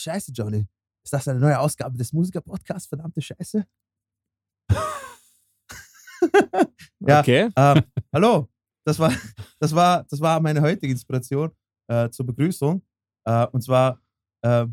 Scheiße, Johnny. Ist das eine neue Ausgabe des Musiker-Podcasts? Verdammte Scheiße. ja, Okay. ähm, hallo. Das war, das, war, das war meine heutige Inspiration äh, zur Begrüßung. Äh, und zwar, äh,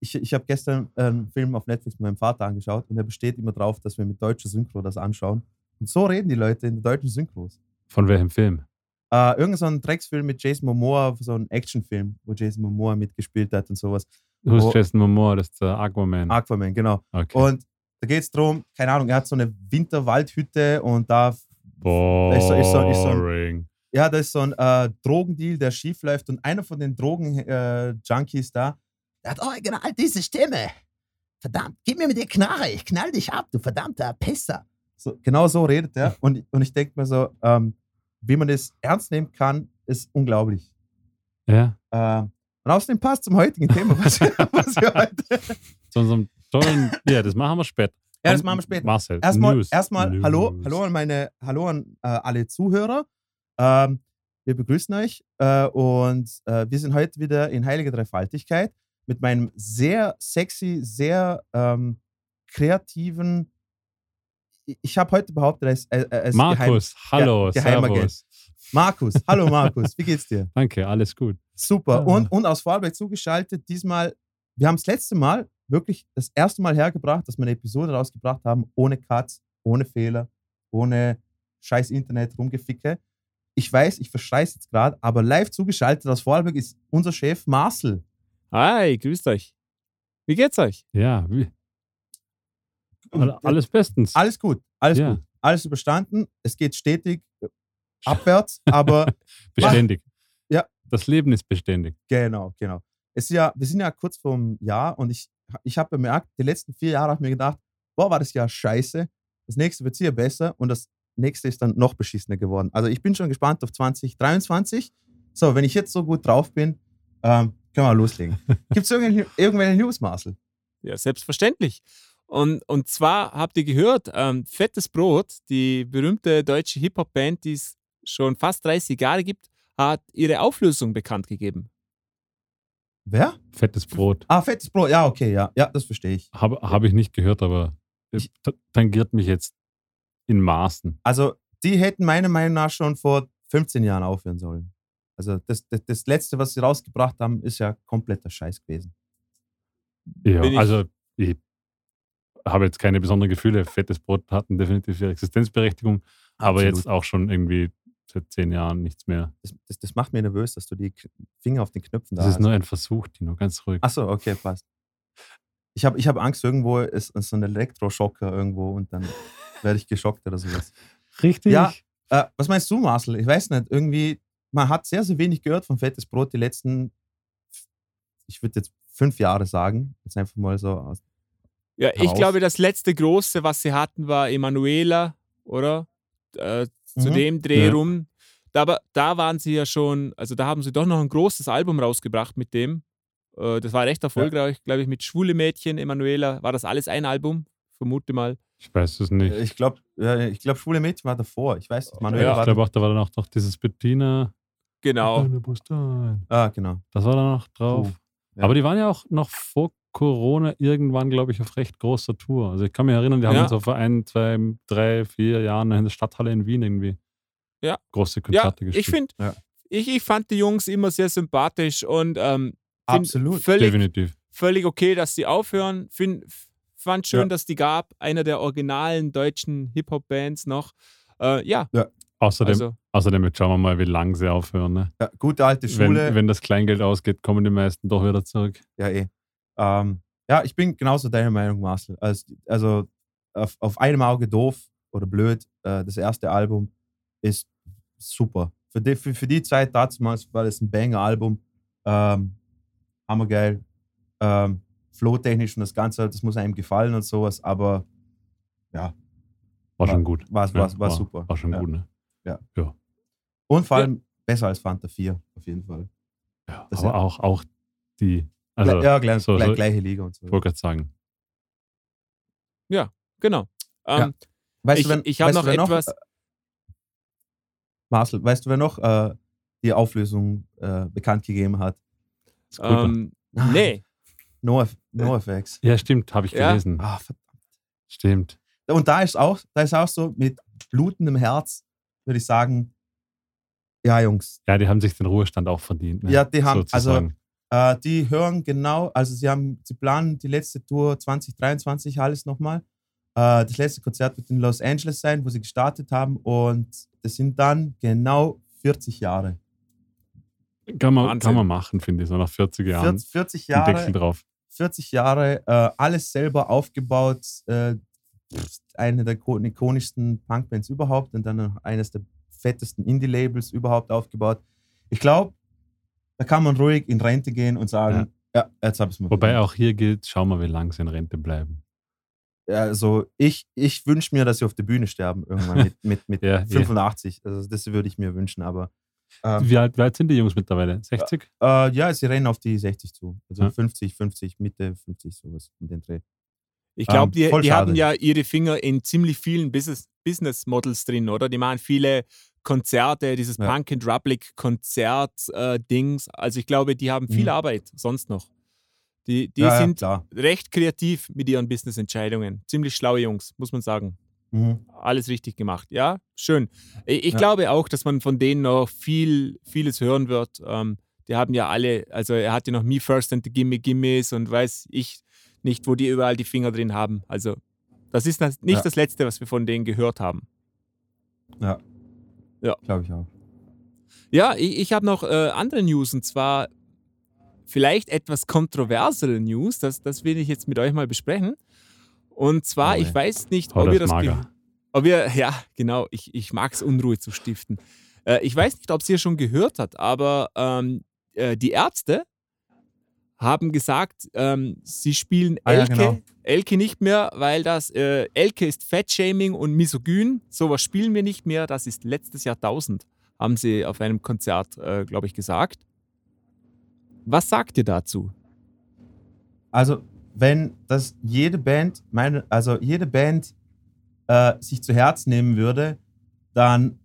ich, ich habe gestern einen Film auf Netflix mit meinem Vater angeschaut und er besteht immer drauf, dass wir mit deutscher Synchro das anschauen. Und so reden die Leute in der deutschen Synchros. Von welchem Film? Äh, irgend so ein Drecksfilm mit Jason Momoa, so ein Actionfilm, wo Jason Momoa mitgespielt hat und sowas. Who's Oh. Jason Momoa? Das ist der Aquaman. Aquaman, genau. okay. Und da geht es darum, keine Ahnung, er hat so eine Winterwaldhütte und da, ist so- ist so- ist so ein- Boring. ja, da ist so ein äh, Drogendeal, der schief läuft und einer von den Drogen-Junkies da, der hat original diese Stimme. Verdammt, gib mir mit der Knarre, ich knall dich ab, du verdammter Pisser. So, genau so redet er. Und, und ich denke mir so, ähm, wie man das ernst nehmen kann, ist unglaublich. Ja. Ähm, und außerdem passt zum heutigen Thema, was wir, was wir heute. Zu unserem tollen. ja, das machen wir später. Ja, das Und machen wir später. Marcel. Erstmal, News. erstmal News. hallo, hallo an meine, hallo an äh, alle Zuhörer. Ähm, wir begrüßen euch äh, und äh, wir sind heute wieder in heiliger Dreifaltigkeit mit meinem sehr sexy, sehr ähm, kreativen. Ich- habe heute behauptet, als, als Markus, hallo, Geheimagent. servus. Markus, hallo Markus, wie geht's dir? Danke, alles gut. Super. Ja. Und, und aus Vorarlberg zugeschaltet, diesmal, wir haben das letzte Mal wirklich das erste Mal hergebracht, dass wir eine Episode rausgebracht haben, ohne Cuts, ohne Fehler, ohne scheiß Internet rumgeficke. Ich weiß, ich verscheiß jetzt gerade, aber live zugeschaltet aus Vorarlberg ist unser Chef Marcel. Hi, grüßt euch. Wie geht's euch? Ja, wie, all- alles bestens. Alles gut, alles Ja. gut. Alles überstanden. Es geht stetig äh, abwärts, aber beständig. Das Leben ist beständig. Genau, genau. Es ist ja, wir sind ja kurz vorm Jahr und ich, ich habe bemerkt, die letzten vier Jahre habe ich mir gedacht, boah, war das Jahr scheiße. Das nächste wird sicher besser und das nächste ist dann noch beschissener geworden. Also ich bin schon gespannt auf 2023. So, wenn ich jetzt so gut drauf bin, ähm, können wir loslegen. Gibt es irgendwelche, irgendwelche News, Marcel? Ja, selbstverständlich. Und, und zwar habt ihr gehört, ähm, Fettes Brot, die berühmte deutsche Hip-Hop-Band, die es schon fast 30 Jahre gibt, hat ihre Auflösung bekannt gegeben. Wer? Fettes Brot. Ah, fettes Brot. Ja, okay, ja. Ja, das verstehe ich. Habe hab ich nicht gehört, aber es Ich- tangiert mich jetzt in Maßen. Also, die hätten meiner Meinung nach schon vor 15 Jahren aufhören sollen. Also, das, das, das Letzte, was sie rausgebracht haben, ist ja kompletter Scheiß gewesen. Ja, ich- also ich habe jetzt keine besonderen Gefühle. Fettes Brot hatten definitiv ihre Existenzberechtigung, aber Absolut. jetzt auch schon irgendwie seit zehn Jahren nichts mehr. Das, das, das macht mir nervös, dass du die Finger auf den Knöpfen da Das ist hast. nur ein Versuch, Tino, ganz ruhig. Achso, okay, passt. Ich habe ich hab Angst, irgendwo ist, ist so ein Elektroschocker irgendwo und dann werde ich geschockt oder sowas. Richtig? Ja. Äh, was meinst du, Marcel? Ich weiß nicht, irgendwie, man hat sehr, sehr wenig gehört von Fettes Brot die letzten, ich würde jetzt fünf Jahre sagen. Jetzt einfach mal so aus. Ja, ich Heraus. glaube, das letzte große, was sie hatten, war Emanuela, oder? Äh, zu Mhm. dem Dreh Ja. rum. Da, aber da waren sie ja schon, also da haben sie doch noch ein großes Album rausgebracht mit dem. Äh, das war recht erfolgreich, glaube ich, mit Schwule Mädchen, Emanuela. War das alles ein Album? Vermute mal. Ich weiß es nicht. Ich glaube, ja, ich glaub, Schwule Mädchen war davor. Ich weiß nicht, Manuel Ja, ich glaube auch, da war dann auch noch dieses Bettina. Genau. Ah, genau. Das war dann noch drauf. Oh, ja. Aber die waren ja auch noch vor Corona irgendwann, glaube ich, auf recht großer Tour. Also ich kann mich erinnern, die haben Ja. uns so vor ein, zwei, drei, vier Jahren in der Stadthalle in Wien irgendwie Ja. große Ja, Konzerte ich gespielt. finde, Ja. ich, ich fand die Jungs immer sehr sympathisch und ähm, Absolut. Völlig, Definitiv. völlig okay, dass sie aufhören. Find, fand schön, Ja. dass die gab. Einer der originalen deutschen Hip-Hop-Bands noch. Äh, ja, Außerdem, also außerdem jetzt schauen wir mal, wie lang sie aufhören. Ne? Ja, gute alte Wenn, Schule. wenn das Kleingeld ausgeht, kommen die meisten doch wieder zurück. Ja, eh. Ähm, ja, ich bin genauso deiner Meinung, Marcel. Also, also auf, auf einem Auge doof oder blöd, äh, das erste Album ist super. Für die, für, für die Zeit damals war das ein Banger-Album. Ähm, hammergeil. Ähm, Flow-technisch und das Ganze, das muss einem gefallen und sowas, aber ja, War War- schon gut. war, Ja, war, war super. War schon ja. gut, ne? Und vor Ja. allem besser als Fanta 4, auf jeden Fall. Ja, Das aber ja- auch, auch die, also ja, gleich, so- gleich, gleiche Liga und so. ich wollte gerade sagen, genau. Ähm, Weißt ich du, wenn, ich habe noch etwas. äh, Marcel, weißt du, wer noch äh, die Auflösung äh, bekannt gegeben hat? Ähm, nee, No, NoFX. Ja, stimmt, habe ich Ja. gelesen. Ah, verdammt. Stimmt. Und da ist auch, da ist auch so mit blutendem Herz, würde ich sagen, ja, Jungs, Ja, die haben sich den Ruhestand auch verdient. Ne? Ja, die haben- Sozusagen. Äh, die hören genau, also sie haben, sie planen die letzte Tour 2023 alles nochmal. Äh, das letzte Konzert wird in Los Angeles sein, wo sie gestartet haben und das sind dann genau 40 Jahre. kann, man, Wahnsinn. kann man machen, finde ich, so nach 40 Jahren. 40, 40 Den Deckel Jahre, drauf. 40 Jahre, äh, alles selber aufgebaut, äh, eine der ko- ikonischsten Punkbands überhaupt und dann noch eines der fettesten Indie-Labels überhaupt aufgebaut. Ich glaube, da kann man ruhig in Rente gehen und sagen, ja, jetzt habe ich es mir Wobei verdient. auch hier gilt, schauen wir, wie lange sie in Rente bleiben. Ja, also ich, ich wünsche mir, dass sie auf der Bühne sterben irgendwann mit, mit, mit Ja, ja. 85. Also das würde ich mir wünschen, aber ähm, Wie alt, wie alt sind die Jungs mittlerweile? 60? äh, ja, sie rennen auf die 60 zu. Also Ja. 50, 50, Mitte 50, sowas in den Dreh. Ich glaube, Ähm, die, voll die haben ja ihre Finger in ziemlich vielen Business, Business Models drin, oder? Die machen viele Konzerte, dieses Ja. Punk and Republic Konzert-Dings. also ich glaube, die haben viel Mhm. Arbeit sonst noch. Die, die ja, ja, sind klar. recht kreativ mit ihren Business-Entscheidungen. Ziemlich schlaue Jungs, muss man sagen. Mhm. Alles richtig gemacht. Ja, schön. Ich, ich Ja. glaube auch, dass man von denen noch viel, vieles hören wird. Ähm, die haben ja alle, also er hat ja noch Me First and the Gimme Gimmes und weiß ich nicht, wo die überall die Finger drin haben. Also, das ist nicht Ja. das Letzte, was wir von denen gehört haben. Ja. Ja. Glaube ich auch. Ja, ich, ich habe noch äh, andere News und zwar vielleicht etwas kontroversere News. Das, das will ich jetzt mit euch mal besprechen. Und zwar, Oh, ich weiß nicht, Oh, ob ihr das. Ob ihr, ja, genau, ich, ich mag es, Unruhe zu stiften. Äh, ich weiß nicht, ob es ihr schon gehört hat, aber ähm, äh, die Ärzte haben gesagt, ähm, sie spielen Ah, ja, Elke, genau. Elke nicht mehr, weil das äh, Elke ist Fettshaming und misogyn. Sowas spielen wir nicht mehr. Das ist letztes Jahrtausend, haben sie auf einem Konzert, äh, glaube ich, gesagt. Was sagt ihr dazu? Also, wenn das jede Band, meine, also jede Band äh, sich zu Herz nehmen würde, dann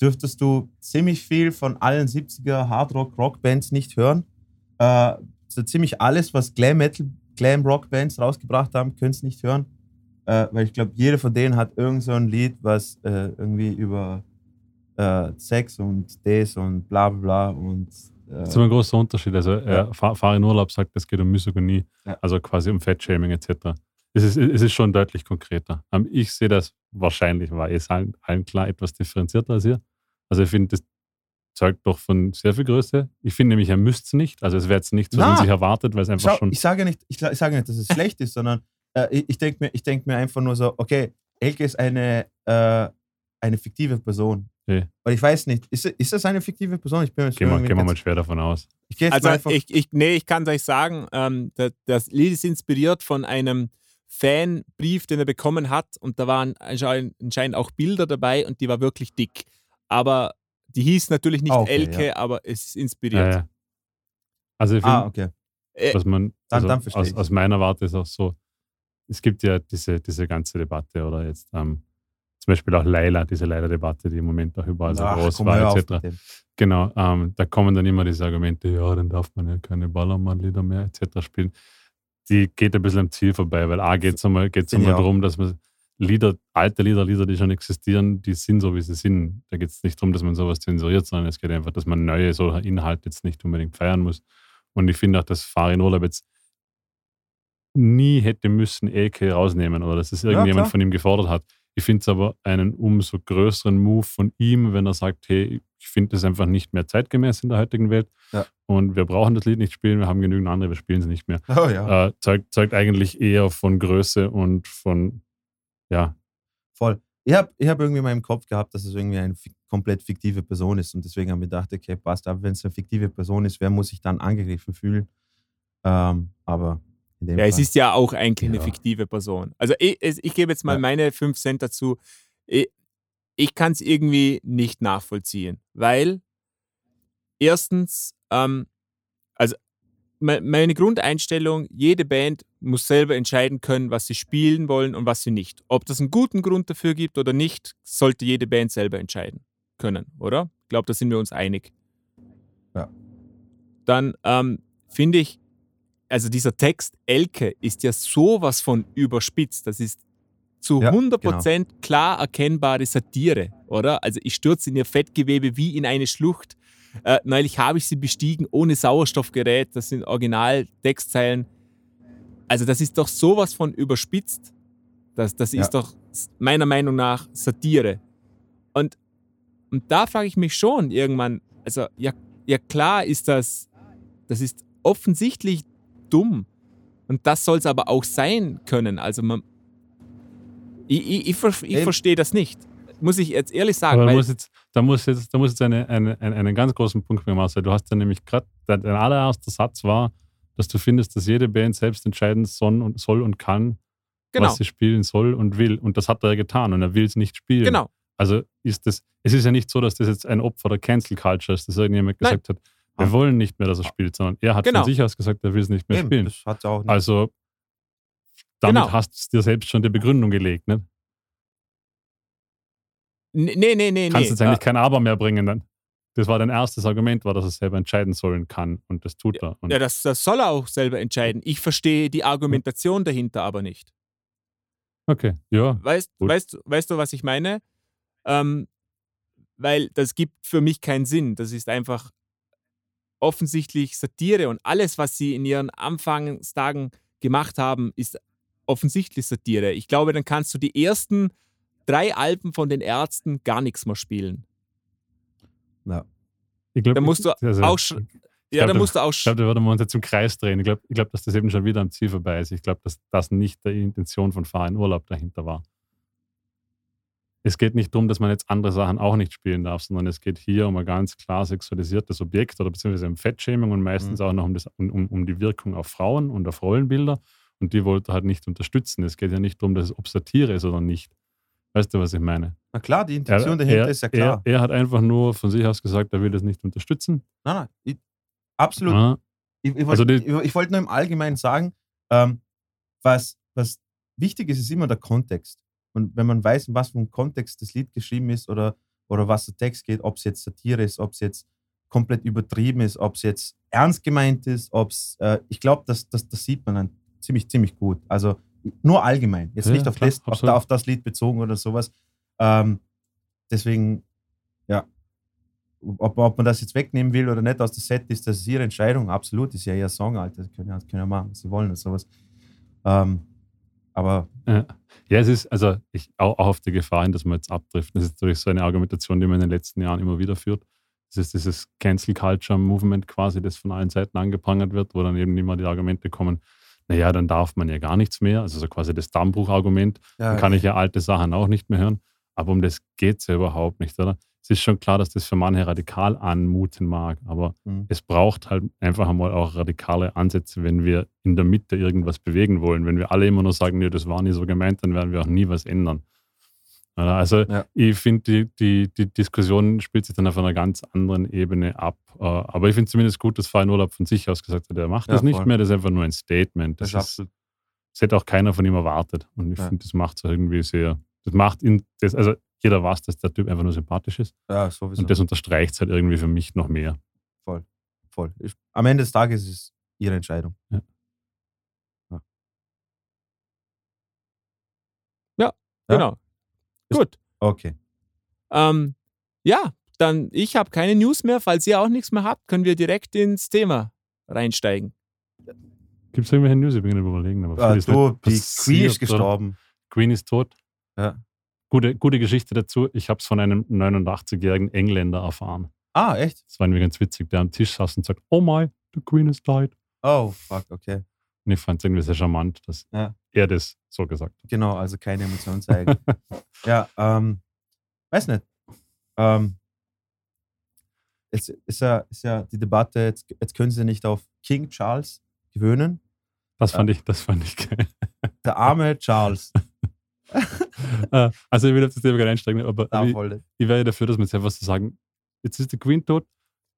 dürftest du ziemlich viel von allen 70er Hardrock-Rock-Bands nicht hören. Äh, so ziemlich alles, was Glam Metal, Glam Rock Bands rausgebracht haben, könntest nicht hören. Äh, weil ich glaube, jede von denen hat irgend so ein Lied, was äh, irgendwie über äh, Sex und das und bla bla bla und äh, Das ist immer ein großer Unterschied. Also, Ja. äh, Fahr Fahr in Urlaub sagt, es geht um Misogynie, Ja. also quasi um Fettshaming etc. Es ist, es ist schon deutlich konkreter. Ähm, Ich sehe das wahrscheinlich, war es allen, allen klar, etwas differenzierter als ihr. Also, ich finde, das zeugt doch von sehr viel Größe. Ich finde nämlich, er müsste es nicht. Also, es wäre jetzt nicht, was Na. man sich erwartet, weil es einfach Schau, schon. ich sage ja nicht, ich, ich sage nicht, dass es schlecht ist, sondern äh, ich, ich denke mir, ich denk mir einfach nur so, okay, Elke ist eine, äh, eine fiktive Person. Okay. Weil ich weiß nicht, ist, ist das eine fiktive Person? Ich bin mir Gehen wir, wir mal schwer davon aus. Ich Also mal ich, ich, nee, ich kann es euch sagen, ähm, das, das Lied ist inspiriert von einem Fanbrief, den er bekommen hat und da waren anscheinend anscheinend auch Bilder dabei und die war wirklich dick. Aber die hieß natürlich nicht Ah, okay, Elke, aber es ist Ja, inspiriert. ja. Also, ich finde, ah, okay. Äh, was man Dann- also dann verstehe aus, aus meiner Warte ist auch so, es gibt ja diese, diese ganze Debatte oder jetzt ähm, zum Beispiel auch Leila, diese Leila-Debatte, die im Moment auch überall so groß war, etc. Genau, ähm, da kommen dann immer diese Argumente, ja, dann darf man ja keine Ballermann-Lieder mehr etc. spielen. Die geht ein bisschen am Ziel vorbei, weil A geht es einmal, geht's darum, dass man Lieder, alte Lieder, Lieder, die schon existieren, die sind so, wie sie sind. Da geht es nicht darum, dass man sowas zensuriert, sondern es geht einfach, dass man neue solche Inhalte jetzt nicht unbedingt feiern muss. Und ich finde auch, dass Farin Urlaub jetzt nie hätte müssen Elke rausnehmen oder dass es irgendjemand klar. von ihm gefordert hat. Ich finde es aber einen umso größeren Move von ihm, wenn er sagt, hey, ich finde das einfach nicht mehr zeitgemäß in der heutigen Welt Ja. und wir brauchen das Lied nicht spielen, wir haben genügend andere, wir spielen es nicht mehr. Oh ja, Äh, zeugt, zeugt eigentlich eher von Größe und von, ja, voll. Ich habe ich hab irgendwie in meinem Kopf gehabt, dass es irgendwie eine komplett fiktive Person ist und deswegen habe ich gedacht, okay, passt, aber wenn es eine fiktive Person ist, wer muss sich dann angegriffen fühlen? Ähm, aber Ja, es Fall- ist ja auch eigentlich eine Ja. fiktive Person. Also ich, es- ich gebe jetzt mal Ja. meine 5 Cent dazu. Ich, ich kann es irgendwie nicht nachvollziehen, weil erstens, ähm, also meine Grundeinstellung, jede Band muss selber entscheiden können, was sie spielen wollen und was sie nicht. Ob das einen guten Grund dafür gibt oder nicht, sollte jede Band selber entscheiden können, oder? Ich glaube, da sind wir uns einig. Ja. Dann ähm, finde ich, also dieser Text Elke ist ja sowas von überspitzt. Das ist zu Ja, 100% klar erkennbare Satire, oder? Also ich stürze in ihr Fettgewebe wie in eine Schlucht. Äh, neulich habe ich sie bestiegen ohne Sauerstoffgerät. Das sind Original-Textzeilen. Also das ist doch sowas von überspitzt. Das, das Ja. ist doch meiner Meinung nach Satire. Und, und da frage ich mich schon irgendwann, also ja, ja klar ist das, das ist offensichtlich dumm. Und das soll es aber auch sein können. Also man, ich, ich, ich, ich verstehe das nicht. Muss ich jetzt ehrlich sagen. Aber Weil, muss jetzt, da muss jetzt, da muss jetzt eine, eine, eine, einen ganz großen Punkt machen, Marcel. Du hast ja nämlich gerade, dein allererster Satz war, dass du findest, dass jede Band selbst entscheiden soll und, soll und kann, genau, was sie spielen soll und will. Und das hat er ja getan und er will es nicht spielen. genau. Also ist das, es ist ja nicht so, dass das jetzt ein Opfer der Cancel Culture ist, dass irgendjemand Nein. gesagt hat, wir wollen nicht mehr, dass er spielt, sondern er hat Genau. von sich aus gesagt, er will es nicht mehr Eben, spielen. das hat auch nicht. Also damit Genau. hast du dir selbst schon die Begründung gelegt. Ne? Nee, nee, nee, nee. Kannst jetzt eigentlich Äh, kein Aber mehr bringen dann. Das war dein erstes Argument, war, dass er selber entscheiden sollen kann und das tut er. Und ja, das, das soll er auch selber entscheiden. Ich verstehe die Argumentation dahinter aber nicht. okay, ja. Weißt, Gut. weißt, weißt du, was ich meine? Ähm, weil das gibt für mich keinen Sinn. Das ist einfach offensichtlich Satire und alles, was sie in ihren Anfangstagen gemacht haben, ist offensichtlich Satire. Ich glaube, dann kannst du die ersten drei Alben von den Ärzten gar nichts mehr spielen. ja. Ich glaub, Da musst du also, auch sch- glaub, Ja, da da- musst du auch. ich glaube, da würden wir uns jetzt im Kreis drehen. Ich glaube, ich glaub, dass das eben schon wieder am Ziel vorbei ist. Ich glaube, dass das nicht die Intention von Fahr in Urlaub dahinter war. Es geht nicht darum, dass man jetzt andere Sachen auch nicht spielen darf, sondern es geht hier um ein ganz klar sexualisiertes Objekt oder beziehungsweise um Fettshaming und meistens Mhm. auch noch um, das, um, um, um die Wirkung auf Frauen und auf Rollenbilder. Und die wollte er halt nicht unterstützen. Es geht ja nicht darum, dass es ob Satire ist oder nicht. Weißt du, was ich meine? Na klar, die Intention dahinter er, ist ja klar. Er, er hat einfach nur von sich aus gesagt, er will das nicht unterstützen. nein, nein, ich, absolut. Ja, Ich, ich Also wollte ich wollte nur im Allgemeinen sagen, ähm, was, was wichtig ist, ist immer der Kontext. Und wenn man weiß, in was für einem Kontext das Lied geschrieben ist oder, oder was der Text geht, ob es jetzt Satire ist, ob es jetzt komplett übertrieben ist, ob es jetzt ernst gemeint ist, ob es, äh, ich glaube, das, das, das sieht man dann ziemlich, ziemlich gut. Also nur allgemein, jetzt Ja, nicht auf, klar, das, auf, auf das Lied bezogen oder sowas. Ähm, deswegen, ja, ob, ob man das jetzt wegnehmen will oder nicht aus der Set, ist das ihre Entscheidung. Absolut, ist ja ihr Song, Alter. Das können ja, können ja machen, was sie wollen und sowas. Ähm, aber Ja, es ist, also ich auch, auch auf die Gefahr hin, dass wir jetzt abdriften. Das ist natürlich so eine Argumentation, die man in den letzten Jahren immer wieder führt. Das ist dieses Cancel Culture Movement quasi, das von allen Seiten angeprangert wird, wo dann eben immer die Argumente kommen, naja, dann darf man ja gar nichts mehr. Also so quasi das Dammbruch-Argument, ja, dann kann ich ja alte Sachen auch nicht mehr hören. Aber um das geht es ja überhaupt nicht, oder? Es ist schon klar, dass das für manche radikal anmuten mag, aber Mhm. es braucht halt einfach einmal auch radikale Ansätze, wenn wir in der Mitte irgendwas bewegen wollen. Wenn wir alle immer nur sagen, nee, das war nie so gemeint, dann werden wir auch nie was ändern. Also Ja. ich finde, die, die, die Diskussion spielt sich dann auf einer ganz anderen Ebene ab. Äh, Aber ich finde zumindest gut, dass Fein Urlaub von sich aus gesagt hat, er macht Ja, das nicht voll. mehr, das ist einfach nur ein Statement. Das Das, ist das hätte auch keiner von ihm erwartet. Und ich Ja. finde, das macht es irgendwie sehr, das macht ihn, das, also jeder weiß, dass der Typ einfach nur sympathisch ist. Ja, sowieso. Und das unterstreicht es halt irgendwie für mich noch mehr. voll. Ich, am Ende des Tages ist es ihre Entscheidung. Ja. Genau. Gut. Okay. Ähm, ja, dann ich habe keine News mehr. Falls ihr auch nichts mehr habt, können wir direkt ins Thema reinsteigen. Gibt es irgendwelche News? Ich bin gerade überlegen. Aber Äh, ist du, nicht die Queen ist oder? gestorben. Queen ist tot. Ja. Gute, gute Geschichte dazu. Ich habe es von einem 89-jährigen Engländer erfahren. Ah, echt? Das war irgendwie ganz witzig, der am Tisch saß und sagt, oh my, the Queen is died. Oh, fuck, okay. Und ich fand es irgendwie sehr charmant, dass Ja. Er das so gesagt hat. Genau, also keine Emotionen zeigen. ja, ähm, weiß nicht. Ähm, jetzt ist ja, ist ja die Debatte, jetzt, jetzt können sie nicht auf King Charles gewöhnen. Das fand, ich, das fand ich geil. Der arme Charles. Äh, also ich will auf das Thema gar einsteigen, aber ich, ich wäre dafür, dass wir jetzt einfach so sagen, jetzt ist die Queen tot,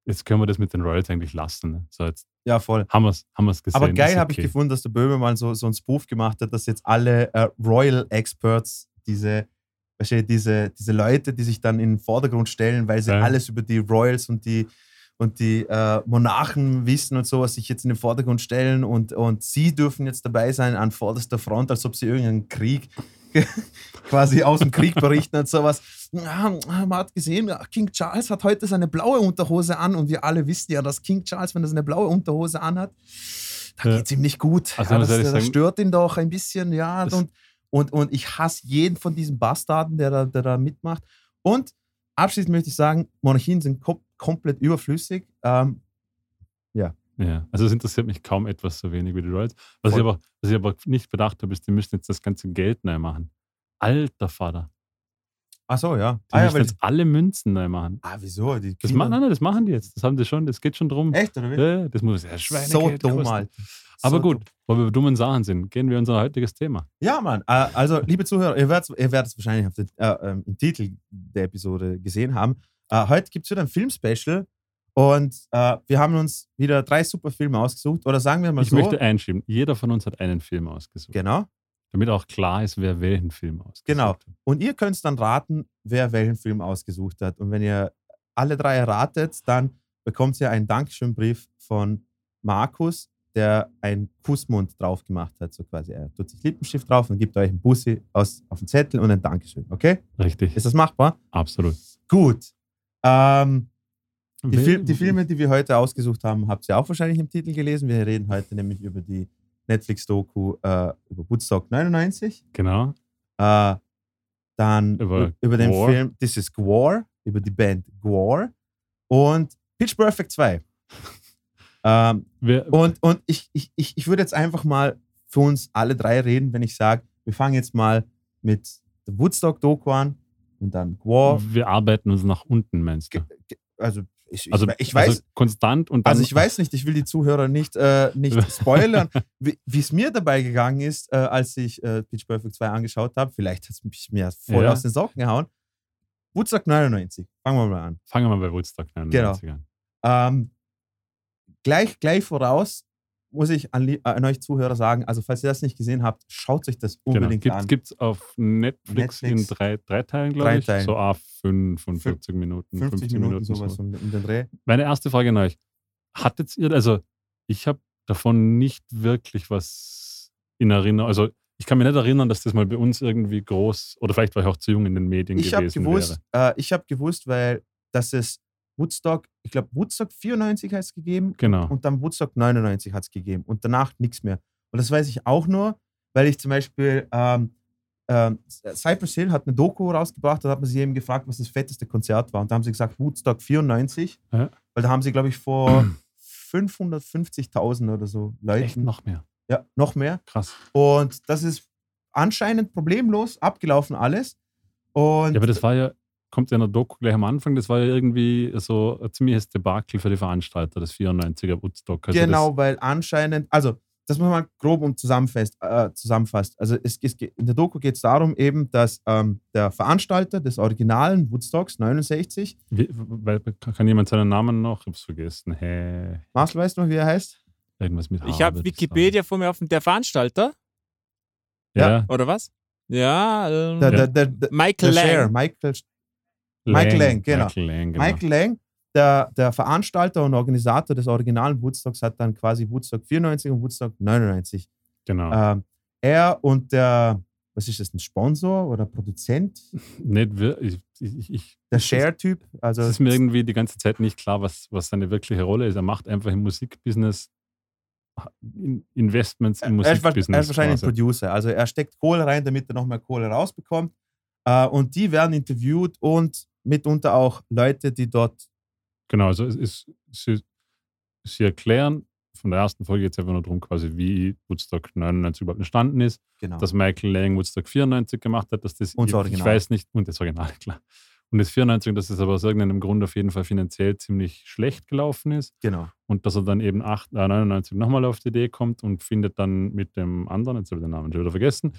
jetzt können wir das mit den Royals eigentlich lassen. Ne? So, jetzt Ja, voll. haben wir es haben wir's gesehen. Aber geil habe ich okay. gefunden, dass der Böhmermann so, so ein Spoof gemacht hat, dass jetzt alle äh, Royal Experts, diese, weißt du, diese, diese Leute, die sich dann in den Vordergrund stellen, weil sie Ja. alles über die Royals und die, und die äh, Monarchen wissen und sowas sich jetzt in den Vordergrund stellen und, und sie dürfen jetzt dabei sein an vorderster Front, als ob sie irgendeinen Krieg quasi aus dem Krieg berichten und sowas. Ja, man hat gesehen, King Charles hat heute seine blaue Unterhose an und wir alle wissen ja, dass King Charles, wenn er seine blaue Unterhose anhat, da Ja. geht es ihm nicht gut. Also ja, das, das sagen- stört ihn doch ein bisschen, ja. Und, und, und ich hasse jeden von diesen Bastarden, der da, der da mitmacht. Und abschließend möchte ich sagen, Monarchien sind kom komplett überflüssig. Ähm, Ja, also es interessiert mich kaum etwas so wenig wie die Royals. Was, ich aber, was ich aber nicht bedacht habe, ist, die müssen jetzt das ganze Geld neu machen. Alter Vater. ach so, ja. Die Ah, ja müssen weil, jetzt alle Münzen neu machen. ah, wieso? Die Das, machen, nein, nein, das machen die jetzt. Das haben die schon. Das geht schon drum. Echt, oder wie? Ja, ja, das muss ja Schweinegeld so dumm, kosten. Alter. Aber So gut, wo wir bei dummen Sachen sind, gehen wir in unser heutiges Thema. Ja, Mann. Äh, also, liebe Zuhörer, ihr werdet ihr werdet es wahrscheinlich auf den, äh, ähm, im Titel der Episode gesehen haben. Äh, heute gibt es wieder ein Filmspecial und äh, wir haben uns wieder drei super Filme ausgesucht. Oder sagen wir mal Ich so. möchte einschieben, jeder von uns hat einen Film ausgesucht. Genau. Damit auch klar ist, wer welchen Film ausgesucht Genau. hat. Und ihr könnt dann raten, wer welchen Film ausgesucht hat. Und wenn ihr alle drei erratet, dann bekommt ihr einen Dankeschönbrief von Markus, der einen Kussmund drauf gemacht hat. So quasi, er tut sich Lippenstift drauf und gibt euch einen Bussi aus, auf den Zettel und ein Dankeschön. Okay? Richtig, Ist das machbar? absolut. Gut. Ähm, die, Fil die Filme, die wir heute ausgesucht haben, habt ihr auch wahrscheinlich im Titel gelesen. Wir reden heute nämlich über die Netflix-Doku äh, über Woodstock 99. Genau. Äh, dann Über über, den Gwar. Film This is Gwar, über die Band Gwar und Pitch Perfect 2. ähm, und und ich, ich, ich, ich würde jetzt einfach mal für uns alle drei reden, wenn ich sage, wir fangen jetzt mal mit der Woodstock-Doku an und dann Gwar. wir arbeiten uns nach unten, meinst du? Ge- ge- Also ich, ich, Also, ich weiß, also konstant und dann. also ich weiß nicht, ich will die Zuhörer nicht, äh, nicht spoilern, wie es mir dabei gegangen ist, äh, als ich äh, Pitch Perfect 2 angeschaut habe. Vielleicht hat es mich mir voll Ja. aus den Socken gehauen. Woodstock 99, fangen wir mal an. Fangen wir mal bei Woodstock 99 an. Ähm, gleich, gleich voraus muss ich an, an euch Zuhörer sagen, also falls ihr das nicht gesehen habt, schaut euch das Genau. unbedingt Gibt an. es auf Netflix, Netflix. in drei, drei Teilen, glaube ich. Teilen. So a 45 Minuten, 50 Minuten, sowas um, um den Dreh. Meine erste Frage an euch. Hattet ihr, also ich habe davon nicht wirklich was in Erinnerung, also ich kann mich nicht erinnern, dass das mal bei uns irgendwie groß, oder vielleicht war ich auch zu jung in den Medien Ich gewesen gewusst, wäre. äh, ich habe gewusst, weil das ist Woodstock, ich glaube Woodstock 94 heißt es gegeben Genau. und dann Woodstock 99 hat es gegeben und danach nichts mehr. Und das weiß ich auch nur, weil ich zum Beispiel ähm, ähm, Cypress Hill hat eine Doku rausgebracht, da hat man sie eben gefragt, was das fetteste Konzert war. Und da haben sie gesagt, Woodstock 94, Ja. weil da haben sie, glaube ich, vor 550.000 oder so Leuten, Echt noch mehr. ja, noch mehr. Krass. Und das ist anscheinend problemlos abgelaufen alles. Und Ja, aber das war ja, kommt ja in der Doku gleich am Anfang, das war ja irgendwie so ein ziemliches Debakel für die Veranstalter, das 94er Woodstock. Also genau, weil anscheinend, also das muss man grob und zusammenfasst, äh, zusammenfasst. Also es, es, geht- in der Doku geht es darum eben, dass ähm, der Veranstalter des originalen Woodstocks 69, Das, wie, weil, kann jemand seinen Namen noch? Ich hab's vergessen. Hä? Marcel, weißt du noch, wie er heißt? Irgendwas mit Ich habe Wikipedia vor mir offen. Der Veranstalter, Ja, Ja. oder was? Ja, ähm, Der, der, der, der, Michael der Cher, Lang. Michael, Michael Lang, genau. Michael Lang, genau. Michael Lang, der, der Veranstalter und Organisator des originalen Woodstocks, hat dann quasi Woodstock 94 und Woodstock 99 genau. Ähm, er und der, was ist das, ein Sponsor oder Produzent? Nicht ich, ich, ich, Der Share-Typ. Also, Es ist mir irgendwie die ganze Zeit nicht klar, was, was seine wirkliche Rolle ist. Er macht einfach im Musikbusiness in- Investments im Musikbusiness. er ist wahrscheinlich ein. Producer. Also er steckt Kohle rein, damit er noch mehr Kohle rausbekommt. Äh, und die werden interviewt und mitunter auch Leute, die dort. Genau, also es ist, sie, sie erklären, von der ersten Folge es einfach nur darum, quasi, wie Woodstock 99 überhaupt entstanden ist, Genau. dass Michael Lang Woodstock 94 gemacht hat, dass das, Und das ich, weiß nicht, und das Original, klar. Und das 94, dass es aber aus irgendeinem Grund auf jeden Fall finanziell ziemlich schlecht gelaufen ist genau. und dass er dann eben 8, äh, 99 nochmal auf die Idee kommt und findet dann mit dem anderen, jetzt habe ich den Namen schon wieder vergessen,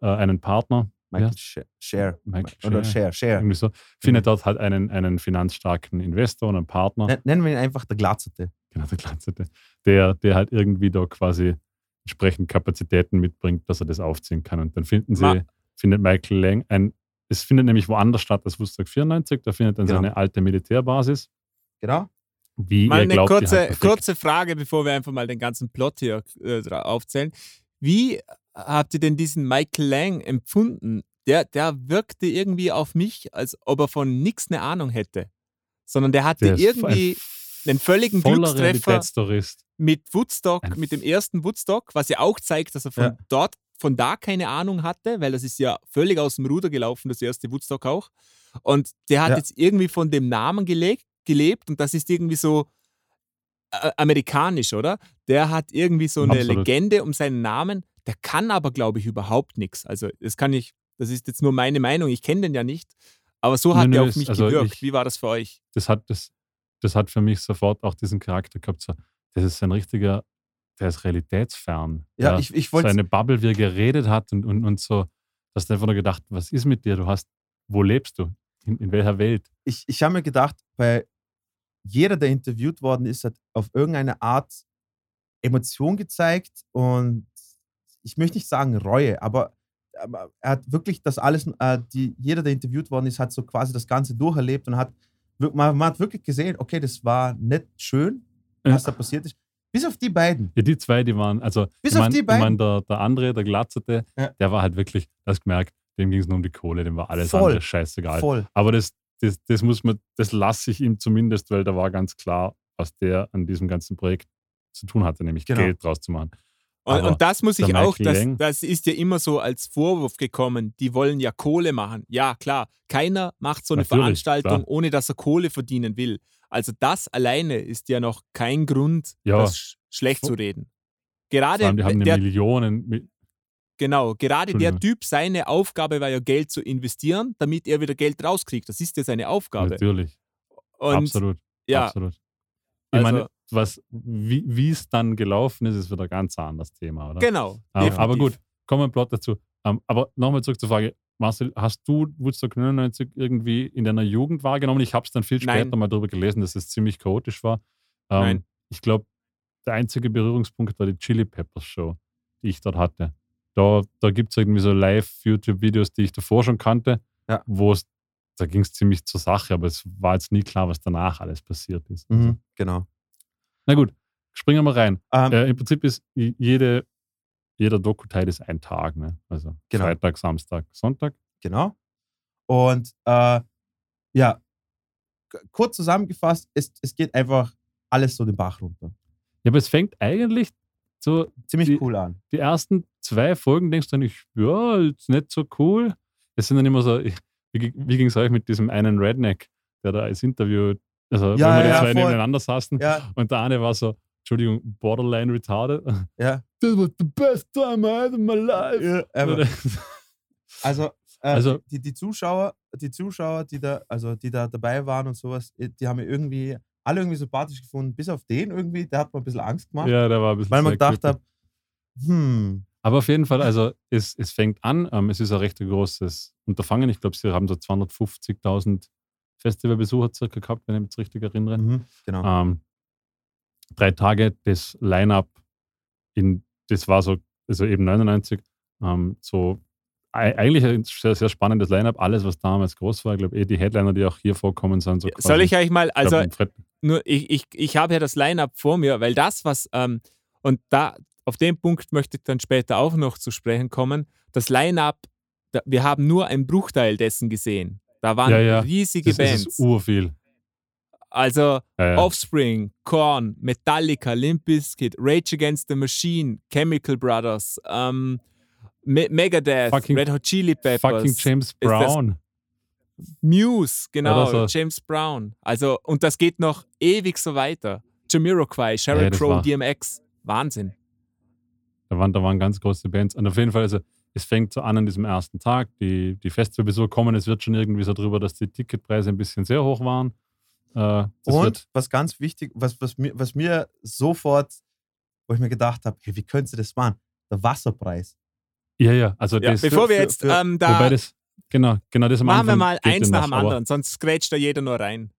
äh, einen Partner, Michael Ja. Share. Michael Oder Share, Share. Irgendwie so, findet dort halt einen, einen finanzstarken Investor und einen Partner. Nen- Nennen wir ihn einfach der Glatzerte. Genau, der Glanzerte. Der, der halt irgendwie da quasi entsprechend Kapazitäten mitbringt, dass er das aufziehen kann. Und dann finden sie, Ma- findet Michael Lang ein, es findet nämlich woanders statt als Woodstock 94, da findet dann Genau. seine alte Militärbasis, Genau. wie Mal eine glaubt, kurze, halt kurze Frage, bevor wir einfach mal den ganzen Plot hier äh, aufzählen. Wie habt ihr denn diesen Michael Lang empfunden? Der, der wirkte irgendwie auf mich, als ob er von nichts eine Ahnung hätte. Sondern der hatte der irgendwie ein einen völligen Glückstreffer mit Woodstock, Ein- mit dem ersten Woodstock, was ja auch zeigt, dass er von Ja. dort, von da keine Ahnung hatte, weil das ist ja völlig aus dem Ruder gelaufen, das erste Woodstock auch. Und der hat Ja. jetzt irgendwie von dem Namen gelegt, gelebt und das ist irgendwie so äh, amerikanisch, oder? Der hat irgendwie so eine Absolut. Legende um seinen Namen, der kann aber, glaube ich, überhaupt nichts. Also das kann ich, das ist jetzt nur meine Meinung, ich kenne den ja nicht, aber so hat Nö, er nö, auf mich also gewirkt. ich- Wie war das für euch? Das hat, das, das hat für mich sofort auch diesen Charakter gehabt. So, das ist ein richtiger, der ist realitätsfern. Ja, der, ich, ich so wollte eine Bubble, wie er geredet hat und, und, und so. Du hast einfach nur gedacht, was ist mit dir? Du hast, wo lebst du? In, in welcher Welt? ich, ich habe mir gedacht, bei jeder, der interviewt worden ist, hat auf irgendeine Art Emotion gezeigt und ich möchte nicht sagen Reue, aber, aber er hat wirklich das alles, äh, die, jeder, der interviewt worden ist, hat so quasi das Ganze durcherlebt und hat, man, man hat wirklich gesehen, okay, das war nicht schön, was da passiert ist. Bis auf die beiden. Ja, die zwei, die waren, also Bis ich auf mein, die ich mein, beiden. der, der andere, der Glatzerte, Ja. der war halt wirklich, du hast gemerkt, dem ging es nur um die Kohle, dem war alles Voll. andere scheißegal. Voll. Aber das, das, das muss man, das lasse ich ihm zumindest, weil da war ganz klar, was der an diesem ganzen Projekt zu tun hatte, nämlich Genau. Geld draus zu machen. Und, und das muss ich auch, das, das ist ja immer so als Vorwurf gekommen, die wollen ja Kohle machen. Ja, klar, keiner macht so eine Natürlich, Veranstaltung, klar. ohne dass er Kohle verdienen will. Also das alleine ist ja noch kein Grund, Ja. das sch schlecht zu reden. Gerade allem, die haben der, Millionen, Mi- genau, gerade der. Typ, seine Aufgabe war ja Geld zu investieren, damit er wieder Geld rauskriegt. Das ist ja seine Aufgabe. natürlich, Und absolut, ja, absolut. Ich also- meine, was, wie es dann gelaufen ist, ist wieder ein ganz anderes Thema, oder? genau. Ähm, aber gut, kommen wir Plot dazu. Ähm, aber nochmal zurück zur Frage, Marcel, hast du Woodstock 99 irgendwie in deiner Jugend wahrgenommen? Ich habe es dann viel später Nein. mal darüber gelesen, dass es ziemlich chaotisch war. Ähm, Nein. Ich glaube, der einzige Berührungspunkt war die Chili Peppers Show, die ich dort hatte. Da, da gibt es irgendwie so Live-YouTube-Videos, die ich davor schon kannte, Ja. wo es, da ging es ziemlich zur Sache, aber es war jetzt nie klar, was danach alles passiert ist. Also, Mhm, genau. Na gut, springen wir mal rein. Ähm, Äh, Im Prinzip ist jede, jeder Doku-Teil ist ein Tag. Ne? Also Genau. Freitag, Samstag, Sonntag. Genau. Und äh, ja, kurz zusammengefasst, es, es geht einfach alles so den Bach runter. Ja, aber es fängt eigentlich so, Ziemlich Die- cool an. die ersten zwei Folgen denkst du nicht, ja, ist nicht so cool. Es sind dann immer so, ich- wie, wie ging es euch mit diesem einen Redneck, der da als Interview, also Ja, wenn wir die ja, zwei voll. nebeneinander saßen Ja, und der eine war so, Entschuldigung, borderline retarded. ja. That was the best time I had in my life. ja also, äh, Also- die, die Zuschauer, die Zuschauer, die da, also die da dabei waren und sowas, die haben mir irgendwie alle irgendwie sympathisch gefunden, bis auf den irgendwie, der hat mir ein bisschen Angst gemacht, ja, der war ein bisschen weil man gedacht hat, hm, Aber auf jeden Fall, also es, es fängt an, ähm, es ist ein recht großes Unterfangen. Ich glaube, sie haben so 250.000 Festivalbesucher circa gehabt, wenn ich mich richtig erinnere. mhm, genau. Ähm, drei Tage, das Line-Up, in, das war so, also eben 99, ähm, so ei- eigentlich ein sehr, sehr spannendes Line-Up. Alles, was damals groß war, ich glaube, eh die Headliner, die auch hier vorkommen, sind so quasi, Soll ich euch mal, also glaub, nur ich, ich, ich habe ja das Line-Up vor mir, weil das, was, ähm, und da, auf den Punkt möchte ich dann später auch noch zu sprechen kommen. Das Line-Up, wir haben nur einen Bruchteil dessen gesehen. Da waren Ja, ja. riesige das, Bands. ist urviel. also Ja. Offspring, Korn, Metallica, Limp Bizkit, Rage Against the Machine, Chemical Brothers, ähm, Me Megadeth, Fucking- Red Hot Chili Peppers, Fucking James Brown. Muse, genau, so. James Brown. Also, und das geht noch ewig so weiter. Jamiroquai, Sheryl Crow, war- DMX. Wahnsinn. Da waren, da waren ganz große Bands. Und auf jeden Fall, also es fängt so an an diesem ersten Tag. Die, die Festivalbesucher kommen, es wird schon irgendwie so drüber, dass die Ticketpreise ein bisschen sehr hoch waren. Äh, Und was ganz wichtig, was, was, mir, was mir sofort, wo ich mir gedacht habe, hey, wie könntest du das machen? Der Wasserpreis. ja, ja, also Ja, das, bevor wir jetzt für- ähm, da wobei das, genau, genau das machen wir mal eins in nach dem anderen, sonst grätscht da jeder nur rein.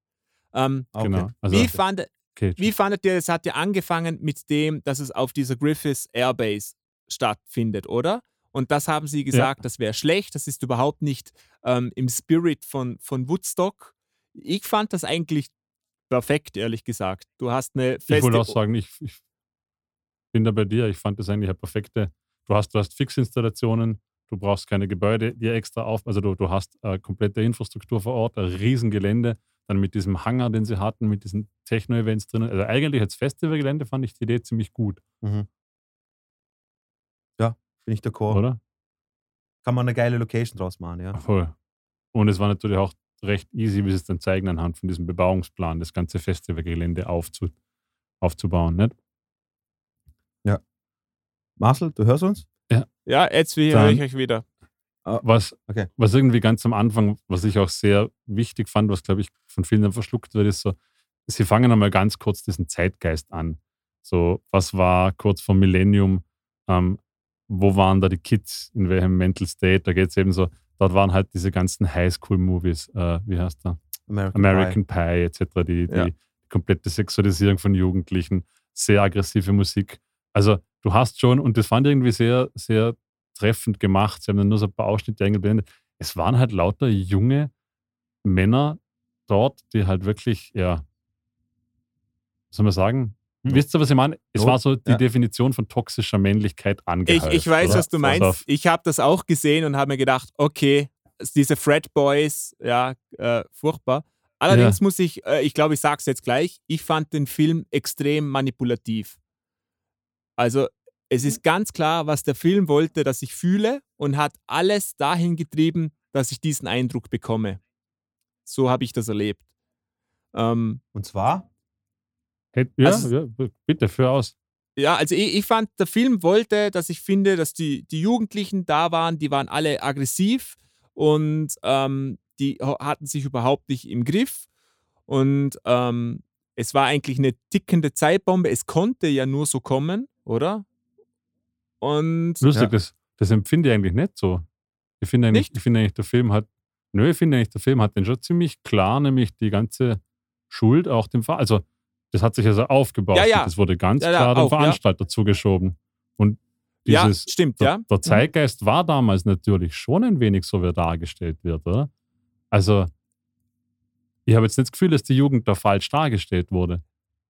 Ähm, Ah, Genau, okay. also, wie, fand, okay. wie fandet ihr, es hat ja angefangen mit dem, dass es auf dieser Griffiths Airbase stattfindet, oder? Und das haben sie gesagt, das wäre schlecht, das ist überhaupt nicht ähm, im Spirit von, von Woodstock. Ich fand das eigentlich perfekt, ehrlich gesagt. Du hast eine Ich wollte feste. auch sagen, ich, ich bin da bei dir. Ich fand das eigentlich eine perfekte. Du hast, du hast Fixinstallationen, du brauchst keine Gebäude, die extra auf. Also du, du hast äh, komplette Infrastruktur vor Ort, ein Riesengelände, dann mit diesem Hangar, den sie hatten, mit diesen Techno-Events drinnen. Also eigentlich als Festivalgelände fand ich die Idee ziemlich gut, Mhm. Ja, bin ich d'accord. oder? Kann man eine geile Location draus machen, ja. Voll. Und es war natürlich auch recht easy, wie sie es dann zeigen, anhand von diesem Bebauungsplan, das ganze Festivalgelände aufzu, aufzubauen. Nicht? Marcel, du hörst uns? ja, jetzt höre ich euch wieder. Was, Okay. was irgendwie ganz am Anfang, was ich auch sehr wichtig fand, was glaube ich von vielen dann verschluckt wird, ist so, sie fangen einmal ganz kurz diesen Zeitgeist an. So, was war kurz vor Millennium? Ähm, wo waren da die Kids? In welchem Mental State? Da geht es eben so, dort waren halt diese ganzen Highschool-Movies, äh, wie heißt der? American, American Pie etc., die, die Ja. komplette Sexualisierung von Jugendlichen, sehr aggressive Musik. Also du hast schon, und das fand ich irgendwie sehr, sehr treffend gemacht, sie haben dann nur so ein paar Ausschnitte eingeblendet. Es waren halt lauter junge Männer dort, die halt wirklich, ja, was soll man sagen? Wisst ihr, was ich meine? Es war so die ja. Definition von toxischer Männlichkeit Ich, angehäuft. ich weiß, oder? was du meinst. Ich habe das auch gesehen und habe mir gedacht, okay, diese Fred Boys, ja, äh, furchtbar. Allerdings muss ich, äh, ich glaube, ich sage es jetzt gleich, ich fand den Film extrem manipulativ. Also es ist ganz klar, was der Film wollte, dass ich fühle und hat alles dahin getrieben, dass ich diesen Eindruck bekomme. So habe ich das erlebt. Ähm, Und zwar? Hätt- Ja, Also- ja, bitte, führ aus. Ja, also ich, ich fand, der Film wollte, dass ich finde, dass die, die Jugendlichen da waren, die waren alle aggressiv und ähm, die hatten sich überhaupt nicht im Griff. Und ähm, es war eigentlich eine tickende Zeitbombe. Es konnte ja nur so kommen, oder? Und Lustig, Ja. das, das empfinde ich eigentlich nicht so. Ich finde eigentlich, Nicht? ich finde eigentlich, der Film hat, nö, ich finde eigentlich, der Film hat den schon ziemlich klar, nämlich die ganze Schuld auch dem Ver Also, das hat sich also aufgebaut. Ja, ja. Das wurde ganz Ja, ja, klar dem ja. Veranstalter zugeschoben. Und ja, dieses, stimmt, der, ja. Mhm. der Zeitgeist war damals natürlich schon ein wenig so, wie er dargestellt wird, oder? Also, ich habe jetzt nicht das Gefühl, dass die Jugend da falsch dargestellt wurde.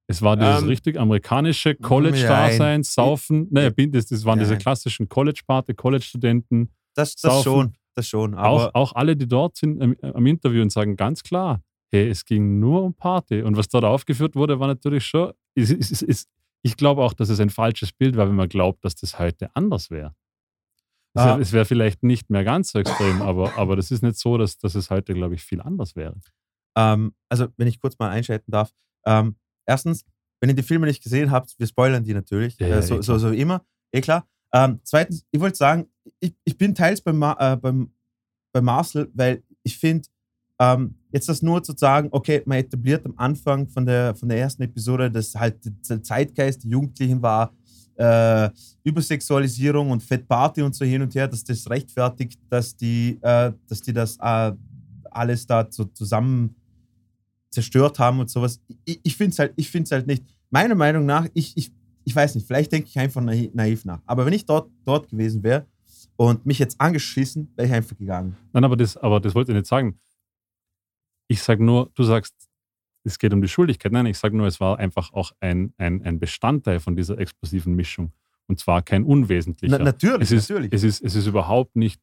Es war dieses Ähm, richtig amerikanische College-Dasein. Saufen. Naja, bin- das, das waren diese Nein. klassischen College-Party, College-Studenten. Das, das Saufen. schon. Das schon. Aber Auch, auch alle, die dort sind am, am Interview und sagen ganz klar, hey, es ging nur um Party. Und was dort aufgeführt wurde, war natürlich schon. Ist, ist, ist, ich glaube auch, dass es ein falsches Bild war, wenn man glaubt, dass das heute anders wäre. Es Ah. wäre es wäre vielleicht nicht mehr ganz so extrem, aber, aber das ist nicht so, dass, dass es heute, glaube ich, viel anders wäre. Ähm, also, wenn ich kurz mal einschalten darf. Ähm, erstens, wenn ihr die Filme nicht gesehen habt, wir spoilern die natürlich. Ja, äh, so, eh so, so wie immer. Eh klar. Ähm, zweitens, ich wollte sagen, ich, ich bin teils beim, Ma äh, beim, bei Marcel, weil ich finde, ähm, jetzt das nur zu sagen, okay, man etabliert am Anfang von der, von der ersten Episode, dass halt der Zeitgeist der Jugendlichen war, äh, Übersexualisierung und Fettparty und so hin und her, dass das rechtfertigt, dass die, äh, dass die das äh, alles da so zusammen zerstört haben und sowas. Ich, ich finde es halt, halt nicht. Meiner Meinung nach, ich, ich, ich weiß nicht, vielleicht denke ich einfach naiv, naiv nach. Aber wenn ich dort, dort gewesen wäre und mich jetzt angeschissen, wäre ich einfach gegangen. Nein, aber das, aber das wollte ich nicht sagen. Ich sage nur, du sagst, es geht um die Schuldigkeit. Nein, ich sage nur, es war einfach auch ein, ein, ein Bestandteil von dieser explosiven Mischung. Und zwar kein unwesentlicher. Na, natürlich, es ist, natürlich. Es ist, es ist überhaupt nicht,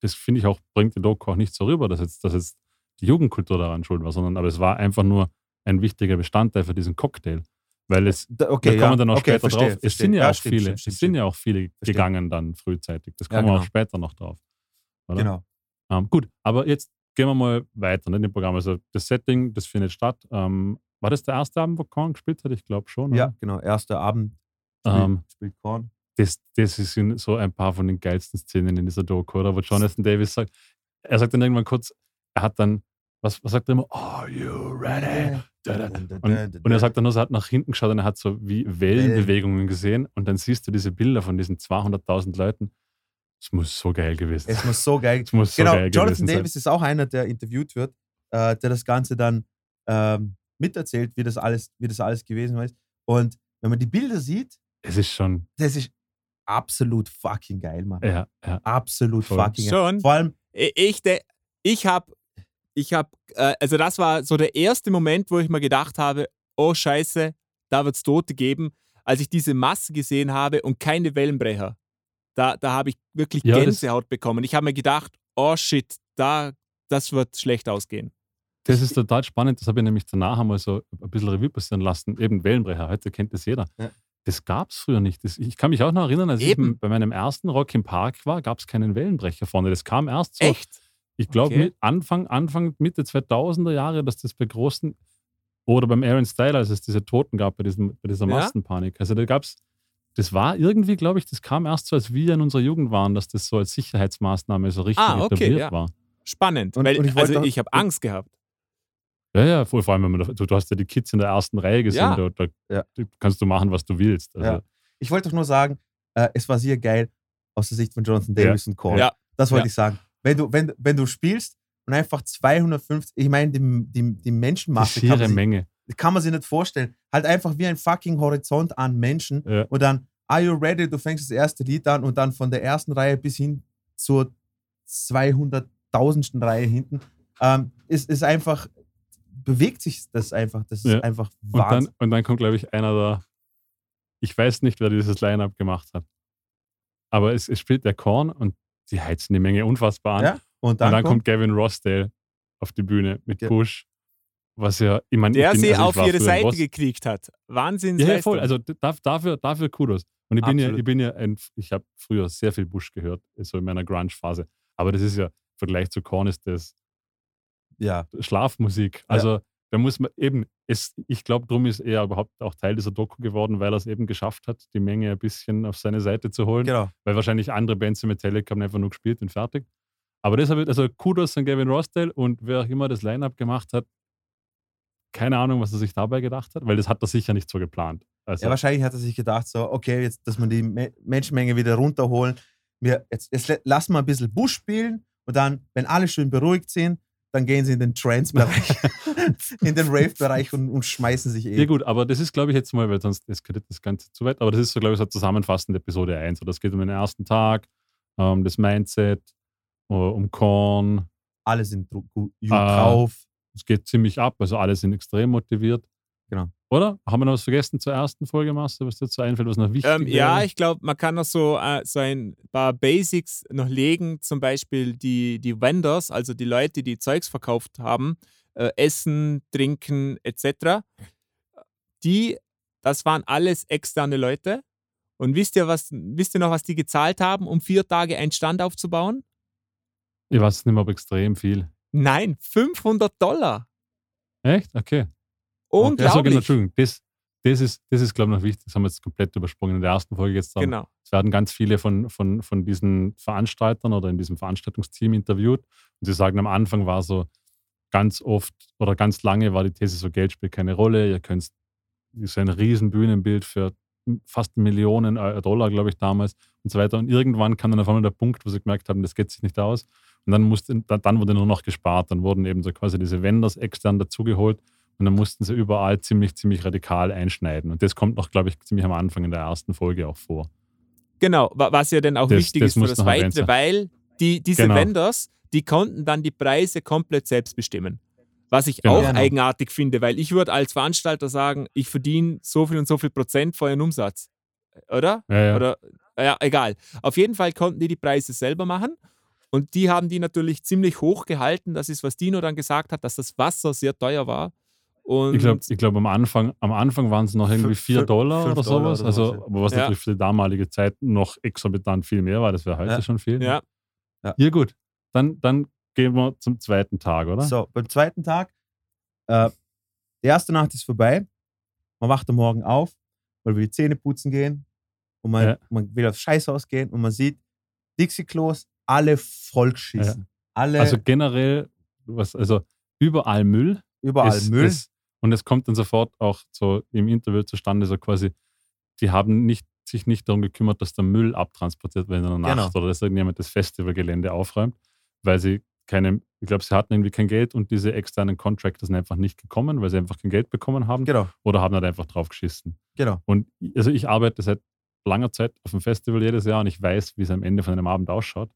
das finde ich auch, bringt der Doku auch nicht so rüber, dass jetzt, dass jetzt die Jugendkultur daran schuld war, sondern aber es war einfach nur ein wichtiger Bestandteil für diesen Cocktail. Weil es, Da- okay, da kommen wir dann noch okay, später verstehe, drauf. Es verstehe. sind ja, auch stimmt, viele, stimmt, stimmt, es sind ja auch viele Verstehe. gegangen dann frühzeitig. Das Ja, kommen wir genau. auch später noch drauf. Oder? Genau. Ähm, gut, aber jetzt gehen wir mal weiter in dem Programm. Also das Setting, das findet statt. Ähm, war das der erste Abend, wo Korn gespielt hat? Ich glaube schon. Ja, oder? genau. Erster Abend spielt, Ähm, spielt Korn. das, das sind so ein paar von den geilsten Szenen in dieser Doku, oder? Wo Jonathan Davis sagt, er sagt dann irgendwann kurz, er hat dann, was, was sagt er immer? Are you ready? Und, und er sagt dann nur, er hat nach hinten geschaut und er hat so wie Wellenbewegungen gesehen und dann siehst du diese Bilder von diesen 200.000 Leuten. Es muss so geil gewesen Es sein. muss so geil Es muss so genau, geil Jonathan gewesen sein. Davis ist auch einer, der interviewt wird, äh, der das Ganze dann ähm, miterzählt, wie das, alles, wie das alles gewesen ist. Und wenn man die Bilder sieht, Es ist schon, das ist absolut fucking geil, Mann. ja, ja. Absolut Voll. fucking geil. Schon. Vor allem, Ich, de- ich habe Ich habe, äh, also das war so der erste Moment, wo ich mir gedacht habe, oh Scheiße, da wird es Tote geben, als ich diese Masse gesehen habe und keine Wellenbrecher. Da, da habe ich wirklich Ja, Gänsehaut bekommen. Ich habe mir gedacht, oh shit, da, das wird schlecht ausgehen. Das ist total spannend. Das habe ich nämlich danach einmal so ein bisschen Revue passieren lassen. Eben Wellenbrecher, heute kennt das jeder. Ja. Das gab es früher nicht. Das, ich kann mich auch noch erinnern, als Eben. ich bei meinem ersten Rock im Park war, gab es keinen Wellenbrecher vorne. Das kam erst so, Echt? ich glaube, Okay. Anfang, Anfang, Mitte 2000er Jahre, dass das bei großen oder beim Aaron Styler, als es diese Toten gab bei, diesem, bei dieser Ja. Massenpanik. Also da gab es, das war irgendwie, glaube ich, das kam erst so, als wir in unserer Jugend waren, dass das so als Sicherheitsmaßnahme so richtig Ah, okay, etabliert ja. war. Spannend. Und- weil, und ich also noch- ich habe Angst gehabt. Ja, ja, vor, vor allem, wenn man, da- du, du hast ja die Kids in der ersten Reihe gesehen, Ja. da, da Ja. kannst du machen, was du willst. Also, Ja. Ich wollte doch nur sagen, äh, es war sehr geil aus der Sicht von Jonathan Davis und Cole. Ja. Das wollte Ja. ich sagen. Wenn du, wenn, wenn du spielst und einfach 250, ich meine, die, die, die Die Menschenmasse kann schiere man, kann man sich nicht vorstellen. Halt einfach wie ein fucking Horizont an Menschen Ja. und dann, are you ready? Du fängst das erste Lied an und dann von der ersten Reihe bis hin zur 200.000. Reihe hinten. Ähm, ist, ist einfach, bewegt sich das einfach. Das ist Ja. einfach Und dann, Wahnsinn. und dann kommt, glaube ich, einer da. Ich weiß nicht, wer dieses Line-Up gemacht hat. Aber es, es spielt der Korn und die heizen die Menge unfassbar an. Ja, und und dann, dann, kommt, kommt Gavin Rossdale auf die Bühne mit Ja. Bush. Was ja, ich meine, Der ich bin, sie also auf ihre Seite Ross- gekriegt hat. Wahnsinn. Ja, ja, voll. Also dafür, dafür Kudos. Und ich bin ja, Absolut. ich bin ja ein, ich habe früher sehr viel Bush gehört, so in meiner Grunge-Phase. Aber das ist ja, im Vergleich zu Korn ist das ja, Schlafmusik. Also da muss man eben, es, ich glaube, drum ist er überhaupt auch Teil dieser Doku geworden, weil er es eben geschafft hat, die Menge ein bisschen auf seine Seite zu holen. genau. Weil wahrscheinlich andere Bands in Metallica haben einfach nur gespielt und fertig. Aber deshalb, also Kudos an Gavin Rossdale und wer auch immer das Line-Up gemacht hat, keine Ahnung, was er sich dabei gedacht hat, weil das hat er sicher nicht so geplant. Also, Ja, wahrscheinlich hat er sich gedacht, so, okay, jetzt, dass wir die Me Menschenmenge wieder runterholen. Wir, jetzt, jetzt la- lassen wir ein bisschen Busch spielen und dann, wenn alle schön beruhigt sind, dann gehen sie in den Trance-Bereich, in den Rave-Bereich und, und schmeißen sich Ja eh. gut, aber das ist, glaube ich, jetzt mal, weil sonst eskaliert das Ganze zu weit, aber das ist so, glaube ich, so zusammenfassend Episode 1. So, das geht um den ersten Tag, um das Mindset, uh, um Korn. Alle sind gut Ah. drauf. Es geht ziemlich ab, also alle sind extrem motiviert. Genau. Oder? Haben wir noch was vergessen zur ersten Folge, Master, was dir dazu einfällt, was noch wichtig Ähm, ja, wäre? ich glaube, man kann noch so, äh, so ein paar Basics noch legen, zum Beispiel die, die Vendors, also die Leute, die Zeugs verkauft haben, äh, Essen, Trinken etc. Die, das waren alles externe Leute. Und wisst ihr, was, wisst ihr noch, was die gezahlt haben, um vier Tage einen Stand aufzubauen? Ich weiß nicht mehr, ob extrem viel. Nein, 500 Dollar. Echt? Okay. Also, Unglaublich. Entschuldigung, das, das ist, das ist glaube ich, noch wichtig. Das haben wir jetzt komplett übersprungen in der ersten Folge jetzt. Dann. Genau. Es werden ganz viele von, von, von diesen Veranstaltern oder in diesem Veranstaltungsteam interviewt. Und sie sagen, am Anfang war so ganz oft oder ganz lange war die These so, Geld spielt keine Rolle. Ihr könnt, ist ein riesen Bühnenbild für fast Millionen Eu- Dollar, glaube ich, damals und so weiter. Und irgendwann kam dann auf einmal der Punkt, wo sie gemerkt haben, das geht sich nicht aus. Und dann, musste, dann- wurde nur noch gespart. Dann wurden eben so quasi diese Vendors extern dazugeholt. Und dann mussten sie überall ziemlich, ziemlich radikal einschneiden. Und das kommt noch, glaube ich, ziemlich am Anfang in der ersten Folge auch vor. Genau, wa- was ja dann auch Das- wichtig das ist für das Weitere, weil die, diese Genau. Vendors, die konnten dann die Preise komplett selbst bestimmen. Was ich Genau. auch Genau. eigenartig finde, weil ich würde als Veranstalter sagen, ich verdiene so viel und so viel Prozent von ihrem Umsatz. Oder? Ja, ja. Oder ja, egal. Auf jeden Fall konnten die die Preise selber machen. Und die haben die natürlich ziemlich hoch gehalten. Das ist, was Dino dann gesagt hat, dass das Wasser sehr teuer war. Und Ich glaube, ich glaub, am Anfang, am Anfang waren es noch irgendwie Fünf- 4 fünf- Dollar oder Dollar sowas. oder also, ja. aber was Ja. natürlich für die damalige Zeit noch exorbitant viel mehr war, das wäre heute Ja. schon viel. ja, Ja, gut. Dann, dann gehen wir zum zweiten Tag, oder? So, beim zweiten Tag, äh, die erste Nacht ist vorbei. Man wacht am Morgen auf, man will die Zähne putzen gehen und man, Ja. man will aufs Scheißhaus gehen und man sieht Dixie-Klos, alle vollgeschissen. Alle Also generell, was, also überall Müll. überall Es- Müll. Es, und es kommt dann sofort auch so im Interview zustande, so quasi, die haben nicht, sich nicht darum gekümmert, dass der Müll abtransportiert wird in der Nacht Genau. oder dass irgendjemand das Festivalgelände aufräumt, weil sie keine, ich glaube, sie hatten irgendwie kein Geld und diese externen Contractors sind einfach nicht gekommen, weil sie einfach kein Geld bekommen haben genau, oder haben halt einfach drauf geschissen. genau. Und also ich arbeite seit langer Zeit auf dem Festival jedes Jahr und ich weiß, wie es am Ende von einem Abend ausschaut.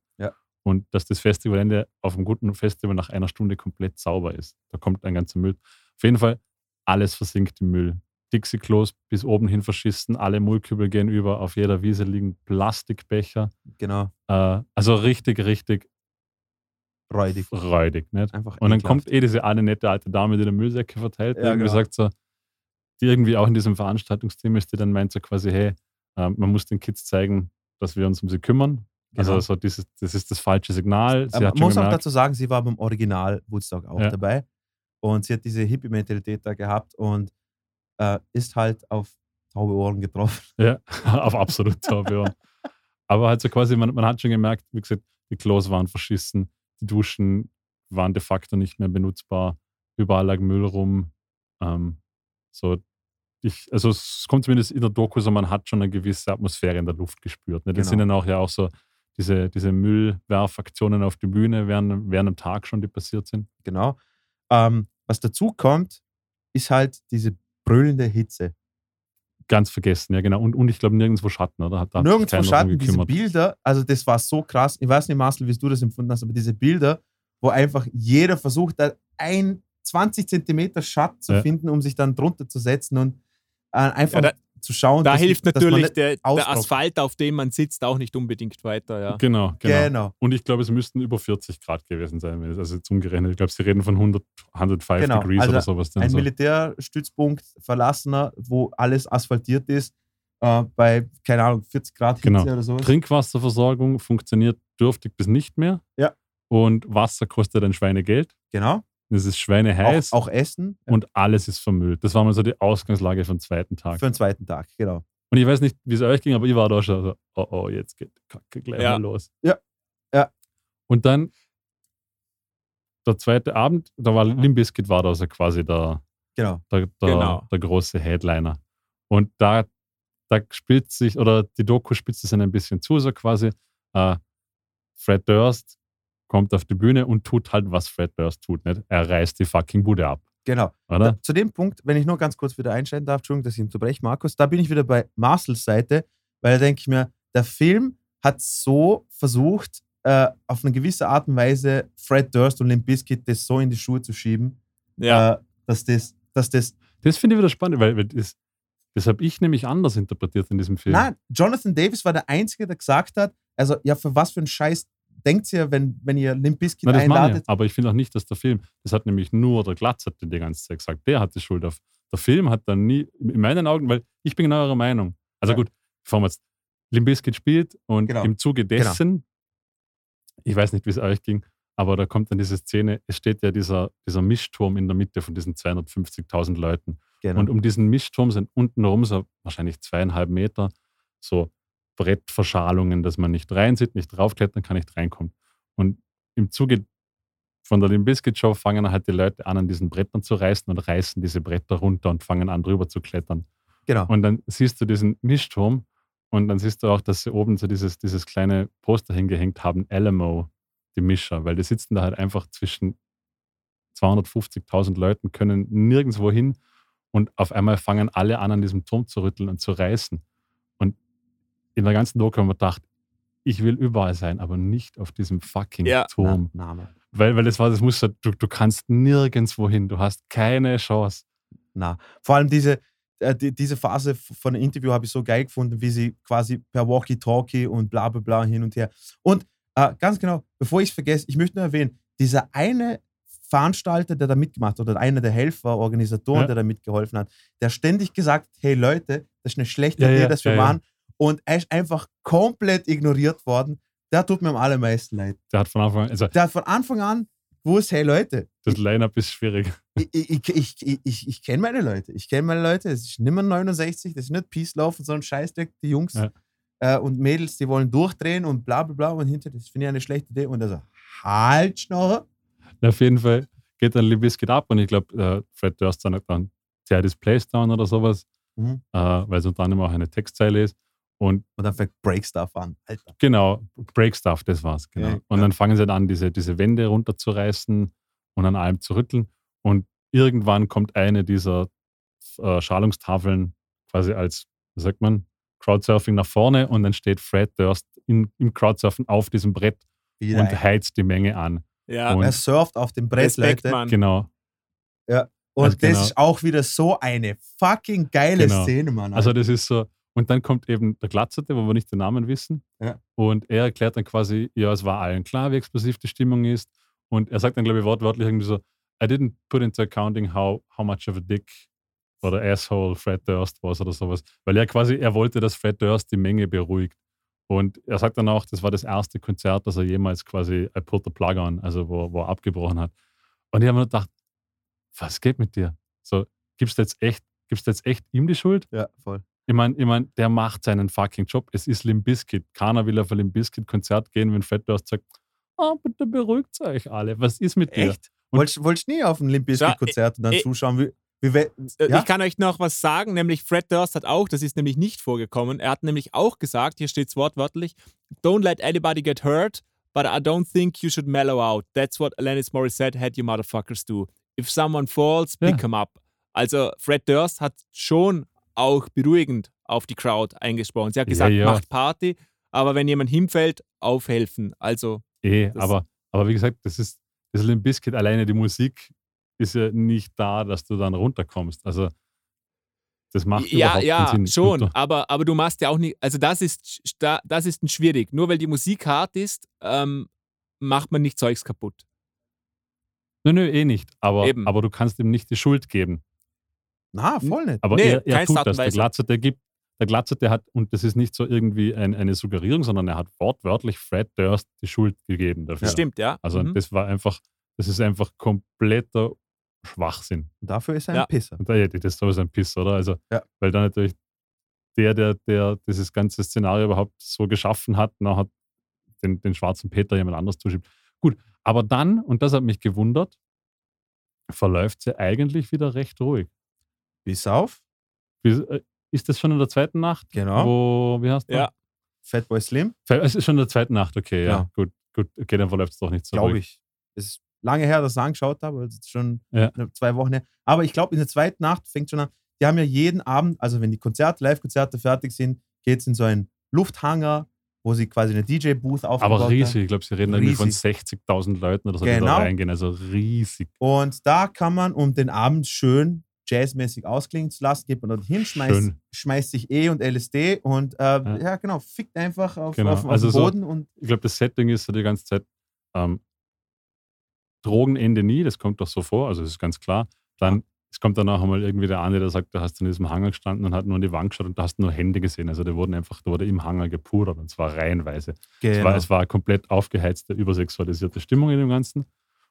Und dass das Festivalende auf einem guten Festival nach einer Stunde komplett sauber ist. Da kommt ein ganzer Müll. Auf jeden Fall, alles versinkt im Müll. Dixie-Klos bis oben hin verschissen, alle Mullkübel gehen über, auf jeder Wiese liegen Plastikbecher. Genau. Äh, also richtig, richtig Räudig. räudig. Nicht? Einfach Und dann ekelhaft. kommt eh diese eine nette alte Dame, die die Müllsäcke verteilt, die Ja, irgendwie genau. sagt so, die irgendwie auch in diesem Veranstaltungsteam ist, die dann meint so quasi, hey, ähm, man muss den Kids zeigen, dass wir uns um sie kümmern. Also Genau. so dieses, das ist das falsche Signal. Sie man muss auch gemerkt, dazu sagen, sie war beim Original Woodstock auch Ja. dabei. Und sie hat diese Hippie-Mentalität da gehabt und äh, ist halt auf taube Ohren getroffen. Ja, auf absolut taube Ohren. Aber halt so quasi, man, man hat schon gemerkt, wie gesagt, die Klos waren verschissen, die Duschen waren de facto nicht mehr benutzbar, überall lag Müll rum. Ähm, so, ich, also es kommt zumindest in der Doku so, man hat schon eine gewisse Atmosphäre in der Luft gespürt. Ne? Das Genau. sind dann auch ja auch so diese, diese Müllwerfaktionen auf die Bühne während, während am Tag schon, die passiert sind. Genau. Ähm, was dazu kommt, ist halt diese brüllende Hitze. Ganz vergessen, ja genau. Und, und ich glaube nirgendwo Schatten, oder? Hat, da Nirgendwo Schatten, diese. Bilder, also das war so krass. Ich weiß nicht, Marcel, wie du das empfunden hast, aber diese Bilder, wo einfach jeder versucht, da ein 20 Zentimeter Schatten zu Ja. finden, um sich dann drunter zu setzen und äh, einfach Ja, da- zu schauen. Da dass- hilft dass man natürlich nicht- der, der. Asphalt, auf dem man sitzt, auch nicht unbedingt weiter. Ja. Genau, genau. Genau. Und ich glaube, es müssten über 40 Grad gewesen sein, wenn es also jetzt umgerechnet. Ich glaube, sie reden von 100, 105 Genau, Degrees also oder sowas. Dann ein so. Militärstützpunkt verlassener, wo alles asphaltiert ist, äh, bei, keine Ahnung, 40 Grad Hitze Genau. oder sowas. Trinkwasserversorgung funktioniert dürftig bis nicht mehr. Ja. Und Wasser kostet ein Schweinegeld. Genau. Es ist schweineheiß Auch, auch Essen ja, und alles ist vermüllt. Das war mal so die Ausgangslage vom zweiten Tag. für den zweiten Tag, genau. Und ich weiß nicht, wie es euch ging, aber ich war da schon so, oh oh, jetzt geht Kacke gleich Ja. mal los. Ja. Ja. Und dann der zweite Abend, da war Limbiskit war da so quasi der, Genau. der, der, Genau. der große Headliner. Und da, da spielt sich, oder die Doku spitzt es dann ein bisschen zu, so quasi, äh, Fred Durst kommt auf die Bühne und tut halt, was Fred Durst tut. Nicht? Er reißt die fucking Bude ab, Genau. oder? Da, zu dem Punkt, wenn ich nur ganz kurz wieder einsteigen darf, Entschuldigung, dass ich unterbreche, Markus, da bin ich wieder bei Marcels Seite, weil da denke ich mir, der Film hat so versucht, äh, auf eine gewisse Art und Weise Fred Durst und Limp Bizkit das so in die Schuhe zu schieben, Ja. äh, dass das, dass das Das finde ich wieder spannend, weil weil das, das habe ich nämlich anders interpretiert in diesem Film. Nein, Jonathan Davis war der Einzige, der gesagt hat, also ja, für was für einen Scheiß denkt ihr, wenn, wenn ihr Limp Bizkit das meine ich. einladet? Aber ich finde auch nicht, dass der Film, das hat nämlich nur der Glatz hat die ganze Zeit gesagt, der hat die Schuld auf. Der Film hat dann nie, in meinen Augen, weil ich bin genau eurer Meinung. Also Ja. gut, bevor jetzt Limbiskit spielt und Genau. im Zuge dessen, ich weiß nicht, wie es euch ging, aber da kommt dann diese Szene, es steht ja dieser, dieser Mischturm in der Mitte von diesen 250.000 Leuten. Genau. Und um diesen Mischturm sind untenrum so wahrscheinlich zweieinhalb Meter so Brettverschalungen, dass man nicht rein sieht, nicht draufklettern kann, nicht reinkommt. Und im Zuge von der Limp Bizkit Show fangen halt die Leute an, an diesen Brettern zu reißen und reißen diese Bretter runter und fangen an, drüber zu klettern. genau. Und dann siehst du diesen Mischturm und dann siehst du auch, dass sie oben so dieses, dieses kleine Poster hingehängt haben, Alamo, die Mischer, weil die sitzen da halt einfach zwischen 250.000 Leuten, können nirgendwo hin und auf einmal fangen alle an, an diesem Turm zu rütteln und zu reißen. In der ganzen Doku haben wir gedacht, ich will überall sein, aber nicht auf diesem fucking Ja. Turm. Na, Name. Weil, weil das war das Muster, du, du kannst nirgendwo hin, du hast keine Chance. Na. Vor allem diese, äh, die, diese Phase von dem Interview habe ich so geil gefunden, wie sie quasi per Walkie-Talkie und bla bla bla hin und her. Und äh, ganz genau, bevor ich es vergesse, ich möchte nur erwähnen, dieser eine Veranstalter, der da mitgemacht hat, oder einer der Helfer, Organisatoren, Ja. der da mitgeholfen hat, der ständig gesagt, hey Leute, das ist eine schlechte Ja, Idee, ja, dass wir ja, ja. waren. Und er ist einfach komplett ignoriert worden. Der tut mir am allermeisten leid. Der hat von Anfang an, also Der hat von Anfang an gewusst, hey Leute, das Line-Up ist schwierig. ich, ich, ich, ich, ich, kenne meine Leute. Ich kenne meine Leute. Es ist nicht mehr 69, das ist nicht Peace laufen, sondern Scheißdreck. Die Jungs Ja. äh, und Mädels, die wollen durchdrehen und bla bla bla. Und hinter, das finde ich eine schlechte Idee. Und er so, halt Schnorre. Auf jeden Fall geht dann Limbiskit ab und ich glaube, äh, Fred Durst sagt dann Tear this place down oder sowas, Mhm. äh, weil es unter anderem auch eine Textzeile ist. Und Und dann fängt Break Stuff an. Alter. genau, Break Stuff, das war's. Genau. Ja, und ja. dann fangen sie dann an, diese, diese Wände runterzureißen und an allem zu rütteln. Und irgendwann kommt eine dieser äh, Schalungstafeln quasi als, wie sagt man, Crowdsurfing nach vorne und dann steht Fred Durst in, im Crowdsurfen auf diesem Brett Wieder und ein- heizt die Menge an. Ja, Und- er surft auf dem Brett, Respekt, Leute. Mann. Genau. Und Also das genau. ist auch wieder so eine fucking geile Genau. Szene, Mann. Also das ist so, und dann kommt eben der Glatzerte, wo wir nicht den Namen wissen. Ja. Und er erklärt dann quasi, ja, es war allen klar, wie explosiv die Stimmung ist. Und er sagt dann, glaube ich, wortwörtlich irgendwie so, I didn't put into accounting how, how much of a dick oder asshole Fred Durst was oder sowas. Weil er quasi, er wollte, dass Fred Durst die Menge beruhigt. Und er sagt dann auch, das war das erste Konzert, das er jemals quasi I put the plug on, also wo, wo er abgebrochen hat. Und ich habe mir gedacht, was geht mit dir? So, gibst du jetzt echt, gibst du jetzt echt ihm die Schuld? ja, voll. Ich meine, ich mein, der macht seinen fucking Job. Es ist Limp Bizkit. Keiner will auf ein Limp Bizkit Konzert gehen, wenn Fred Durst sagt, oh, bitte beruhigt euch alle. Was ist mit dir? Echt? Wolltest wolltest nie auf ein Limp Bizkit Konzert und dann eh- zuschauen, wie, Äh, ja? Ich kann euch noch was sagen, nämlich Fred Durst hat auch, das ist nämlich nicht vorgekommen, er hat nämlich auch gesagt, hier steht es wortwörtlich, don't let anybody get hurt, but I don't think you should mellow out. That's what Alanis Morissette had you motherfuckers do. If someone falls, pick Ja. him up. Also Fred Durst hat schon auch beruhigend auf die Crowd eingesprochen. Sie hat Ja, gesagt, ja. macht Party, aber wenn jemand hinfällt, aufhelfen. Also Eh, aber, aber wie gesagt, das ist das Limp Bizkit alleine, die Musik ist ja nicht da, dass du dann runterkommst. Also das macht ja, überhaupt ja, Sinn. schon. Aber, aber du machst ja auch nicht, also das ist, das ist ein schwierig. Nur weil die Musik hart ist, ähm, macht man nicht Zeugs kaputt. Nö, nö, eh nicht. Aber, Eben. aber du kannst ihm nicht die Schuld geben. Na, voll nicht. Aber Nee, er, er tut das. Der. Glatzer, der gibt, der Glatzer, der hat, und das ist nicht so irgendwie ein, eine Suggerierung, sondern er hat wortwörtlich Fred Durst die Schuld gegeben dafür. Stimmt, ja. Also Mhm. das war einfach, das ist einfach kompletter Schwachsinn. Und dafür ist er Ja. ein Pisser. Und da, ja, das ist sowieso ein Piss, oder? Also, Ja. weil da natürlich der, der, der dieses ganze Szenario überhaupt so geschaffen hat, na, hat den, den schwarzen Peter jemand anders zuschiebt. Gut, aber dann, und das hat mich gewundert, verläuft sie eigentlich wieder recht ruhig. Bis auf Wie- äh, Ist das schon in der zweiten Nacht? Genau. Wo, wie heißt der? Ja. Fatboy Slim, Es ist schon in der zweiten Nacht, okay, ja. Ja. Gut, gut, okay, dann verläuft es doch nicht so glaube ich. Es ist lange her, dass ich es angeschaut habe, es ist schon Ja. zwei Wochen her. Aber ich glaube, in der zweiten Nacht fängt schon an. Die haben ja jeden Abend, also wenn die Konzerte, Live-Konzerte fertig sind, geht es in so einen Lufthanger, wo sie quasi eine DJ-Booth aufgebaut Aber riesig, haben. ich glaube, sie reden irgendwie von Riesig. 60.000 Leuten oder so, die Genau. da reingehen. Also riesig. Und da kann man, um den Abend schön jazzmäßig ausklingen zu lassen, geht man dort hin, schmeißt, schmeißt sich E und LSD und äh, ja. Ja. genau, fickt einfach auf, Genau. auf, auf Also den so- Boden und ich glaube, das Setting ist so die ganze Zeit ähm, Drogenende nie, das kommt doch so vor, also das ist ganz klar. Dann es kommt danach einmal irgendwie der eine, der sagt, da hast du in diesem Hangar gestanden und hat nur in die Wand geschaut und da hast du nur Hände gesehen. Also da wurden einfach, da wurde im Hangar gepudert und zwar reihenweise. Es, genau. war, es war komplett aufgeheizte, übersexualisierte Stimmung in dem Ganzen.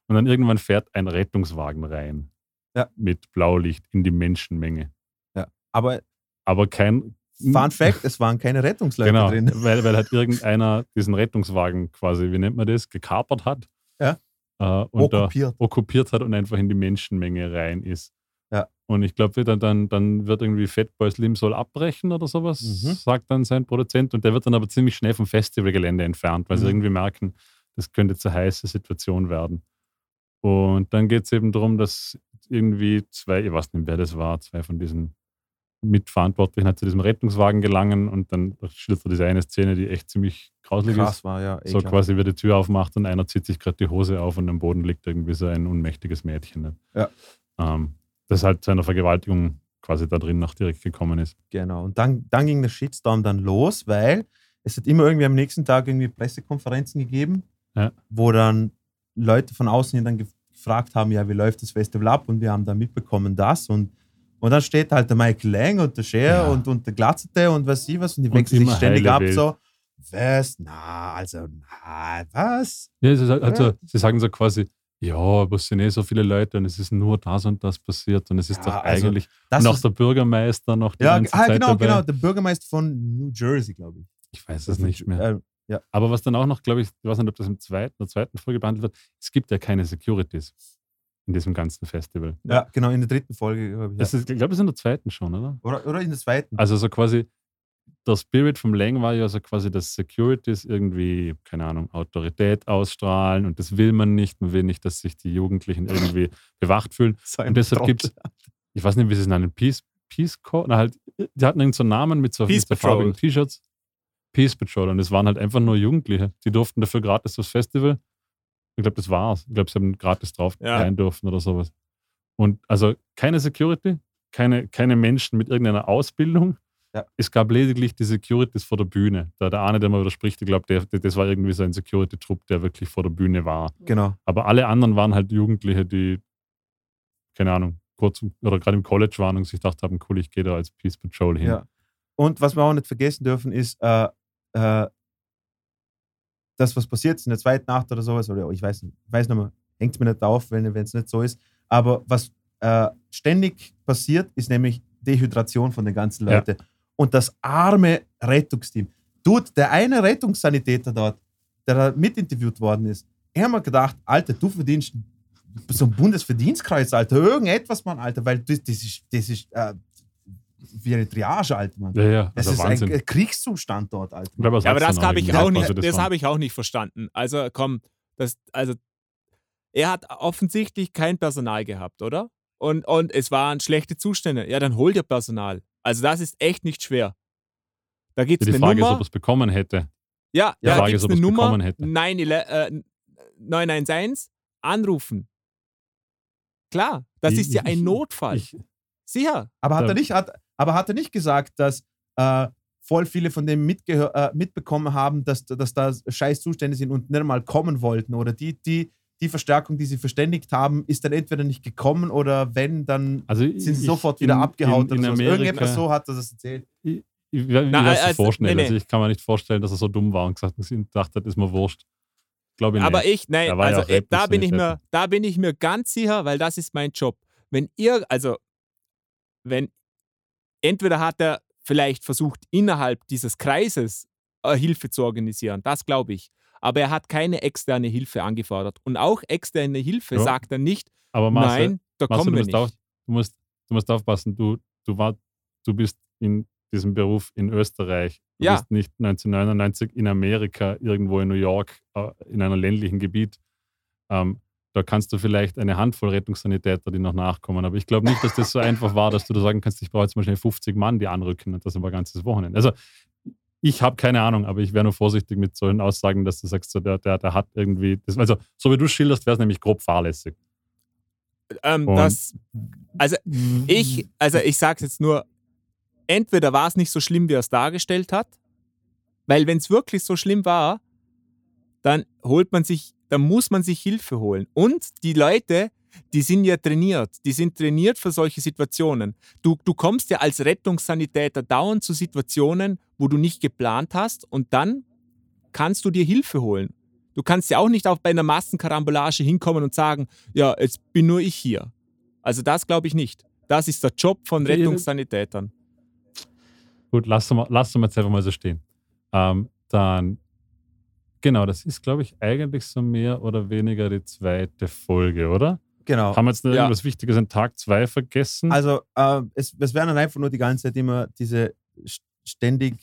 Und dann irgendwann fährt ein Rettungswagen rein. Ja. Mit Blaulicht in die Menschenmenge. Aber Aber kein. Fun Fact, es waren keine Rettungsleute Genau, drin. weil, weil halt irgendeiner diesen Rettungswagen quasi, wie nennt man das, gekapert hat. Ja. Äh, und da Okkupiert. okkupiert hat und einfach in die Menschenmenge rein ist. Ja. Und ich glaube, dann, dann, dann wird irgendwie Fatboy Slim soll abbrechen oder sowas, Mhm. sagt dann sein Produzent. Und der wird dann aber ziemlich schnell vom Festivalgelände entfernt, weil sie Mhm. irgendwie merken, das könnte zu heiße Situation werden. Und dann geht es eben darum, dass irgendwie zwei, ich weiß nicht, wer das war, zwei von diesen Mitverantwortlichen halt zu diesem Rettungswagen gelangen und dann schildert er diese eine Szene, die echt ziemlich grauselig ist. Krass war, ja. So ekelhaft. quasi, wie die Tür aufmacht und einer zieht sich gerade die Hose auf und am Boden liegt irgendwie so ein unmächtiges Mädchen. Ne? Ja. Ähm, das halt zu einer Vergewaltigung quasi da drin noch direkt gekommen ist. Genau. Und dann, dann ging der Shitstorm dann los, weil es hat immer irgendwie am nächsten Tag irgendwie Pressekonferenzen gegeben, Ja. wo dann Leute von außen dann gefragt haben, ja, wie läuft das Festival ab? Und wir haben dann mitbekommen das und und dann steht halt der Michael Lang und der Cher Ja. und, und der Glatzete und was sie was und die Und wechseln sich ständig ab. Welt. So, was? Na, also, na, was? Ja, sie, also, sie sagen so quasi, ja, es sind eh so viele Leute und es ist nur das und das passiert und es ist Ja, doch also, eigentlich auch ist, der Bürgermeister noch die ja, ganze ah, Zeit genau, dabei. genau, der Bürgermeister von New Jersey, glaube ich. Ich weiß es nicht mehr. Äh, Aber was dann auch noch, glaube ich, ich weiß nicht, ob das im zweiten, der zweiten Folge behandelt wird, es gibt ja keine Securities in diesem ganzen Festival. ja, genau, in der dritten Folge, ich. Das Ja. ist, ich glaube, das ist in der zweiten schon, oder? Oder, oder in der zweiten. Also so quasi, der Spirit vom Lang war ja so quasi, dass Securities irgendwie, keine Ahnung, Autorität ausstrahlen und das will man nicht. Man will nicht, dass sich die Jugendlichen irgendwie bewacht fühlen. So Und deshalb gibt es, ich weiß nicht, wie sie es nennen, Peace, Peace Corps, na halt, die hatten irgendeinen so Namen mit so, mit so farbigen. T-Shirts. Peace Patrol und es waren halt einfach nur Jugendliche. Die durften dafür gratis das Festival. Ich glaube, das war's. Ich glaube, sie haben gratis drauf Ja. rein dürfen oder sowas. Und also keine Security, keine, keine Menschen mit irgendeiner Ausbildung. Ja. Es gab lediglich die Securities vor der Bühne. Da der eine, der mal widerspricht, ich glaube, der, der, das war irgendwie so ein Security-Trupp, der wirklich vor der Bühne war. Genau. Aber alle anderen waren halt Jugendliche, die, keine Ahnung, kurz oder gerade im College waren und sich gedacht haben, cool, ich gehe da als Peace Patrol hin. Ja. Und was wir auch nicht vergessen dürfen, ist, äh, äh, das, was passiert ist in der zweiten Nacht oder sowas, oder ich weiß, weiß nicht mehr, hängt mir nicht auf, wenn es nicht so ist. Aber was äh, ständig passiert, ist nämlich Dehydration von den ganzen Ja. Leuten. Und das arme Rettungsteam. Dude, der eine Rettungssanitäter dort, der da mitinterviewt worden ist, er hat mir gedacht, Alter, du verdienst so ein Bundesverdienstkreuz, Alter, irgendetwas, Mann, Alter, weil das, das ist, das ist äh, wie eine Triage, Alter, Mann. Ja, ja, Das also ist Wahnsinn. ein Kriegszustand dort, Alter. Ich glaube, Ja, aber das habe ich, auch nicht, also das habe ich auch nicht verstanden. Also komm, das, also er hat offensichtlich kein Personal gehabt, oder? Und, und es waren schlechte Zustände. Ja, dann hol dir Personal. Also das ist echt nicht schwer. Da gibt es Die eine Frage ist, Nummer. ob er es bekommen hätte. ja, die da Frage ist, es ob er's Nummer. bekommen hätte. 9, äh, 911, anrufen. Klar, das Ich- ist ja ich- ein Notfall. Ich, Sicher. Aber hat, er nicht, hat, aber hat er nicht gesagt, dass äh, voll viele von dem mitgehör, äh, mitbekommen haben, dass, dass da scheiß Zustände sind und nicht mal kommen wollten? Oder die, die, die Verstärkung, die sie verständigt haben, ist dann entweder nicht gekommen oder wenn, dann also sind sie ich- sofort wieder in, abgehauen. In, in oder so. Amerika, Irgendetwas so hat er das erzählt. Ich, ich, ich Na, also, vorstellen. nee, Also nee. ich kann mir nicht vorstellen, dass er so dumm war und gesagt hat, gedacht hat, ist mir wurscht. Glaube ich Aber ich, nein, ja also auch äh, da bin ich mir, da bin ich mir ganz sicher, weil das ist mein Job. Wenn ihr, also wenn entweder hat er vielleicht versucht, innerhalb dieses Kreises äh, Hilfe zu organisieren, das glaube ich. Aber er hat keine externe Hilfe angefordert. Und auch externe Hilfe Ja. sagt er nicht, Aber Marcel, nein, da Marcel, kommen wir musst auf, nicht. du, musst, du musst aufpassen, du, du, war, du bist in diesem Beruf in Österreich. Du Ja. bist nicht 1999 in Amerika, irgendwo in New York, äh, in einem ländlichen Gebiet. Ähm, da kannst du vielleicht eine Handvoll Rettungssanitäter, die noch nachkommen. Aber ich glaube nicht, dass das so einfach war, dass du da sagen kannst, ich brauche jetzt mal schnell 50 Mann, die anrücken und das über ein ganzes Wochenende. Also ich habe keine Ahnung, aber ich wäre nur vorsichtig mit solchen Aussagen, dass du sagst, so, der, der, der hat irgendwie, das, also so wie du schilderst, wäre es nämlich grob fahrlässig. Ähm, das, also ich, also ich sage es jetzt nur, entweder war es nicht so schlimm, wie er es dargestellt hat, weil wenn es wirklich so schlimm war, dann holt man sich, dann muss man sich Hilfe holen. Und die Leute, die sind ja trainiert, die sind trainiert für solche Situationen. Du, du kommst ja als Rettungssanitäter dauernd zu Situationen, wo du nicht geplant hast und dann kannst du dir Hilfe holen. Du kannst ja auch nicht auch bei einer Massenkarambolage hinkommen und sagen, ja, jetzt bin nur ich hier. Also das glaube ich nicht. Das ist der Job von Rettungssanitätern. Gut, lassen wir, lassen wir jetzt einfach mal so stehen. Ähm, dann, genau, das ist, glaube ich, eigentlich so mehr oder weniger die zweite Folge, oder? Genau. Haben wir jetzt noch Ja. irgendwas Wichtiges in Tag 2 vergessen? Also, äh, es, es werden dann einfach nur die ganze Zeit immer diese st- ständig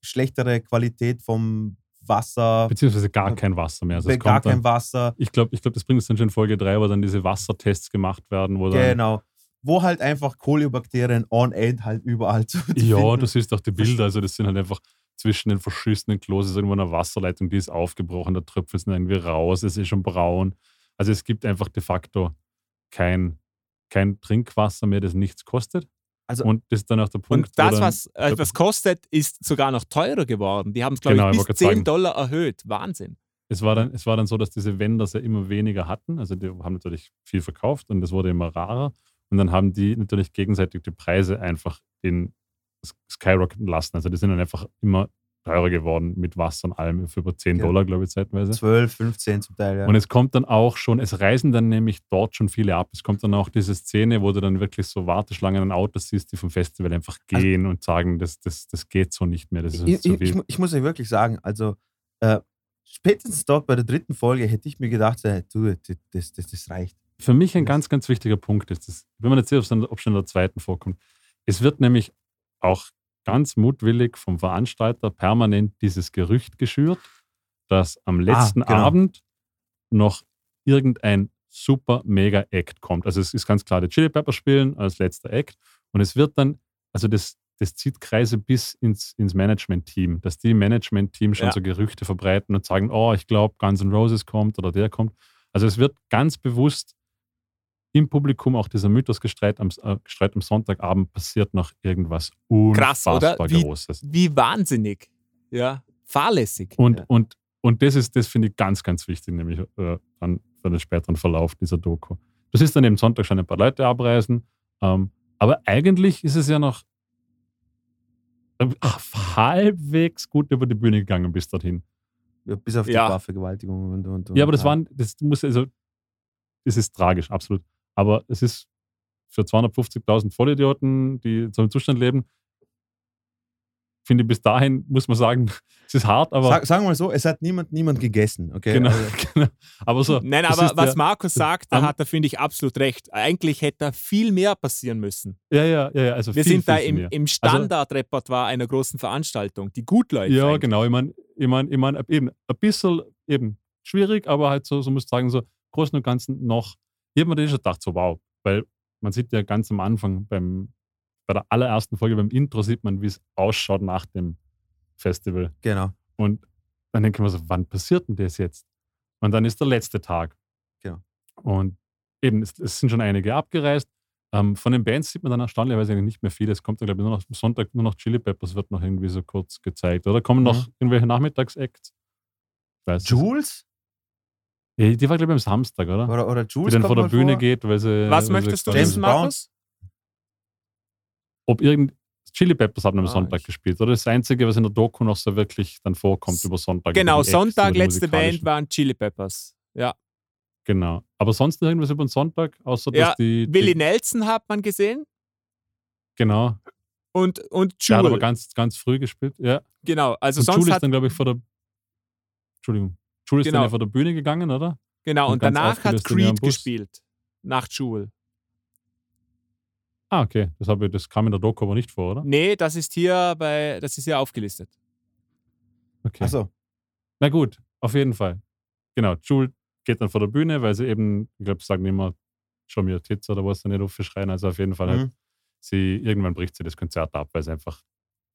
schlechtere Qualität vom Wasser, Beziehungsweise gar kein Wasser mehr. Also es gar kommt dann, kein Wasser. ich glaube, ich glaub, das bringt uns dann schon in Folge 3, wo dann diese Wassertests gemacht werden, wo dann, Genau. Wo halt einfach Kolibakterien on end halt überall zu, Ja, finden. du siehst auch die Bilder, also das sind halt einfach zwischen den verschissenen Klos ist irgendwo eine Wasserleitung, die ist aufgebrochen, da tröpfelt es irgendwie raus, es ist schon braun. Also es gibt einfach de facto kein, kein Trinkwasser mehr, das nichts kostet. Also- und das ist dann auch der Punkt, Und das, was äh, etwas kostet, ist sogar noch teurer geworden. Die haben es, glaube Genau, ich ich, bis grad 10 sagen. Dollar erhöht. Wahnsinn. es, war dann, es war dann so, dass diese Vendors ja immer weniger hatten. Also die haben natürlich viel verkauft und es wurde immer rarer. Und dann haben die natürlich gegenseitig die Preise einfach in skyrocketen lassen. Also die sind dann einfach immer teurer geworden mit Wasser und allem für über 10 Ja. Dollar, glaube ich, zeitweise. 12, 15 zum Teil, ja. Und es kommt dann auch schon, es reisen dann nämlich dort schon viele ab. Es kommt dann auch diese Szene, wo du dann wirklich so Warteschlangen an Autos siehst, die vom Festival einfach Also gehen und sagen, das, das, das geht so nicht mehr. Das ist ich, zu ich, ich, viel. mu- ich muss euch wirklich sagen, also äh, spätestens dort bei der dritten Folge hätte ich mir gedacht, hey, du, das, das, das reicht. Für mich ein ganz, ganz wichtiger Punkt ist, das, ich bin mir nicht sicher, ob es in der zweiten vorkommt. Es wird nämlich auch ganz mutwillig vom Veranstalter permanent dieses Gerücht geschürt, dass am letzten genau. Abend noch irgendein super mega Act kommt. Also es ist ganz klar, die Chili Pepper spielen als letzter Act und es wird dann, also das, das zieht Kreise bis ins, ins Management-Team, dass die Management-Team schon Ja. so Gerüchte verbreiten und sagen, oh, ich glaube, Guns N' Roses kommt oder der kommt. Also es wird ganz bewusst im Publikum auch dieser Mythos gestreut, am, äh, gestreut am Sonntagabend passiert noch irgendwas Krass, oder? unfassbar Wie- Großes. Wie wahnsinnig. Ja, fahrlässig. Und, Ja. und, und das ist, das finde ich ganz, ganz wichtig, nämlich äh, dann für den späteren Verlauf dieser Doku. Du siehst dann eben Sonntag schon ein paar Leute abreisen, ähm, aber eigentlich ist es ja noch äh, halbwegs gut über die Bühne gegangen bis dorthin. Ja, bis auf die Ja. Barvergewaltigung und, und, und Ja, aber das waren, das muss also, das ist tragisch, absolut. Aber es ist für 250.000 Vollidioten, die so im Zustand leben, finde ich bis dahin, muss man sagen, es ist hart, aber Sag, sagen wir mal so, es hat niemand, niemand gegessen. Okay? genau, Also, genau. Aber so, Nein, aber ist was der- Markus sagt, da hat er, finde ich, absolut recht. Eigentlich hätte da viel mehr passieren müssen. Ja, ja, ja. Also Wir viel, sind da viel, viel im, im Standardrepertoire einer großen Veranstaltung, die gut läuft. Ja, eigentlich. genau. Ich meine, ich mein, ich mein, eben ein bisschen eben schwierig, aber halt so, so muss ich sagen, so im Großen und Ganzen noch. Ich habe mir das schon gedacht, so wow, weil man sieht ja ganz am Anfang beim, bei der allerersten Folge, beim Intro sieht man, wie es ausschaut nach dem Festival. genau. Und dann denke ich mir so, wann passiert denn das jetzt? Und dann ist der letzte Tag. Genau. Und eben, es, es sind schon einige abgereist. Ähm, von den Bands sieht man dann erstaunlicherweise eigentlich nicht mehr viel. Es kommt, dann, glaube ich, nur noch am Sonntag nur noch Chili Peppers wird noch irgendwie so kurz gezeigt. Oder kommen noch Mhm. irgendwelche Nachmittagsacts? Jules? Die war, glaube ich, am Samstag, oder? Oder, oder Die Jules dann kommt vor der Bühne vor. geht, weil sie. Was weil sie möchtest du quasi- James wissen, Brown? Markus? Ob irgend. Chili Peppers haben am Ah, Sonntag ich- gespielt, oder? Das Einzige, was in der Doku noch so wirklich dann vorkommt über Sonntag. Genau, die Sonntag, die letzte. Band waren Chili Peppers. Ja. Genau. Aber sonst noch irgendwas über den Sonntag, außer Ja, dass die. Willie die Nelson hat man gesehen genau. und, und Der hat aber ganz, ganz früh gespielt. Ja. Genau, also Und sonst Jules ist hat, dann, glaube ich, vor der. Entschuldigung. Jules ist Genau. dann ja vor der Bühne gegangen, oder? genau, und und danach hat Creed gespielt. Nach Jewel. Ah, okay. Das, habe ich, das kam in der Doku aber nicht vor, oder? Nee, das ist hier bei, das ist hier aufgelistet. Okay. Achso. Na gut, auf jeden Fall. Genau, Jules geht dann vor der Bühne, weil sie eben, ich glaube, sagen immer, schon mir Tits oder was sie nicht aufschreien. Also auf jeden Fall halt, Mhm. sie, irgendwann bricht sie das Konzert ab, weil es einfach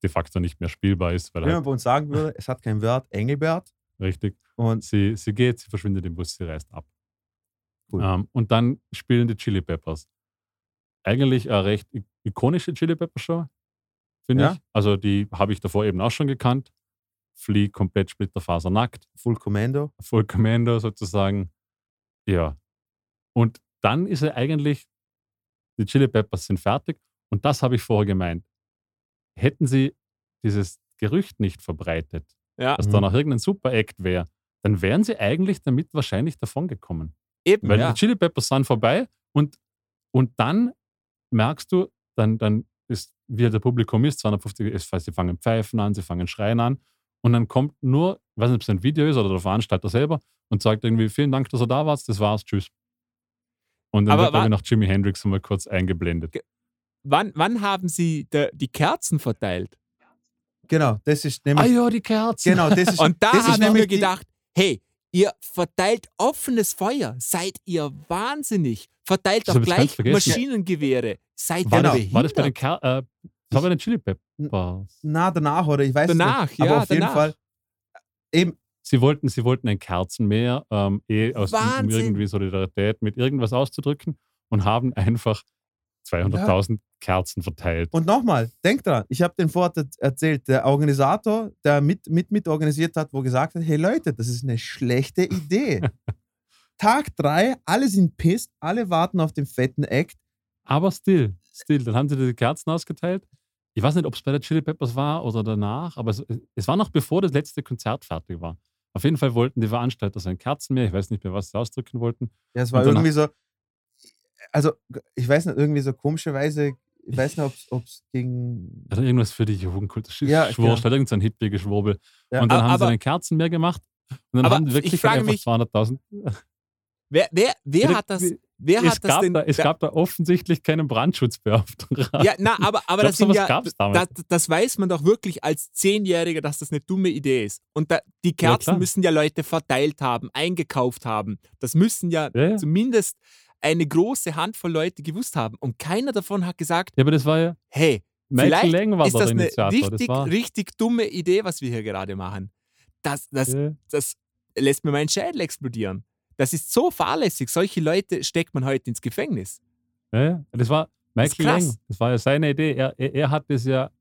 de facto nicht mehr spielbar ist, weil Wie man halt, bei uns sagen würde, es hat kein Wert, Engelbert. Richtig. Und Sie, sie geht, sie verschwindet im Bus, sie reist ab. Cool. Ähm, und dann spielen die Chili Peppers. Eigentlich eine recht ikonische Chili Pepper Show, finde Ja. ich. Also die habe ich davor eben auch schon gekannt. Flea komplett splitterfasernackt. Full Commando. Full Commando sozusagen. Ja. Und dann ist er eigentlich, die Chili Peppers sind fertig. Und das habe ich vorher gemeint. Hätten sie dieses Gerücht nicht verbreitet, Ja, dass da noch irgendein Super-Act wäre, dann wären sie eigentlich damit wahrscheinlich davongekommen. eben. Weil ja. die Chili Peppers sind vorbei und, und dann merkst du, dann, dann ist, wie der Publikum ist, 250, ist, sie fangen Pfeifen an, sie fangen Schreien an und dann kommt nur, ich weiß nicht, ob es ein Video ist oder der Veranstalter selber und sagt irgendwie, vielen Dank, dass ihr da wart, das war's, tschüss. Und dann wird, noch Jimi Hendrix mal kurz eingeblendet. Wann, wann haben Sie die Kerzen verteilt? Genau, das ist nämlich. Ah ja, die Kerzen. Genau, das ist, Und da das ist habe ich mir gedacht, hey, ihr verteilt offenes Feuer. Seid ihr wahnsinnig? Verteilt doch gleich. Maschinengewehre. Seid War, ihr Genau. war das bei den behindert? Ker äh, das war bei den Chili Peppers. Na, danach, oder ich weiß Danach, nicht. Aber ja, auf jeden danach. Fall. Eben, Sie wollten, sie wollten ein Kerzenmeer, ähm, eh aus um irgendwie Solidarität mit irgendwas auszudrücken und haben einfach 200.000 Kerzen verteilt. Und nochmal, denk dran, ich habe den vorher erzählt, der Organisator, der mit, mit, mit organisiert hat, wo gesagt hat, hey Leute, das ist eine schlechte Idee. Tag drei, alle sind pisst, alle warten auf den fetten Act. Aber still, still, dann haben sie die Kerzen ausgeteilt. Ich weiß nicht, ob es bei der Chili Peppers war oder danach, aber es, es war noch bevor das letzte Konzert fertig war. Auf jeden Fall wollten die Veranstalter so ein Kerzenmeer, ich weiß nicht mehr, was sie ausdrücken wollten. Ja, es war irgendwie so, also ich weiß nicht, irgendwie so komischerweise, ich weiß nicht, ob es gegen. Oder irgendwas für die Jugendkultur. Ja, genau. irgend so ein Hippie-Geschwurbel. Ja, und dann aber- haben sie aber- ein Kerzenmeer gemacht. Und dann Aber haben die ich wirklich frage einfach mich- 200.000. Wer, wer, wer hat das, wer es, hat das gab denn? da, es gab da offensichtlich keinen Brandschutzbeauftragten. ja, na, aber, aber das sind was ja, das, das weiß man doch wirklich als Zehnjähriger, dass das eine dumme Idee ist. Und da, die Kerzen klar. müssen ja Leute verteilt haben, eingekauft haben. Das müssen ja, Ja, ja. zumindest eine große Handvoll Leute gewusst haben. Und keiner davon hat gesagt, Ja, aber das war ja, hey, Michael Vielleicht Lang war ist das eine richtig, das richtig dumme Idee, was wir hier gerade machen. Das, das, Ja. das lässt mir meinen Schädel explodieren. Das ist so fahrlässig. Solche Leute steckt man heute ins Gefängnis. Ja. Das war Das Michael krass. Lang. Das war ja seine Idee. Er, er, er hat das ja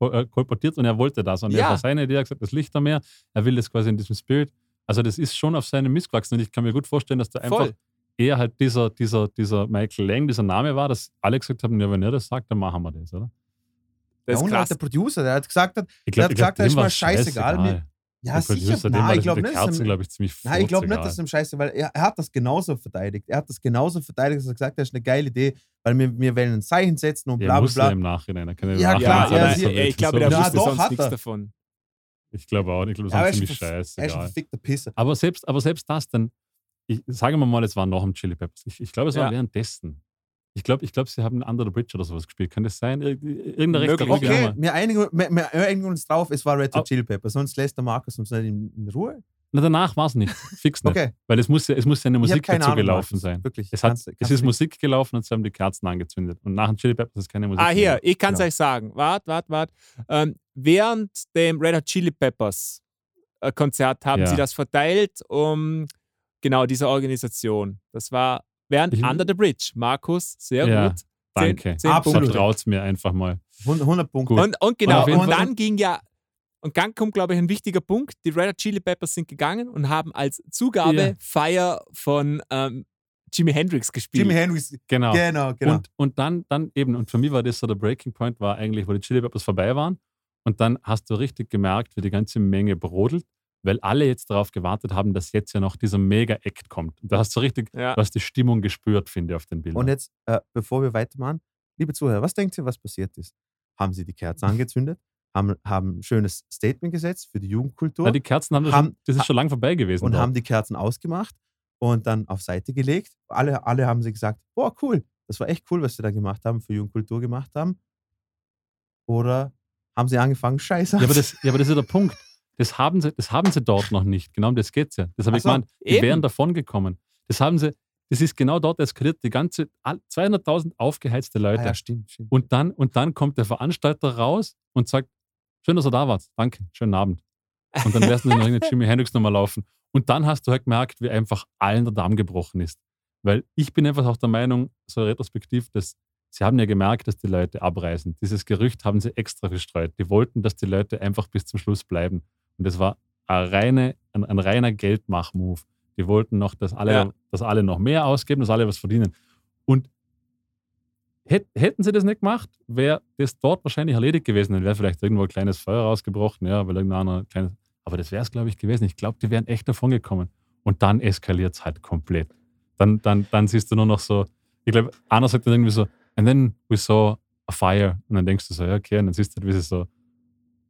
äh, kolportiert und er wollte das. Und Ja. das war seine Idee. Er hat gesagt, das Lichtermeer. Er will das quasi in diesem Spirit. Also, das ist schon auf seinem Mist gewachsen. Und ich kann mir gut vorstellen, dass da einfach Voll. Eher halt dieser, dieser, dieser Michael Lang, dieser Name war, dass alle gesagt haben: Ja, wenn er das sagt, dann machen wir das, oder? Das ja, ist krass. der Producer, der hat gesagt, hat, Ich Der hat gesagt, das ist mal scheißegal, mir- ja, Der sicher, Producer, nein, ich das glaube mit nicht, Kerzen, glaube ich, ziemlich Nein, ich glaube nicht, dass es ihm scheiße weil er, er hat das genauso verteidigt. Er hat das genauso verteidigt, dass er gesagt hat, das ist eine geile Idee, weil wir, wir wollen ein Zeichen setzen und bla bla muss ja bla. im Nachhinein. Er kann ja Ja, klar, ja, ey, will. ich glaube, der Ja, wusste doch, sonst hat nichts davon. Ich glaube auch. Ich glaube, Ja, sonst ist ziemlich ein- Er ist ein scheißegal. verfickter Pisser. Aber selbst, aber selbst das dann, ich, sagen wir mal, es war noch ein Chili Peppers. Ich, ich glaube, es war Ja. währenddessen. Ich glaube, ich glaub, sie haben Under the Bridge oder sowas gespielt. Kann das sein? Ir- Irgendeine rechte ja. Okay, wir. einigen, wir, wir einigen uns drauf, es war Red Hot Aber- Chili Pepper, sonst lässt der Markus uns nicht in, in Ruhe. Na, danach war es nicht. Fix nicht. Okay, Weil es muss, ja, es muss ja eine Musik dazu Ahnung. gelaufen Markus. sein. Wirklich. Es, hat, Kannst- es kannst ist Musik gelaufen und sie haben die Kerzen angezündet. Und nach dem Chili Peppers ist keine Musik Ah, mehr hier, gelaufen. ich kann es Genau. euch sagen. Wart, wart, wart. Ähm, während dem Red Hot Chili Peppers äh, Konzert haben Ja. sie das verteilt um genau diese Organisation. Das war während Ich- Under the Bridge. Markus, sehr Ja, gut. Danke. zehn Absolut. Vertraut mir einfach mal. 100 Punkte. Gut. Und, und genau, und Fall- dann ging ja, und dann kommt, glaube ich, ein wichtiger Punkt. Die Red Hot Chili Peppers sind gegangen und haben als Zugabe Ja. Fire von ähm, Jimi Hendrix gespielt. Jimi Hendrix, Genau. genau, genau. Und, und dann, dann eben, und für mich war das so der Breaking Point, war eigentlich, wo die Chili Peppers vorbei waren. Und dann hast du richtig gemerkt, wie die ganze Menge brodelt, weil alle jetzt darauf gewartet haben, dass jetzt ja noch dieser Mega-Act kommt. Da hast du richtig, Ja. du hast die Stimmung gespürt, finde ich, auf den Bildern. Und jetzt, äh, bevor wir weitermachen, liebe Zuhörer, was denkt ihr, was passiert ist? Haben sie die Kerzen angezündet? Haben, haben ein schönes Statement gesetzt für die Jugendkultur Na, die Kerzen haben, das haben- schon, das ist schon lang vorbei gewesen. und dort. haben die Kerzen ausgemacht und dann auf Seite gelegt. Alle, alle haben sie gesagt, boah, cool, das war echt cool, was sie da gemacht haben, für Jugendkultur gemacht haben. Oder haben sie angefangen, Scheiße ja, aber das, ja, aber das ist der Punkt. Das haben, sie, das haben sie dort noch nicht. Genau um das geht es ja. Das habe ich so, gemeint. Die eben. wären davon gekommen. Das haben sie, das ist genau dort eskaliert. Die ganze all- 200.000 aufgeheizte Leute. Ah, ja, stimmt, stimmt. Und dann, und dann kommt der Veranstalter raus und sagt, schön, dass ihr da wart. Danke, schönen Abend. Und dann wärst du noch irgendeine Jimi Hendrix Nummer laufen. Und dann hast du halt gemerkt, wie einfach allen der Darm gebrochen ist. Weil ich bin einfach auch der Meinung, so retrospektiv, dass sie haben ja gemerkt, dass die Leute abreisen. Dieses Gerücht haben sie extra gestreut. Die wollten, dass die Leute einfach bis zum Schluss bleiben. Und das war ein, reine, ein, ein reiner Geldmach-Move. Die wollten noch, dass alle, Ja. dass alle noch mehr ausgeben, dass alle was verdienen. Und Hätt, hätten sie das nicht gemacht, wäre das dort wahrscheinlich erledigt gewesen. Dann wäre vielleicht irgendwo ein kleines Feuer rausgebrochen, ja, weil irgendeiner kleines. Aber das wäre es, glaube ich, gewesen. Ich glaube, die wären echt davon gekommen. Und dann eskaliert es halt komplett. Dann, dann, dann siehst du nur noch so, ich glaube, einer sagt dann irgendwie so, and then we saw a fire. Und dann denkst du so, ja, okay, und dann siehst du, halt, wie sie so,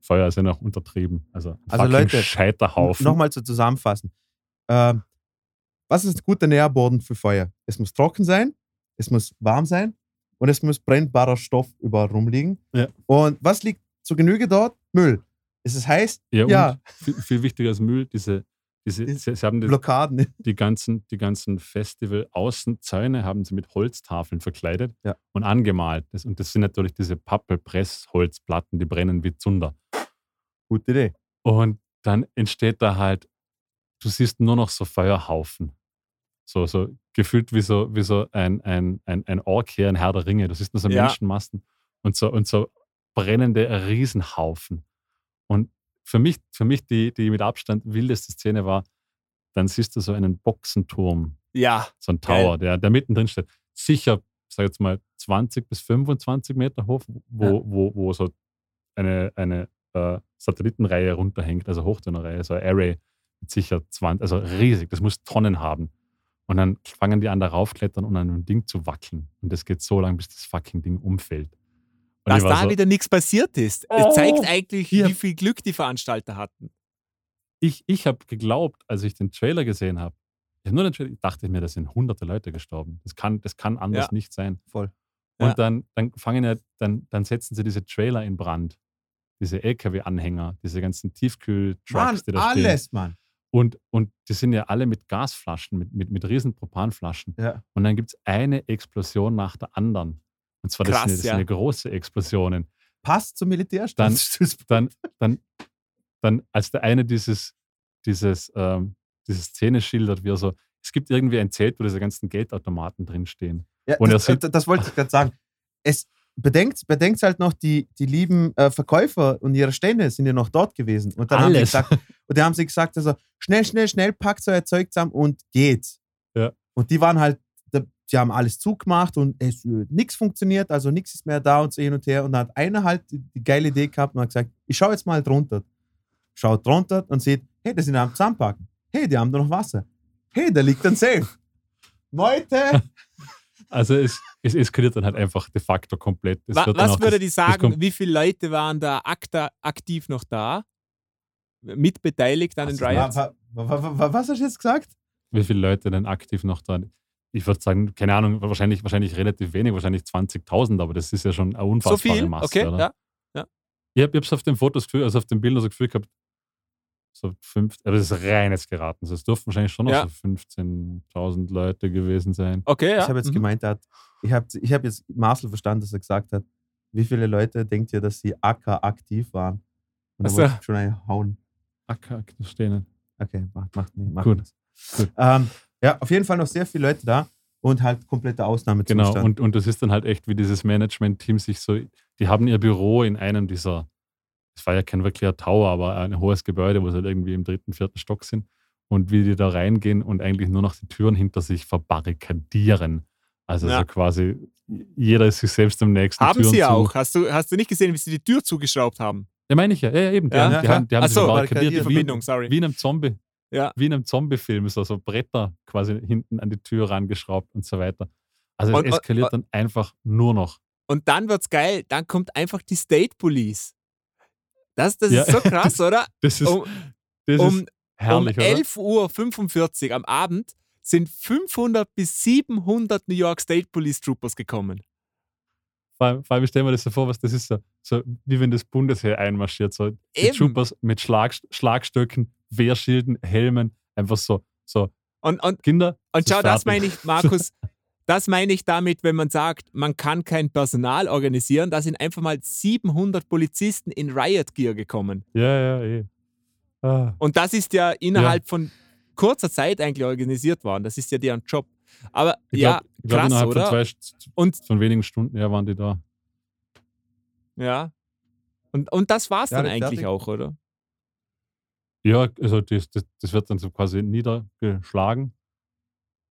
Feuer ist ja noch untertrieben. Also, Also Leute, Scheiterhaufen. Nochmal zu zusammenfassen. Ähm, was ist ein guter Nährboden für Feuer? Es muss trocken sein, es muss warm sein und es muss brennbarer Stoff überall rumliegen. Ja. Und was liegt zur Genüge dort? Müll. Es ist heiß, ja, und ja. Viel, viel wichtiger als Müll, diese, diese, Die sie, sie haben das, Blockaden. die ganzen, die ganzen Festival-Außenzäune haben sie mit Holztafeln verkleidet Ja. und angemalt. Das, und das sind natürlich diese Pappelpressholzplatten, die brennen wie Zunder. Gute Idee. Und dann entsteht da halt, du siehst nur noch so Feuerhaufen. So, so gefühlt wie so, wie so ein, ein, ein, ein Ork hier, ein Herr der Ringe. Du siehst nur so Ja. Menschenmassen und so, und so brennende Riesenhaufen. Und für mich, für mich die, die mit Abstand wildeste Szene war, dann siehst du so einen Boxenturm, Ja, so ein Tower, der, der mittendrin steht. Sicher, sag jetzt mal, 20 bis 25 Meter hoch, wo, Ja. wo, wo so eine, eine äh, Satellitenreihe runterhängt, also Hochtonnerreihe, so ein Array mit sicher 20, also riesig, das muss Tonnen haben. Und dann fangen die an, da raufklettern und an dem Ding zu wackeln. Und das geht so lange, bis das fucking Ding umfällt. Und dass da so, wieder nichts passiert ist. Oh, es zeigt eigentlich, wie viel Glück die Veranstalter hatten. ich, ich habe geglaubt, als ich den Trailer gesehen habe, ich hab nur den Trailer, ich dachte mir, da sind hunderte Leute gestorben. Das kann, das kann anders Ja. nicht sein. Voll. Und Ja. dann, dann fangen ja, dann, dann setzen sie diese Trailer in Brand. Diese LKW-Anhänger, diese ganzen Tiefkühl-Trucks, die da stehen. alles, Mann. Und, und die sind ja alle mit Gasflaschen, mit, mit, mit riesen Propanflaschen. Ja. Und dann gibt es eine Explosion nach der anderen. Und zwar, das, Krass, sind, das ja. sind ja große Explosionen. Pass zum Militärstand. dann, dann, dann, als der eine dieses, dieses, ähm, diese Szene schildert, wie er so, es gibt irgendwie ein Zelt, wo diese ganzen Geldautomaten drinstehen. Ja, Und er das, sieht- das, das wollte ich gerade sagen. Es bedenkt, bedenkt halt noch, die, die lieben äh, Verkäufer und ihre Stände sind ja noch dort gewesen. Und dann haben sie Alles. gesagt, und dann haben sie gesagt, also schnell, schnell, schnell, packt euer Zeug zusammen und geht. Ja. Und die waren halt, die haben alles zugemacht und es nichts funktioniert, also nichts ist mehr da und so hin und her. Und dann hat einer halt die, die geile Idee gehabt und hat gesagt, ich schaue jetzt mal drunter. Schaut drunter und sieht, hey, die sind am Zusammenpacken. Hey, die haben da noch Wasser. Hey, da liegt ein Safe. Leute! Also es, es eskaliert dann halt einfach de facto komplett. Es Wa was würde das- die sagen? Wie viele Leute waren da akta aktiv noch da? Mitbeteiligt an den Riots? wa, wa, wa, wa, was hast du jetzt gesagt? Wie viele Leute denn aktiv noch da? Ich würde sagen, keine Ahnung, wahrscheinlich, wahrscheinlich relativ wenig, wahrscheinlich 20.000, aber das ist ja schon eine So unfassbare viel? Masse. Okay, oder? ja. Ich habe es auf den Fotos, also auf den Bildern so Gefühl gehabt, so fünf, aber das ist reines geraten. Also es dürften wahrscheinlich schon noch Ja. so 15.000 Leute gewesen sein. Okay, ja. Ich habe jetzt mhm. gemeint, hat, ich habe ich hab jetzt Marcel verstanden, dass er gesagt hat, wie viele Leute denkt ihr, dass sie AK aktiv waren? Und da Ach so. wollte ich schon einen hauen. Acker, das stehen. Okay, macht, macht nicht. Macht Gut. Gut. Ähm, ja, auf jeden Fall noch sehr viele Leute da und halt kompletter Ausnahmezustand. Genau, und, und das ist dann halt echt, wie dieses Management-Team sich so, die haben ihr Büro in einem dieser, es war ja kein wirklicher Tower, aber ein hohes Gebäude, wo sie halt irgendwie im dritten, vierten Stock sind. Und wie die da reingehen und eigentlich nur noch die Türen hinter sich verbarrikadieren. Also Ja. so quasi, jeder ist sich selbst am nächsten Haben Türen sie zu. auch. Hast du, hast du nicht gesehen, wie sie die Tür zugeschraubt haben? Ja, meine ich ja. Ja, ja eben. Die Ja, haben, ja, die haben, die haben Ach sich so, verbarrikadiert barrikadiert, Die wie, Verbindung, sorry. wie in einem Zombie. Ja. Wie in einem Zombie-Film, so, so Bretter quasi hinten an die Tür rangeschraubt und so weiter. Also es Und- und- eskaliert dann einfach nur noch. Und dann wird's geil, dann kommt einfach die State Police. Das, das Ja. ist so krass, oder? Das ist, Um, das um, ist herrlich, um oder? 11.45 Uhr am Abend sind 500 bis 700 New York State Police Troopers gekommen. Vor allem, vor allem ich stelle mir das so vor, was das ist so, so wie wenn das Bundesheer einmarschiert. So die Eben. Troopers mit Schlag, Schlagstöcken, Wehrschilden, Helmen, einfach so, so Und, und, Kinder. und schau, das fertig. meine ich, Markus, das meine ich damit, wenn man sagt, man kann kein Personal organisieren. Da sind einfach mal 700 Polizisten in Riot Gear gekommen. Ja, ja, eh. Ah, Und das ist ja innerhalb von kurzer Zeit eigentlich organisiert worden. Das ist ja deren Job. Aber ich ja, glaube, glaub, krass, innerhalb oder? von zwei, Und von wenigen Stunden ja, waren die da. ja. Und, und das war's Ja, dann das eigentlich fertig. auch, oder? Ja, also das, das, das wird dann so quasi niedergeschlagen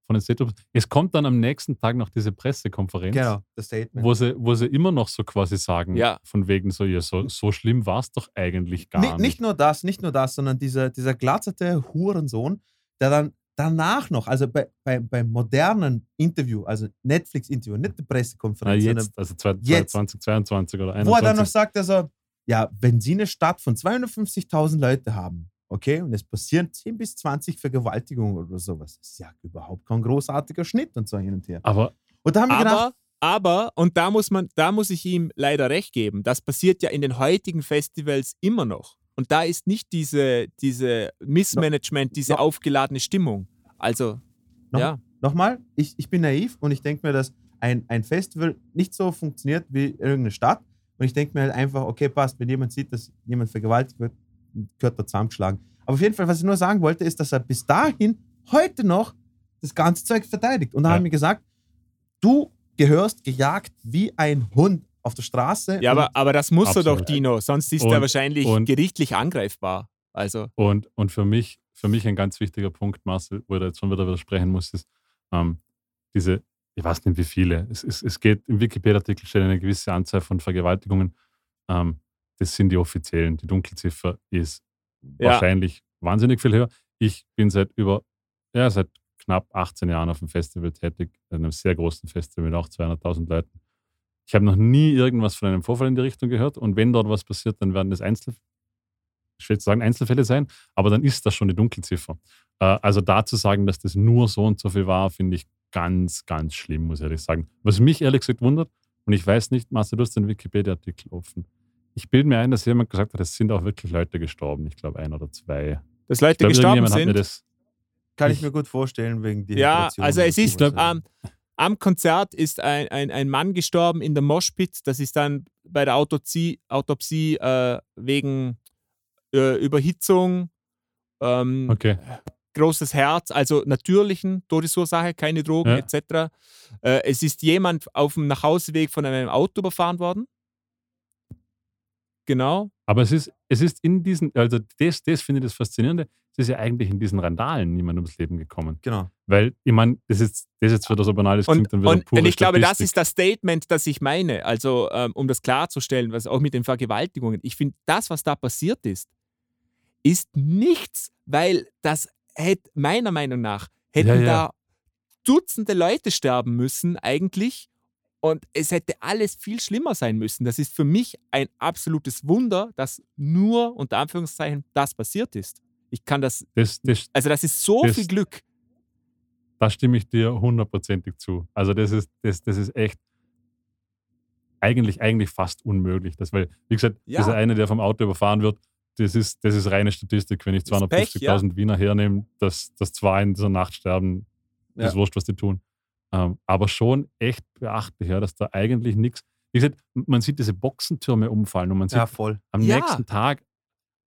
von den State Troopers. Es kommt dann am nächsten Tag noch diese Pressekonferenz, Genau, das Statement. wo, sie, wo sie immer noch so quasi sagen, Ja. von wegen so, ja, so, so schlimm war es doch eigentlich gar Ni- nicht. nicht nur das, nicht nur das, sondern dieser, dieser glatzerte Hurensohn, der dann danach noch, also bei, bei, beim modernen Interview, also Netflix-Interview, nicht die Na, Pressekonferenz, sondern jetzt, also zwei- Jetzt. 2022 oder wo er dann noch 21. sagt, also, ja, wenn Sie eine Stadt von 250.000 Leute haben, okay, und es passieren 10 bis 20 Vergewaltigungen oder sowas, das ist ja überhaupt kein großartiger Schnitt und so hin und her. Aber Und da haben wir gedacht, Aber, aber, und da muss man, da muss ich ihm leider recht geben, das passiert ja in den heutigen Festivals immer noch. Und da ist nicht diese, diese Missmanagement, diese No. aufgeladene Stimmung. Also, No. ja. nochmal, ich, ich bin naiv und ich denke mir, dass ein, ein Festival nicht so funktioniert wie irgendeine Stadt. Und ich denke mir halt einfach, okay, passt, wenn jemand sieht, dass jemand vergewaltigt wird, gehört er zusammengeschlagen. Aber auf jeden Fall, was ich nur sagen wollte, ist, dass er bis dahin, heute noch, das ganze Zeug verteidigt. Und da Ja. haben wir gesagt, du gehörst gejagt wie ein Hund auf der Straße. Ja, aber, aber das muss er doch. Dino, sonst ist Und- er wahrscheinlich und- gerichtlich angreifbar. Also, Und, und für, mich, für mich ein ganz wichtiger Punkt, Marcel, wo ich da jetzt schon wieder widersprechen muss, ist ähm, diese, ich weiß nicht wie viele, es, es, es geht im Wikipedia-Artikel steht eine gewisse Anzahl von Vergewaltigungen. Ähm, das sind die offiziellen. Die Dunkelziffer ist Ja. wahrscheinlich wahnsinnig viel höher. Ich bin seit über, ja, seit knapp 18 Jahren auf dem Festival tätig, einem sehr großen Festival mit auch 200.000 Leuten. Ich habe noch nie irgendwas von einem Vorfall in die Richtung gehört und wenn dort was passiert, dann werden das Einzel, ich sagen Einzelfälle sein, aber dann ist das schon die Dunkelziffer. Äh, also da zu sagen, dass das nur so und so viel war, finde ich ganz, ganz schlimm, muss ich ehrlich sagen. Was mich ehrlich gesagt wundert, und ich weiß nicht, Marcel, du hast den Wikipedia-Artikel offen. Ich bilde mir ein, dass jemand gesagt hat, es sind auch wirklich Leute gestorben. Ich glaube, ein oder zwei. dass Leute glaube, gestorben sind. das. kann ich ich- mir gut vorstellen, wegen die Ja, also es ist, sowas. ähm, am Konzert ist ein, ein, ein Mann gestorben in der Moshpit. Das ist dann bei der Autopsie, Autopsie äh, wegen äh, Überhitzung, ähm, Okay. großes Herz, also natürlichen Todesursache, keine Drogen Ja. etc. Äh, es ist jemand auf dem Nachhauseweg von einem Auto überfahren worden. Genau. Aber es ist, es ist in diesen, also das, das finde ich das Faszinierende, es ist ja eigentlich in diesen Randalen niemand ums Leben gekommen. Genau. Weil, ich meine, das ist, das jetzt wieder so banal, das Und, klingt dann wieder und, pure und ich glaube, das Statistik. ist das Statement, das ich meine. Also, ähm, um das klarzustellen, was auch mit den Vergewaltigungen. Ich finde, das, was da passiert ist, ist nichts, weil das hätte, meiner Meinung nach, hätten Ja, ja. da Dutzende Leute sterben müssen, eigentlich. Und es hätte alles viel schlimmer sein müssen. Das ist für mich ein absolutes Wunder, dass nur, unter Anführungszeichen, das passiert ist. Ich kann das, Das, das, also das ist so Das- viel Glück. da stimme ich dir hundertprozentig zu. Also das ist, das, das ist echt eigentlich, eigentlich fast unmöglich. Das, weil, wie gesagt, Ja. dieser eine, der vom Auto überfahren wird, das ist, das ist reine Statistik. Wenn ich Das ist Pech, 250.000 Wiener hernehme, dass, dass zwei in dieser Nacht sterben, Ja. ist wurscht, was die tun. Ähm, aber schon echt beachtlich, ja, dass da eigentlich nichts. Wie gesagt, man sieht diese Boxentürme umfallen und man sieht Ja, voll. am Ja. nächsten Tag,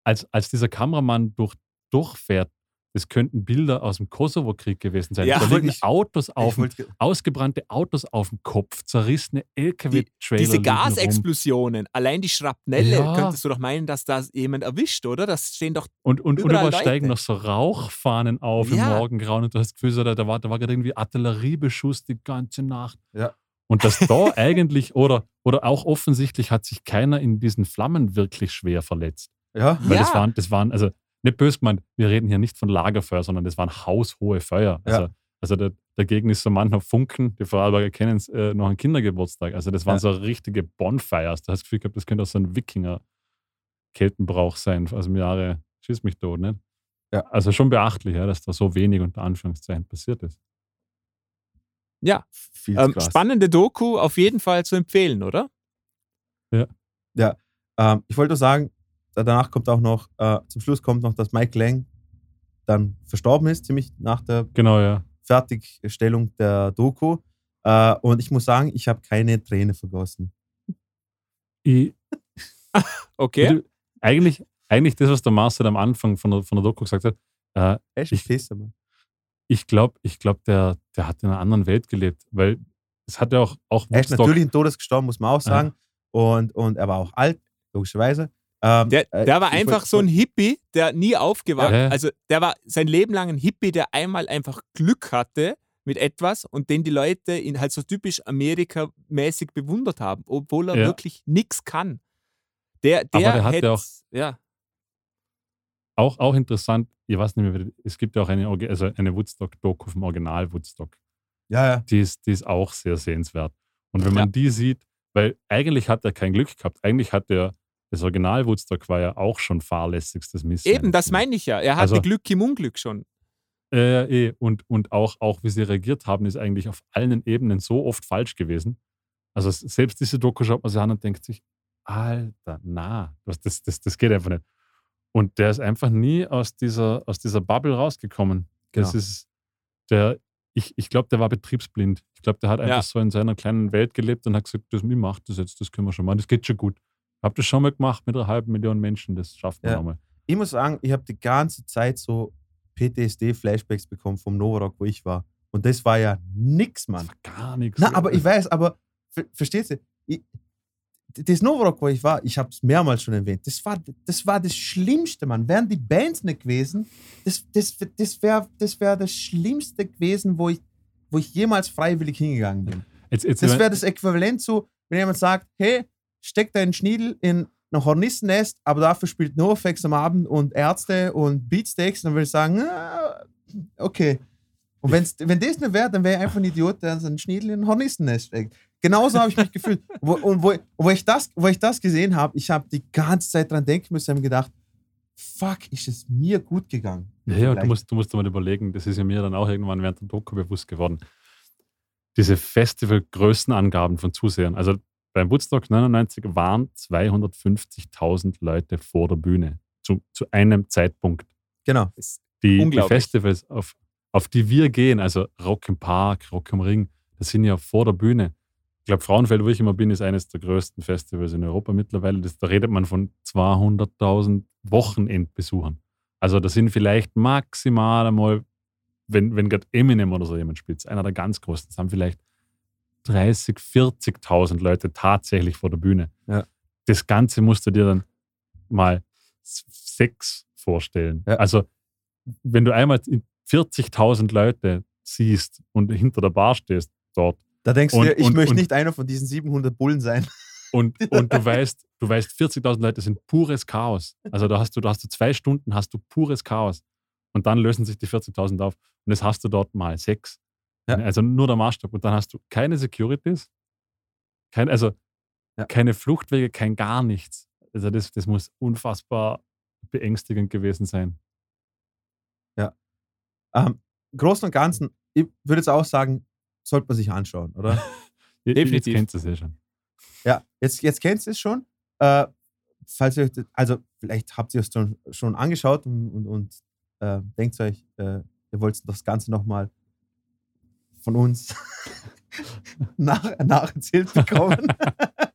als, als dieser Kameramann durch, durchfährt, das könnten Bilder aus dem Kosovo-Krieg gewesen sein. Ja. da Ich liegen wollte- Autos Ich auf, dem- wollte- ausgebrannte Autos auf dem Kopf, zerrissene LKW-Trailer. Diese. Gasexplosionen, allein die Schrapnelle, Ja. könntest du doch meinen, dass da jemand erwischt, oder? Das stehen doch. Und, und, und überall steigen noch so Rauchfahnen auf Ja. im Morgengrauen und du hast das Gefühl, da, da war, da war gerade irgendwie Artilleriebeschuss die ganze Nacht. Ja. Und dass da eigentlich, oder, oder auch offensichtlich hat sich keiner in diesen Flammen wirklich schwer verletzt. Ja, Weil das Ja. waren, das waren, also nicht böse gemeint, wir reden hier nicht von Lagerfeuer, sondern das waren haushohe Feuer. Also, Ja. also da, dagegen ist so manchmal Funken, die Vorarlberger kennen es, äh, noch ein Kindergeburtstag. Also das waren Ja. so richtige Bonfires. Da hast du das Gefühl gehabt, das könnte auch so ein Wikinger-Keltenbrauch sein aus dem Jahre Schieß mich tot, nicht? Ja. Also schon beachtlich, ja, dass da so wenig unter Anführungszeichen passiert ist. Ja, viel ähm, spannende Doku, auf jeden Fall zu empfehlen, oder? Ähm, ich wollte nur sagen, danach kommt auch noch, äh, zum Schluss kommt noch, dass Mike Lang dann verstorben ist, ziemlich nach der Genau, ja. Fertigstellung der Doku. Äh, und ich muss sagen, ich habe keine Träne vergossen. Ich, Okay. eigentlich, eigentlich das, was der Marcel am Anfang von der, von der Doku gesagt hat, äh, Echt? Ich- Pisse, Mann. ich glaube, ich glaub, der, der hat in einer anderen Welt gelebt, weil es hat ja auch, auch Er ist natürlich in Todes gestorben, muss man auch sagen. Und, und er war auch alt, logischerweise. Ähm, Der, äh, der war einfach wollt- so ein Hippie, der nie aufgewacht Ja. Also der war sein Leben lang ein Hippie, der einmal einfach Glück hatte mit etwas und den die Leute ihn halt so typisch Amerika-mäßig bewundert haben, obwohl er Ja. wirklich nichts kann. Der, Aber der, der hat auch- ja, auch, auch interessant, ich weiß nicht mehr, es gibt ja auch eine, also eine Woodstock-Doku vom Original Woodstock. Ja, ja. Die ist, die ist auch sehr sehenswert. Und wenn man Ja. die sieht, weil eigentlich hat er kein Glück gehabt, eigentlich hat er, das Original Woodstock war ja auch schon fahrlässigstes Miss. eben, das meine ich ja. Er hatte Also- Glück im Unglück schon. Äh, eh. Und, und auch, auch, wie sie reagiert haben, ist eigentlich auf allen Ebenen so oft falsch gewesen. Also selbst diese Doku schaut man sich an und denkt sich, Alter, na, das, das, das, das geht einfach nicht. Und der ist einfach nie aus dieser, aus dieser Bubble rausgekommen. Das Genau. ist der, ich, ich glaube, der war betriebsblind. Ich glaube, der hat einfach Ja. so in seiner kleinen Welt gelebt und hat gesagt, das, ich mach das jetzt, das können wir schon machen, das geht schon gut. Hab das schon mal gemacht mit einer halben Million Menschen, das schafft man Ja. auch mal. Ich muss sagen, ich habe die ganze Zeit so PTSD-Flashbacks bekommen vom Novarock, wo ich war. Und das war ja nix, Mann. Das war gar nichts. Na, aber ich weiß, aber ver verstehst du? Ich, das Novarock, wo ich war, ich habe es mehrmals schon erwähnt, das war, das war das Schlimmste, Mann. Wären die Bands nicht gewesen, das, das, das wäre das, wär das Schlimmste gewesen, wo ich, wo ich jemals freiwillig hingegangen bin. jetzt, jetzt, Das wäre das Äquivalent zu, wenn jemand sagt, hey, steck deinen Schniedel in ein Hornissennest, aber dafür spielt NoFX am Abend und Ärzte und Beatsteaks, dann würde ich sagen, ah, okay. Und wenn's, wenn das nicht wäre, dann wäre ich einfach ein Idiot, der seinen Schniedel in ein Hornissennest steckt. Genauso habe ich mich gefühlt. Wo, und wo, wo, ich das, wo ich das gesehen habe, ich habe die ganze Zeit dran denken müssen und gedacht, fuck, ist es mir gut gegangen. Ja, ja, du musst, du musst dir mal überlegen, das ist ja mir dann auch irgendwann während der Doku bewusst geworden. Diese Festival-Größenangaben von Zusehern. Also beim Woodstock 99 waren 250.000 Leute vor der Bühne zu, zu einem Zeitpunkt. Genau. Die, die. Festivals, auf, auf die wir gehen, also Rock im Park, Rock im Ring, das sind ja vor der Bühne. Ich glaube, Frauenfeld, wo ich immer bin, ist eines der größten Festivals in Europa mittlerweile. Das, da redet man von 200.000 Wochenendbesuchern. Also das sind vielleicht maximal einmal, wenn, wenn gerade Eminem oder so jemand spielt, einer der ganz großen, das haben vielleicht 30, 40.000 Leute tatsächlich vor der Bühne. Ja. Das Ganze musst du dir dann mal sechs vorstellen. Ja. Also wenn du einmal 40.000 Leute siehst und hinter der Bar stehst dort Da denkst Und- du dir, ich und- möchte und- nicht einer von diesen 700 Bullen sein. und, und du weißt, du weißt, 40.000 Leute sind pures Chaos. Also da hast du, da hast du zwei Stunden, hast du pures Chaos. Und dann lösen sich die 40.000 auf. Und das hast du dort mal sechs. Ja. Also nur der Maßstab. Und dann hast du keine Securities, kein, also Ja. keine Fluchtwege, kein gar nichts. Also das, das muss unfassbar beängstigend gewesen sein. Ähm, Im Großen und Ganzen, ich würde jetzt auch sagen, sollte man sich anschauen, oder? Definitiv. Jetzt kennst du es ja schon. ja, jetzt, jetzt kennt ihr es schon. Äh, falls ihr also vielleicht habt ihr es schon, schon angeschaut und, und, und äh, denkt euch, äh, ihr wollt das Ganze nochmal von uns nach, nacherzählt bekommen.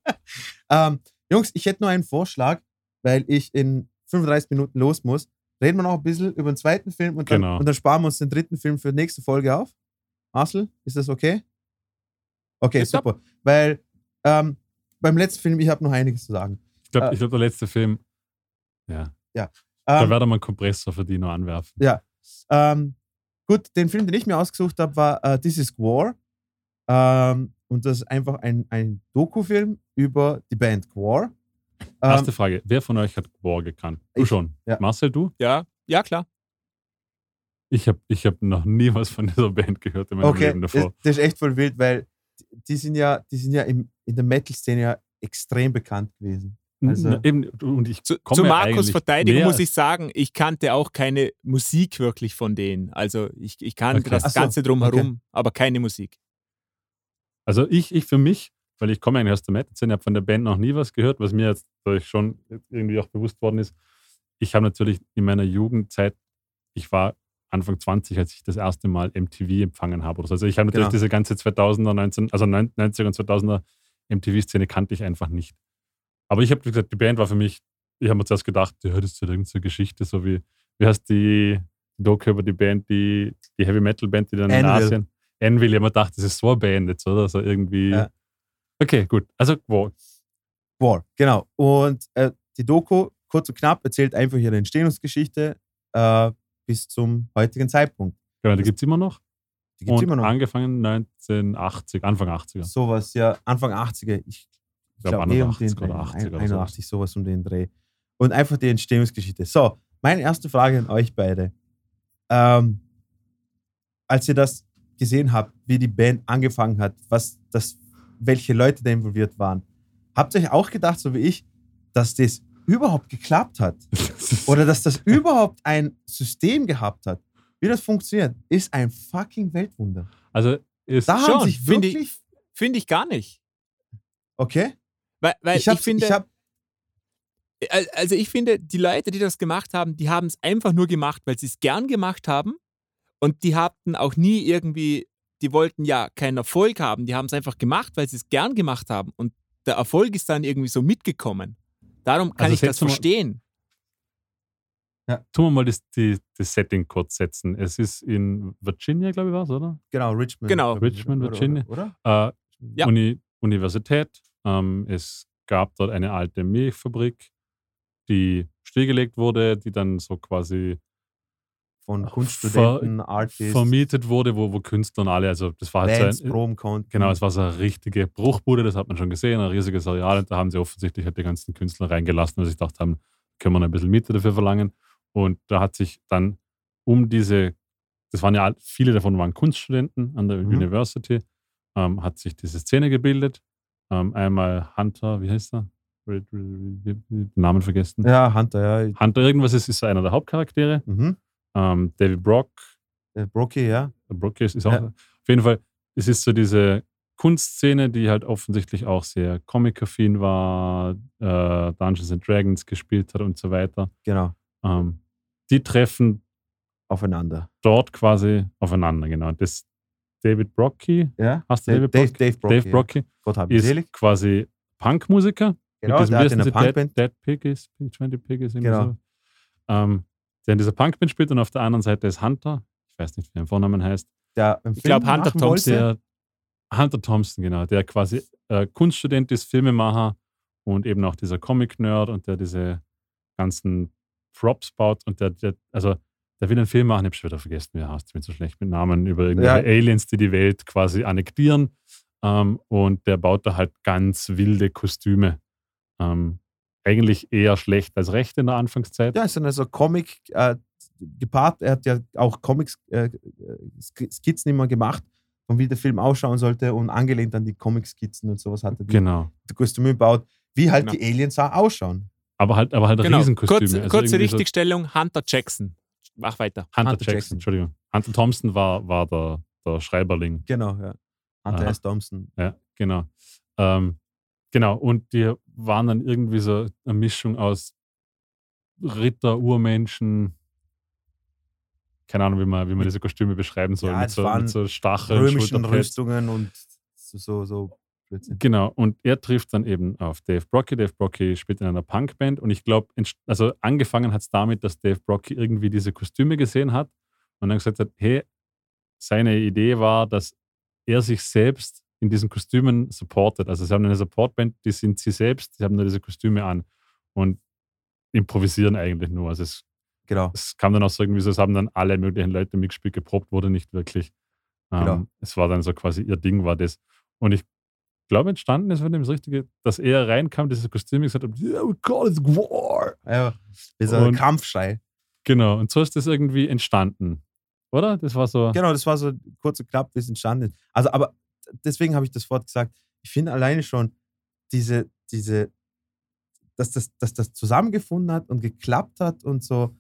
ähm, Jungs, ich hätte nur einen Vorschlag, weil ich in 35 Minuten los muss. Reden wir noch ein bisschen über den zweiten Film und dann, Genau. und dann sparen wir uns den dritten Film für die nächste Folge auf. Marcel, ist das okay? Okay, Tipptopp. super. Weil ähm, beim letzten Film, ich habe noch einiges zu sagen. Ich glaube, Äh. ich glaub, der letzte Film, ja, da Ähm, werde man einen Kompressor für die noch anwerfen. ähm, gut, den Film, den ich mir ausgesucht habe, war äh, This is War. Ähm, und das ist einfach ein, ein Doku-Film über die Band War. Ähm, Erste Frage, wer von euch hat War gekannt? Du Ich. schon. Ja. Marcel, du? Ja, ja, klar. Ich habe ich hab noch nie was von dieser Band gehört in meinem okay, Leben das, davor. das ist echt voll wild, weil die- die sind ja, die sind ja im, in der Metal-Szene ja extrem bekannt gewesen. Also- N- Eben, und ich Zu, komme zu Markus Verteidigung näher muss ich sagen, ich kannte auch keine Musik wirklich von denen. Also ich, ich kannte Okay. das Ach so, Ganze drumherum, aber keine Musik. Also ich, ich für mich, weil ich komme eigentlich aus der Metal-Szene, habe von der Band noch nie was gehört, was mir jetzt schon irgendwie auch bewusst worden ist. Ich habe natürlich in meiner Jugendzeit, ich war Anfang 20, als ich das erste Mal MTV empfangen habe. oder so. Also ich habe natürlich Genau. diese ganze 2000er, 19, also 90er und 2000er MTV-Szene kannte ich einfach nicht. Aber ich habe gesagt, die Band war für mich, ich habe mir zuerst gedacht, ja, das ist ja irgendeine so Geschichte, so wie, wie heißt die Doku über die Band, die, die Heavy Metal Band, die dann in Anvil. Asien. Anvil, ich habe mir gedacht, das ist so eine Band jetzt, oder? So irgendwie. Ja. Okay, gut. Also, wow. War, genau. Und äh, die Doku, kurz und knapp, erzählt einfach ihre Entstehungsgeschichte äh, bis zum heutigen Zeitpunkt. Genau, die gibt es immer noch. Die gibt es immer noch. angefangen 1980, Anfang 80er. Sowas, ja, Anfang 80er. Ich, ich glaub, glaube, eh um 81 den oder Dreh. 80 oder 81, sowas um den Dreh. Und einfach die Entstehungsgeschichte. So, meine erste Frage an euch beide. Ähm, als ihr das gesehen habt, wie die Band angefangen hat, was das, welche Leute da involviert waren, habt ihr euch auch gedacht, so wie ich, dass das überhaupt geklappt hat? Oder dass das überhaupt ein System gehabt hat? Wie das funktioniert, ist ein fucking Weltwunder. also, ist Da haben Schon, sich finde ich- wirklich. Finde ich gar nicht. Okay? Weil, weil ich, ich, finde, ich hab, Al- Also ich finde, die Leute, die das gemacht haben, die haben es einfach nur gemacht, weil sie es gern gemacht haben. Und die hatten auch nie irgendwie, die wollten ja keinen Erfolg haben. Die haben es einfach gemacht, weil sie es gern gemacht haben. Und der Erfolg ist dann irgendwie so mitgekommen. Darum kann Also ich das setzen wir- verstehen. Tun wir mal das, die, das Setting kurz setzen. Es ist in Virginia, glaube ich, war es, oder? Genau, Richmond. Genau. Richmond, Oder- Virginia. Oder? oder? Äh, Ja. Uni, Universität. Ähm, es gab dort eine alte Milchfabrik, die stillgelegt wurde, die dann so quasi Von Ver- Kunststudenten, Artists, vermietet wurde, wo, wo Künstler und alle, also das war halt so ein. Genau, es war so eine richtige Bruchbude, das hat man schon gesehen, ein riesiges Areal. Und da haben sie offensichtlich halt die ganzen Künstler reingelassen, weil sie gedacht haben, können wir noch ein bisschen Miete dafür verlangen. Und da hat sich dann um diese, das waren ja viele davon waren Kunststudenten an der Mhm. University, ähm, hat sich diese Szene gebildet. Ähm, einmal Hunter, wie heißt er? Den Namen vergessen. Ja, Hunter, ja. Hunter irgendwas ist, ist einer der Hauptcharaktere. Mhm. Ähm, David Brock, Der Brookie, ja. Brooke ist, ist auch. Ja. Auf jeden Fall, es ist so diese Kunstszene, die halt offensichtlich auch sehr comic-affin war, äh, Dungeons and Dragons gespielt hat und so weiter. Genau. Ähm, die treffen Aufeinander. dort quasi aufeinander, genau. Das, David Brocky. Ja? Hast du Dave, David Dave, Brocky? Dave Brocky. Dave Brocky Gott hab ist selig. quasi Punkmusiker. Genau, mit diesem, der hat in einer? Dead, Punkband. Dead Piggies, Pig 20 Piggies, irgendwie Genau. so. Ähm, der in dieser Punkband spielt und auf der anderen Seite ist Hunter. Ich weiß nicht, wie er im Vornamen heißt. Der Ich glaub, Film Hunter Thompson. Der Hunter Thompson, genau, der quasi äh, Kunststudent ist, Filmemacher und eben auch dieser Comic-Nerd und der diese ganzen Props baut und der, der also der will einen Film machen, ich habe schon wieder vergessen, wie er heißt, ich bin so schlecht mit Namen, über irgendwelche Ja. Aliens, die die Welt quasi annektieren ähm, und der baut da halt ganz wilde Kostüme. Ähm, eigentlich eher schlecht als recht in der Anfangszeit. Ja, es sind also Comic äh, gepaart. Er hat ja auch Comics äh, Skizzen immer gemacht, von wie der Film ausschauen sollte und angelehnt an die Comic-Skizzen und sowas hat er die, Genau. die Kostüme gebaut, wie halt Genau. die Aliens auch ausschauen. Aber halt, aber halt Genau. Riesenkostüme. Kurze, Also kurze irgendwie so- Richtigstellung: Hunter Jackson. Mach weiter. Hunter, Hunter Jackson, Jackson. Entschuldigung. Hunter Thompson war, war der, der Schreiberling. Genau, ja. Hunter Aha. S. Thompson. Ja, genau. Ähm, genau, und die waren dann irgendwie so eine Mischung aus Ritter, Urmenschen, keine Ahnung, wie man, wie man diese Kostüme beschreiben soll, Ja, mit, so, mit so Stacheln, Römischen. Rüstungen und so, so Blödsinn. Genau, und er trifft dann eben auf Dave Brocky. Dave Brocky spielt in einer Punkband und ich glaube, also angefangen hat es damit, dass Dave Brocky irgendwie diese Kostüme gesehen hat und dann gesagt hat, hey, seine Idee war, dass er sich selbst in diesen Kostümen supportet. Also sie haben eine Supportband, die sind sie selbst, sie haben nur diese Kostüme an und improvisieren eigentlich nur. Also es, Genau. es kam dann auch so irgendwie so, es haben dann alle möglichen Leute mitgespielt, geprobt wurde nicht wirklich. Ähm, Genau. Es war dann so quasi ihr Ding war das. Und ich glaube, entstanden ist von dem das Richtige, dass er reinkam, dieses Kostüm gesagt hat, yeah, we call it war. Ja, dieser Und- Kampfschrei. Genau, und so ist das irgendwie entstanden. Oder? Das war so. Genau, das war so kurz und knapp, wie es entstanden ist. Also, aber deswegen habe ich das Wort gesagt. Ich finde alleine schon diese, diese, dass das, dass das zusammengefunden hat und geklappt hat und so.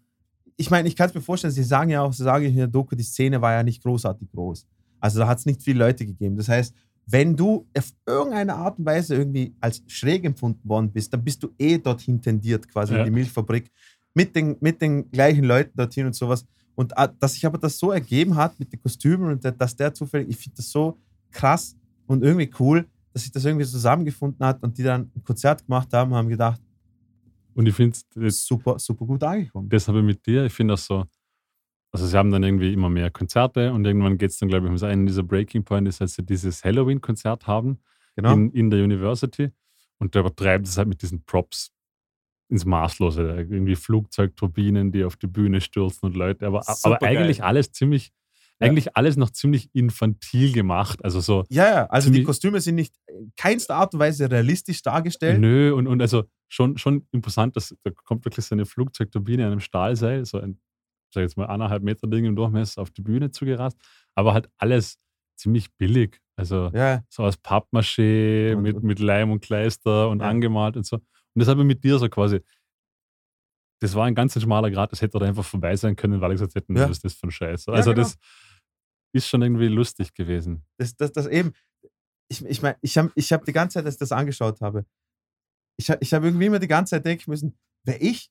Ich meine, ich kann es mir vorstellen, Sie sagen ja auch, Sie sagen in der Doku, die Szene war ja nicht großartig groß. Also da hat es nicht viele Leute gegeben. Das heißt, wenn du auf irgendeine Art und Weise irgendwie als schräg empfunden worden bist, dann bist du eh dorthin tendiert, quasi Ja. in die Milchfabrik, mit den, mit den gleichen Leuten dorthin und sowas. Und ah, dass sich aber das so ergeben hat mit den Kostümen und der, dass der zufällig, ich finde das so krass und irgendwie cool, dass sich das irgendwie zusammengefunden hat und die dann ein Konzert gemacht haben, haben gedacht, Und ich finde, ist super, super gut angekommen. das habe ich mit dir, ich finde das so, also sie haben dann irgendwie immer mehr Konzerte und irgendwann geht es dann, glaube ich, um so einen dieser Breaking Point ist, als sie dieses Halloween-Konzert haben Genau. in, in der University und der übertreibt es halt mit diesen Props ins Maßlose. Irgendwie Flugzeugturbinen, die auf die Bühne stürzen und Leute, aber, aber eigentlich alles ziemlich, Ja. eigentlich alles noch ziemlich infantil gemacht. Also so, ja, ja, also die Kostüme sind nicht in keinster Art und Weise realistisch dargestellt. Nö, und, und also schon, schon imposant, dass da kommt wirklich so eine Flugzeugturbine an einem Stahlseil, so ein, sag jetzt mal, eineinhalb Meter Ding im Durchmesser auf die Bühne zugerast, aber halt alles ziemlich billig. Also Ja, so aus Pappmaché Und- mit, mit Leim und Kleister und Ja. angemalt und so. Und das habe ich mit dir so quasi. Das war ein ganz schmaler Grad, das hätte doch einfach vorbei sein können, weil ich gesagt hätte, Ja. was ist das für ein Scheiß. Also genau. das ist schon irgendwie lustig gewesen. das, das, das eben. Ich, ich meine, ich habe ich hab die ganze Zeit, als ich das angeschaut habe, ich, ich habe irgendwie immer die ganze Zeit denken müssen, wäre ich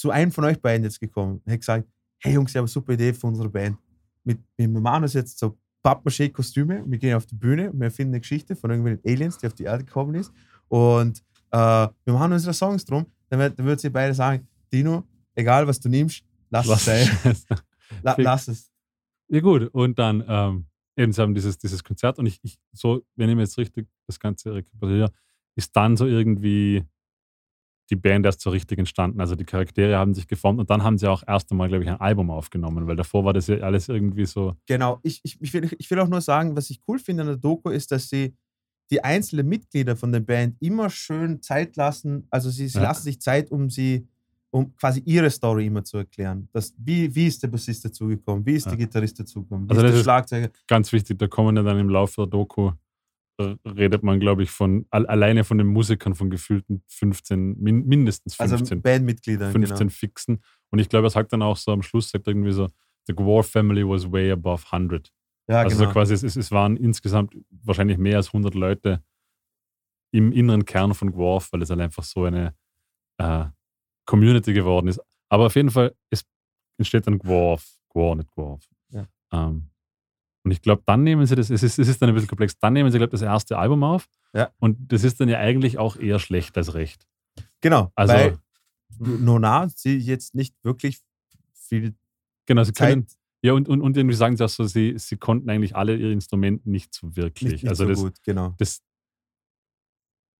zu einem von euch beiden jetzt gekommen, hätte gesagt, hey Jungs, ich habe eine super Idee für unsere Band. Mit, wir machen uns jetzt so Pappmaché-Kostüme, wir gehen auf die Bühne, wir erfinden eine Geschichte von irgendwelchen Aliens, die auf die Erde gekommen ist und äh, wir machen unsere Songs drum, dann, wird- dann würden sie beide sagen, Dino, egal was du nimmst, lass, Was es sein. La, lass es. Ja, gut. Und dann ähm, eben, sie haben dieses, dieses Konzert und ich, ich, so, wenn ich mir jetzt richtig das Ganze rekapituliere, ist dann so irgendwie die Band erst so richtig entstanden. Also die Charaktere haben sich geformt und dann haben sie auch erst einmal, glaube ich, ein Album aufgenommen, weil davor war das ja alles irgendwie so. Genau, ich, ich, ich, will, ich will auch nur sagen, was ich cool finde an der Doku ist, dass sie die einzelnen Mitglieder von der Band immer schön Zeit lassen. Also sie, sie Ja. lassen sich Zeit, um sie, um quasi ihre Story immer zu erklären. Das, wie, wie ist der Bassist dazugekommen? Wie ist Ja. der Gitarrist dazugekommen? Wie Also ist das der ist- Schlagzeuger? Ganz wichtig, da kommen ja dann im Laufe der Doku, redet man, glaube ich, von al alleine von den Musikern von gefühlten 15, min mindestens 15 Also Bandmitglieder. 15 genau. Fixen. Und ich glaube, er sagt dann auch so am Schluss, sagt irgendwie so, The Gwar Family was way above 100. Ja, also genau. so quasi, es, es waren insgesamt wahrscheinlich mehr als 100 Leute im inneren Kern von Gworf, weil es halt einfach so eine äh, Community geworden ist. Aber auf jeden Fall, es entsteht dann Gworf, Gwar, nicht Gworf. Ja. Ähm, Und ich glaube, dann nehmen sie das, es ist, es ist dann ein bisschen komplex, dann nehmen sie, glaube ich, das erste Album auf. Ja. Und das ist dann ja eigentlich auch eher schlecht als recht. Genau. Also, weil Nona sie jetzt nicht wirklich viel genau, sie Zeit können, ja, und, und, und irgendwie sagen sie auch so, sie, sie konnten eigentlich alle ihre Instrumente nicht so wirklich. nicht, nicht also so das, gut, genau. das,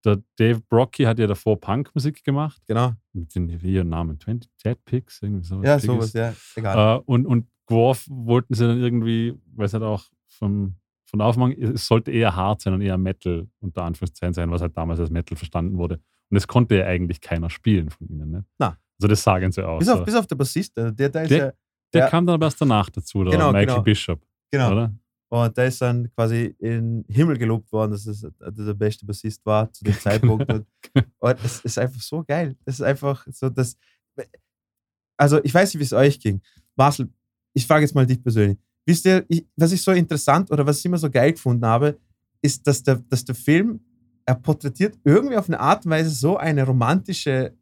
der Dave Brocky hat ja davor Punkmusik gemacht, Genau. mit den ihren Namen, 20 Dead Pigs, irgendwie sowas. Ja, Piggies. sowas, ja. Egal. Äh, und, und Dwarf wollten sie dann irgendwie, weil es halt auch vom, von der Aufmachung, es sollte eher hart sein und eher Metal unter Anführungszeichen sein, was halt damals als Metal verstanden wurde. Und das konnte ja eigentlich keiner spielen von ihnen. Ne? Na. Also das sagen sie auch. bis, so. auf, bis auf der Bassist, der, der, der ist Der- ja. Der kam dann aber erst danach dazu, der Genau, Michael genau. Bishop, Genau. oder? Und der ist dann quasi in den Himmel gelobt worden, dass es er der beste Bassist war zu dem Zeitpunkt. und, und es ist einfach so geil. Es ist einfach so, dass. Also, ich weiß nicht, wie es euch ging. Marcel, ich frage jetzt mal dich persönlich. Wisst ihr, ich, was ich so interessant oder was ich immer so geil gefunden habe, ist, dass der, dass der Film, er porträtiert irgendwie auf eine Art und Weise so eine romantische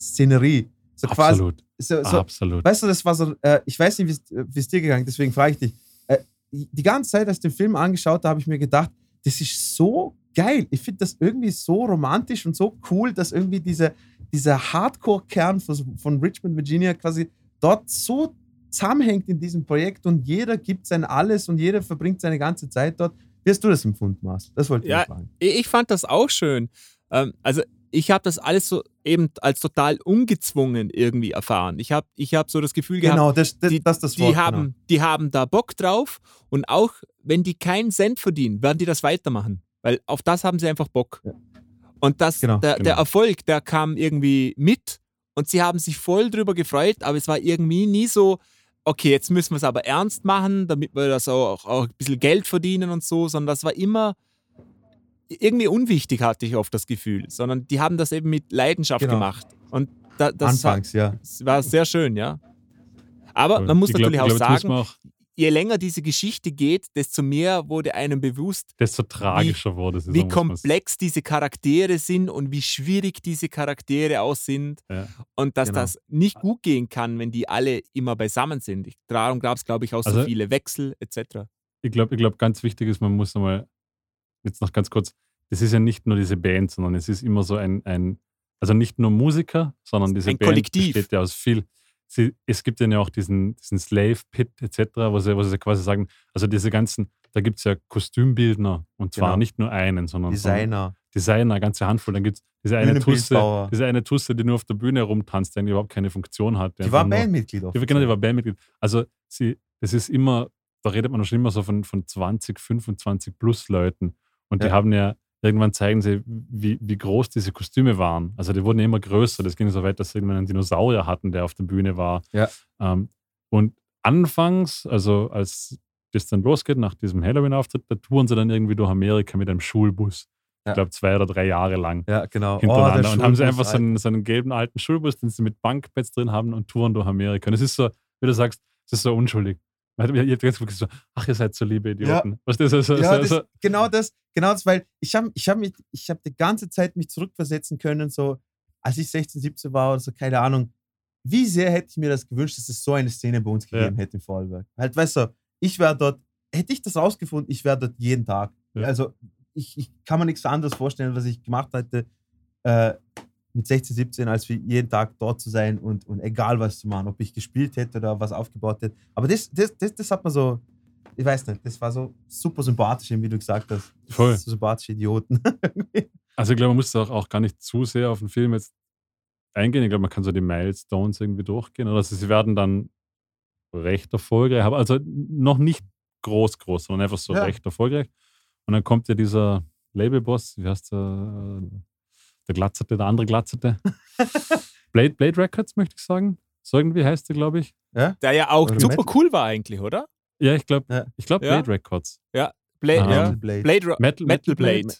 Szenerie. So quasi, Absolut. so, so, Absolut. Weißt du, das war so, äh, ich weiß nicht, wie es- wie es dir gegangen ist, deswegen frage ich dich. Äh, die ganze Zeit, als ich den Film angeschaut habe, habe ich mir gedacht, das ist so geil. Ich finde das irgendwie so romantisch und so cool, dass irgendwie diese, dieser Hardcore-Kern von, von Richmond, Virginia quasi dort so zusammenhängt in diesem Projekt und jeder gibt sein Alles und jeder verbringt seine ganze Zeit dort. Wie hast du das empfunden, Mars? Das wollte ich Ja, fragen. Ich fand das auch schön. Ähm, also ich habe das alles so eben als total ungezwungen irgendwie erfahren. Ich habe ich hab so das Gefühl gehabt, Genau, das, das, die, das das die, Wort. haben, genau. die haben da Bock drauf und auch wenn die keinen Cent verdienen, werden die das weitermachen. Weil auf das haben sie einfach Bock. Ja. Und das, Genau, der, der genau. Erfolg, der kam irgendwie mit und sie haben sich voll drüber gefreut, aber es war irgendwie nie so, okay, jetzt müssen wir es aber ernst machen, damit wir das auch, auch ein bisschen Geld verdienen und so, sondern das war immer irgendwie unwichtig, hatte ich oft das Gefühl, sondern die haben das eben mit Leidenschaft Genau. gemacht. Und da, das war, Anfangs, ja. das war sehr schön, ja. Aber man muss glaub- natürlich auch sagen, auch, je länger diese Geschichte geht, desto mehr wurde einem bewusst, desto tragischer wurde es. wie so. komplex diese Charaktere sind und wie schwierig diese Charaktere auch sind. Ja. Und dass Genau. das nicht gut gehen kann, wenn die alle immer beisammen sind. Darum gab es, glaube ich, auch so Also- viele Wechsel etc. ich glaube, ich glaub, ganz wichtig ist, man muss einmal, jetzt noch ganz kurz, das ist ja nicht nur diese Band, sondern es ist immer so ein, ein also nicht nur Musiker, sondern diese Ein Band Kollektiv. besteht ja aus viel. Sie, es gibt ja auch diesen, diesen Slave Pit etc., wo sie, wo sie quasi sagen, also diese ganzen, da gibt es ja Kostümbildner und zwar Genau. nicht nur einen, sondern so Designer. Designer, eine ganze Handvoll. Dann gibt es diese eine Tusse, diese eine Tusse, die nur auf der Bühne rumtanzt, die überhaupt keine Funktion hat. Die war Bandmitglied. ja, genau, die war Bandmitglied. Also sie, das ist immer, da redet man schon immer so von, von 20, 25 plus Leuten. Und die Ja. haben ja, irgendwann zeigen sie, wie, wie groß diese Kostüme waren. Also die wurden immer größer. Das ging so weit, dass sie irgendwann einen Dinosaurier hatten, der auf der Bühne war. Ja. Ähm, und anfangs, also als das dann losgeht, nach diesem Halloween-Auftritt, da touren sie dann irgendwie durch Amerika mit einem Schulbus. Ja. Ich glaube, zwei oder drei Jahre lang Ja, genau. hintereinander Oh, und haben sie einfach so einen, so einen gelben alten Schulbus, den sie mit Bankbetts drin haben und touren durch Amerika. Und es ist so, wie du sagst, es ist so unschuldig. Ihr habt ganz wirklich so, ach, ihr seid so liebe Idioten. Was ist das? So, ja, so, so, das, genau das, genau das, weil ich habe ich hab mich, ich habe die ganze Zeit mich zurückversetzen können, so als ich 16, 17 war oder so, keine Ahnung, wie sehr hätte ich mir das gewünscht, dass es so eine Szene bei uns Ja. gegeben hätte in Vorarlberg. Halt, weißt du, ich wäre dort, hätte ich das rausgefunden, ich wäre dort jeden Tag. Ja. Also ich, ich kann mir nichts anderes vorstellen, was ich gemacht hätte äh, mit 16, 17, als wie jeden Tag dort zu sein und, und egal was zu machen, ob ich gespielt hätte oder was aufgebaut hätte. Aber das, das, das, das hat man so, ich weiß nicht, das war so super sympathisch, wie du gesagt hast. Voll. So sympathische Idioten. Also ich glaube, man muss auch, auch gar nicht zu sehr auf den Film jetzt eingehen. Ich glaube, man kann so die Milestones irgendwie durchgehen. Oder also sie werden dann recht erfolgreich, aber also noch nicht groß, groß, sondern einfach so Ja. recht erfolgreich. Und dann kommt ja dieser Labelboss, wie heißt der? Der Glatzerte, der andere Glatzerte. Blade, Blade Records, möchte ich sagen. So irgendwie heißt der, glaube ich. Der ja auch Oder super Metal. cool war eigentlich, oder? Ja, ich glaube, Ja. ich glaube Ja. Blade Records. Bla Ah. ja. Blade. Blade, Metal, Metal Blade. Blade.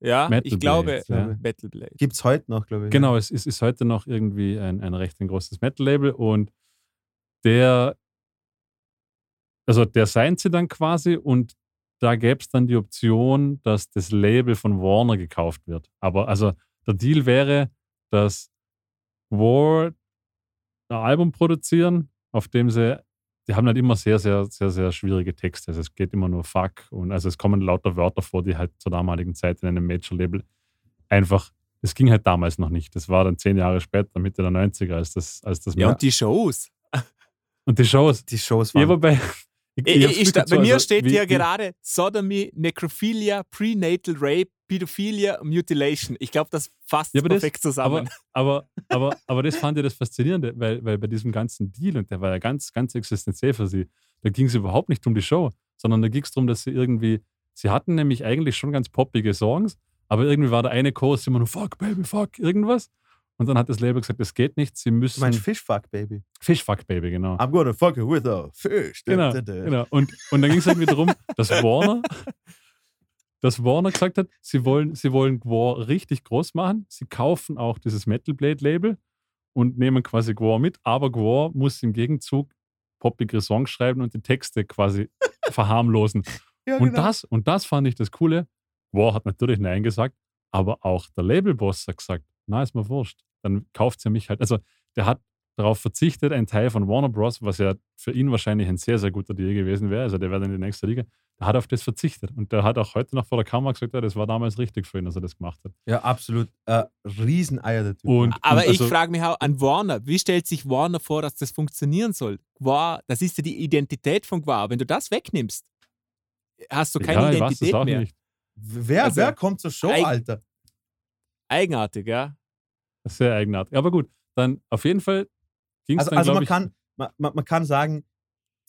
Ja, Metal ich glaube, Blade, ja. Metal Blade. Gibt es heute noch, glaube ich. Genau, es ist, ist heute noch irgendwie ein, ein recht ein großes Metal-Label und der, also der seien sie dann quasi und da gäbe es dann die Option, dass das Label von Warner gekauft wird. Aber also der Deal wäre, dass War ein Album produzieren, auf dem sie die haben halt immer sehr, sehr, sehr, sehr schwierige Texte. Also es geht immer nur Fuck und also es kommen lauter Wörter vor, die halt zur damaligen Zeit in einem Major-Label einfach, es ging halt damals noch nicht. Das war dann zehn Jahre später, Mitte der 90er, als das, als das Ja, und die Shows. und die Shows. Die Shows waren. wobei. Ich, ich, ich, bei mir also steht wie- hier wie- gerade Sodomy, Necrophilia, Prenatal Rape, Pädophilia, Mutilation. Ich glaube, das fasst Ja, aber das- perfekt zusammen. Aber, aber, aber, aber das fand ich das Faszinierende, weil, weil bei diesem ganzen Deal, und der war ja ganz, ganz existenziell für sie, da ging es überhaupt nicht um die Show, sondern da ging es darum, dass sie irgendwie, sie hatten nämlich eigentlich schon ganz poppige Songs, aber irgendwie war der eine Chorus immer nur Fuck, Baby, fuck, irgendwas. Und dann hat das Label gesagt, das geht nicht, sie müssen. mein Fischfuck, Baby. Fish Fuck Baby, genau. I'm gonna fuck it with a fish. Genau, genau. Und, und dann ging es irgendwie darum, dass Warner, dass Warner gesagt hat, sie wollen, sie wollen Gwar richtig groß machen. Sie kaufen auch dieses Metal Blade Label und nehmen quasi Gwar mit, aber Gwar muss im Gegenzug poppigere Songs schreiben und die Texte quasi verharmlosen. Ja, Und genau. das, und das fand ich das Coole. War hat natürlich Nein gesagt, aber auch der Labelboss hat gesagt, na, ist mir wurscht. Dann kauft sie mich halt. Also der hat darauf verzichtet, ein Teil von Warner Bros., was ja für ihn wahrscheinlich ein sehr, sehr guter Deal gewesen wäre. Also der wäre dann in die nächste Liga. Der hat auf das verzichtet. Und der hat auch heute noch vor der Kamera gesagt, ja, das war damals richtig für ihn, dass er das gemacht hat. Ja, absolut. Äh, Rieseneier, der Typ. Und, Aber und ich also, frage mich auch an Warner, wie stellt sich Warner vor, dass das funktionieren soll? Gwar, das ist ja die Identität von Gwar. Wenn du das wegnimmst, hast du keine ja, ich weiß Identität das auch mehr. nicht. wer, also- wer kommt zur Show, Eig- Alter? Eigenartig, ja. Sehr eigenartig. Aber gut, dann auf jeden Fall ging es Also, dann, also man, ich, kann, man, man kann sagen,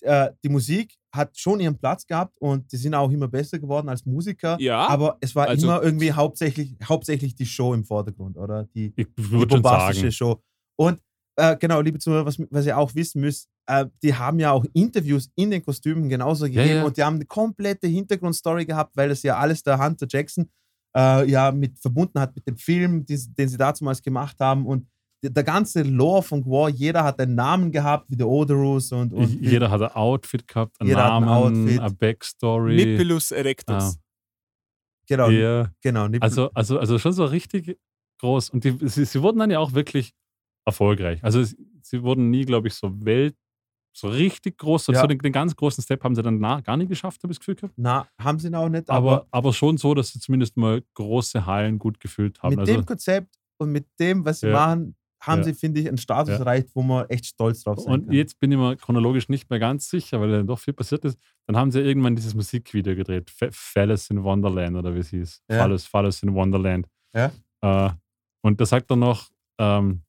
äh, die Musik hat schon ihren Platz gehabt und die sind auch immer besser geworden als Musiker. Ja, Aber es war also- immer irgendwie hauptsächlich, hauptsächlich die Show im Vordergrund, oder? Die, ich die bombastische sagen, Show. Und äh, genau, liebe Zuhörer, was, was ihr auch wissen müsst, äh, die haben ja auch Interviews in den Kostümen genauso gegeben ja. und die haben eine komplette Hintergrundstory gehabt, weil das ja alles der Hunter Jackson äh, ja mit verbunden hat mit dem Film, die, den sie damals gemacht haben und der, ganze Lore von Gwar, jeder hat einen Namen gehabt, wie der Odorus und, und jeder hat ein Outfit gehabt, einen Jeder hat ein Namen, Outfit. eine Backstory. Nipilus erectus. genau, Ja. genau, Nippel- Also, also, also schon so richtig groß. Und die, sie, sie wurden dann ja auch wirklich erfolgreich. Also sie wurden nie, glaube ich, so Welt, so richtig groß. Ja. So den, den ganz großen Step haben sie dann na, gar nicht geschafft, habe ich das Gefühl gehabt. na, haben sie auch nicht, Aber, aber, aber schon so, dass sie zumindest mal große Hallen gut gefüllt haben. mit Also, dem Konzept und mit dem, was sie Ja. machen, haben Ja. sie, finde ich, einen Status Ja. erreicht, wo man echt stolz drauf sein und kann. jetzt bin ich mir chronologisch nicht mehr ganz sicher, weil dann doch viel passiert ist. Dann haben sie irgendwann dieses Musikvideo gedreht, Fa- Phallus in Wonderland oder wie es hieß. Ja. Phallus, Phallus in Wonderland. Ja. Äh, und da sagt er noch ähm,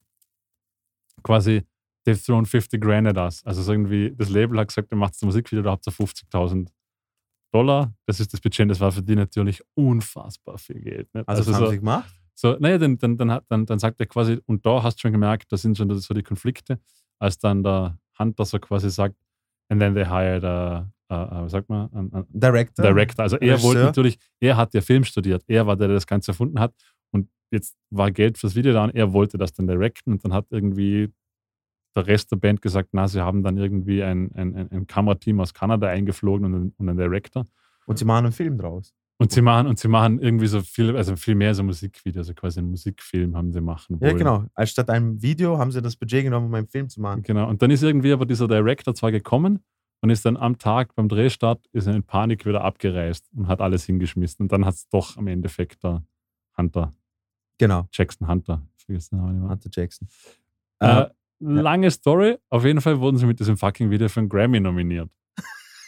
quasi, they've thrown 50 grand at us. Also so irgendwie, das Label hat gesagt, ihr macht das Musikvideo, da habt ihr 50.000 Dollar. Das ist das Budget, das war für die natürlich unfassbar viel Geld. Nicht? also, das haben so, sie gemacht. So, naja, dann, dann, dann, dann, dann sagt er quasi, und da hast du schon gemerkt, da sind schon so die Konflikte, als dann der Hunter so quasi sagt, and then they hired a, a, a was sagt man, a, a Director. Director. Also er wollte natürlich, er hat ja Film studiert, er war der, der das Ganze erfunden hat und jetzt war Geld fürs Video da und er wollte das dann directen und dann hat irgendwie der Rest der Band gesagt, na, sie haben dann irgendwie ein, ein, ein, ein Kamerateam aus Kanada eingeflogen und, einen- und einen Director. Und sie machen einen Film draus. Und sie machen, und sie machen irgendwie so viel, also viel mehr so Musikvideo, also quasi einen Musikfilm haben sie machen Ja, wollen. genau. Als statt einem Video haben sie das Budget genommen, um einen Film zu machen. Genau. Und dann ist irgendwie aber dieser Director zwar gekommen und ist dann am Tag beim Drehstart ist er in Panik wieder abgereist und hat alles hingeschmissen. Und dann hat es doch am Endeffekt der Hunter, Genau. Jackson Hunter, ich vergesse den Namen nicht mehr. Hunter Jackson. Äh, Äh, lange Story. Auf jeden Fall wurden sie mit diesem fucking Video für einen Grammy nominiert.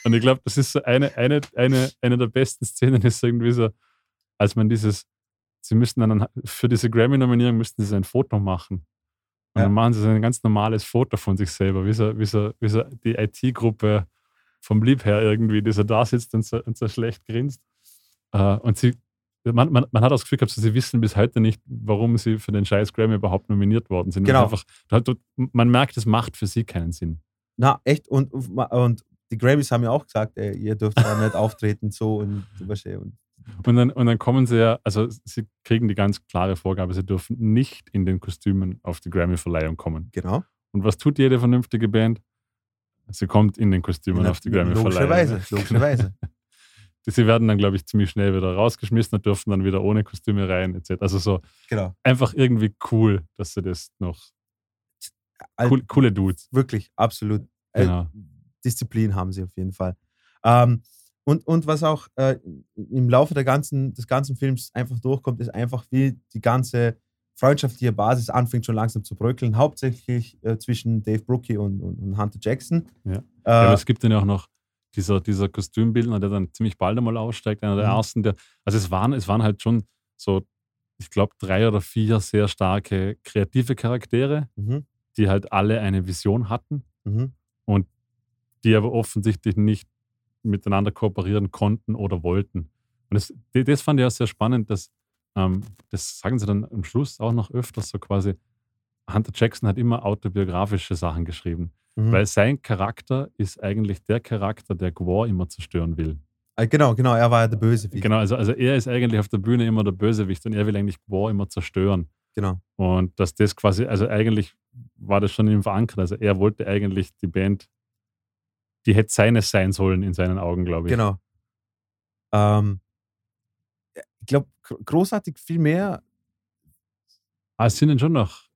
Und ich glaube, das ist so eine, eine, eine, eine der besten Szenen, ist irgendwie so, als man dieses, sie müssten dann für diese Grammy-Nominierung müssten sie ein Foto machen. Und Ja. dann machen sie so ein ganz normales Foto von sich selber, wie so, wie so, wie so die IT-Gruppe vom Lieb her irgendwie, die so da sitzt und so, und so schlecht grinst. Äh, und sie, man, man, man hat das Gefühl gehabt, so, sie wissen bis heute nicht, warum sie für den scheiß Grammy überhaupt nominiert worden sind. Genau. Einfach, man merkt, es macht für sie keinen Sinn. na, echt. Und, und die Grammys haben ja auch gesagt, ey, ihr dürft da nicht auftreten, so und ja, und Und dann, und dann kommen sie ja, also sie kriegen die ganz klare Vorgabe, sie dürfen nicht in den Kostümen auf die Grammy-Verleihung kommen. genau. Und was tut jede vernünftige Band? Sie kommt in den Kostümen auf die Grammy-Verleihung. Logischerweise, logischerweise. Sie werden dann, glaube ich, ziemlich schnell wieder rausgeschmissen und dürfen dann wieder ohne Kostüme rein, etc. Also so genau. einfach irgendwie cool, dass sie das noch. Cool, coole Dudes. Wirklich, absolut. Äh, Genau. Disziplin haben sie auf jeden Fall. Ähm, und, und was auch äh, im Laufe der ganzen, des ganzen Films einfach durchkommt, ist einfach, wie die ganze freundschaftliche Basis anfängt schon langsam zu bröckeln, hauptsächlich äh, zwischen Dave Brookie und, und, und Hunter Jackson. Ja. Äh, Ja, aber es gibt dann ja auch noch dieser, dieser Kostümbildner, der dann ziemlich bald einmal aussteigt, einer der Mhm. ersten, der, also es waren, es waren halt schon so, ich glaube, drei oder vier sehr starke kreative Charaktere, mhm, die halt alle eine Vision hatten, mhm, die aber offensichtlich nicht miteinander kooperieren konnten oder wollten. Und das, das fand ich auch sehr spannend, dass, ähm, das sagen sie dann am Schluss auch noch öfters so quasi, Hunter Jackson hat immer autobiografische Sachen geschrieben. mhm. Weil sein Charakter ist eigentlich der Charakter, der Gwar immer zerstören will. Äh, genau, genau, er war ja der Bösewicht. Genau, also, also er ist eigentlich auf der Bühne immer der Bösewicht und er will eigentlich Gwar immer zerstören. Genau. Und dass das quasi, also eigentlich war das schon in ihm verankert. Also er wollte eigentlich die Band, die hätte seines sein sollen in seinen Augen, glaube ich. Genau. Ähm, ich glaube, großartig viel mehr. Aber es sind dann schon noch,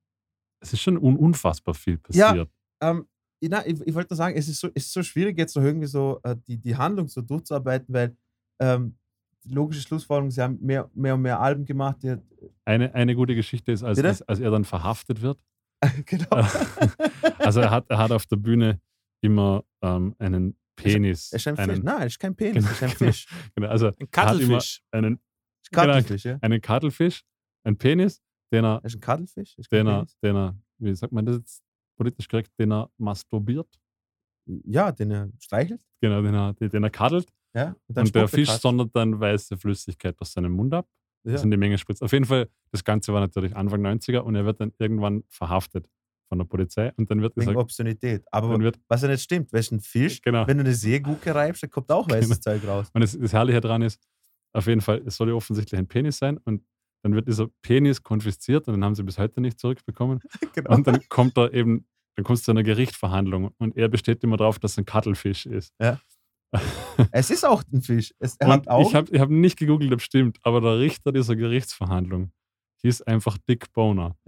es ist schon un unfassbar viel Ja. passiert. Ähm, ich, ich, ich wollte nur sagen, es ist, so, es ist so schwierig, jetzt noch irgendwie so äh, die, die Handlung so durchzuarbeiten, weil ähm, die logische Schlussfolgerung, sie haben mehr, mehr und mehr Alben gemacht. Eine, eine gute Geschichte ist, als, als, als er dann verhaftet wird. genau. Also er hat, er hat auf der Bühne immer ähm, einen Penis. Er ist ein Fisch. einen, Nein, er ist kein Penis, er ist ein Fisch. genau, also Ein Kattelfisch. einen, Kattelfisch, ja? einen Kartelfisch, einen Penis, den er, ist ein Kattelfisch. Ist den er, den er, wie sagt man das jetzt politisch korrekt, den er masturbiert. Ja, den er streichelt. Genau, den er, den er kaddelt. Ja, und, Und der er Fisch sondert dann weiße Flüssigkeit aus seinem Mund ab. Ja. Das sind die Menge spritzt. Auf jeden Fall, das Ganze war natürlich Anfang 90er und er wird dann irgendwann verhaftet von der Polizei und dann wird Wegen gesagt, Obszönität. Aber dann wird, was ja nicht stimmt, weil es ein Fisch, genau. wenn du eine Seegurke reibst, dann kommt auch weißes Zeug raus. Und das, das Herrliche daran ist, auf jeden Fall, es soll ja offensichtlich ein Penis sein und dann wird dieser Penis konfisziert und den haben sie bis heute nicht zurückbekommen. genau. Und dann kommt er eben, dann kommt es zu einer Gerichtsverhandlung und er besteht immer darauf, dass es ein Kattelfisch ist. Ja. Es ist auch ein Fisch. Es, er Und hat Augen. ich habe hab nicht gegoogelt, ob stimmt, aber der Richter dieser Gerichtsverhandlung hieß einfach Dick Boner.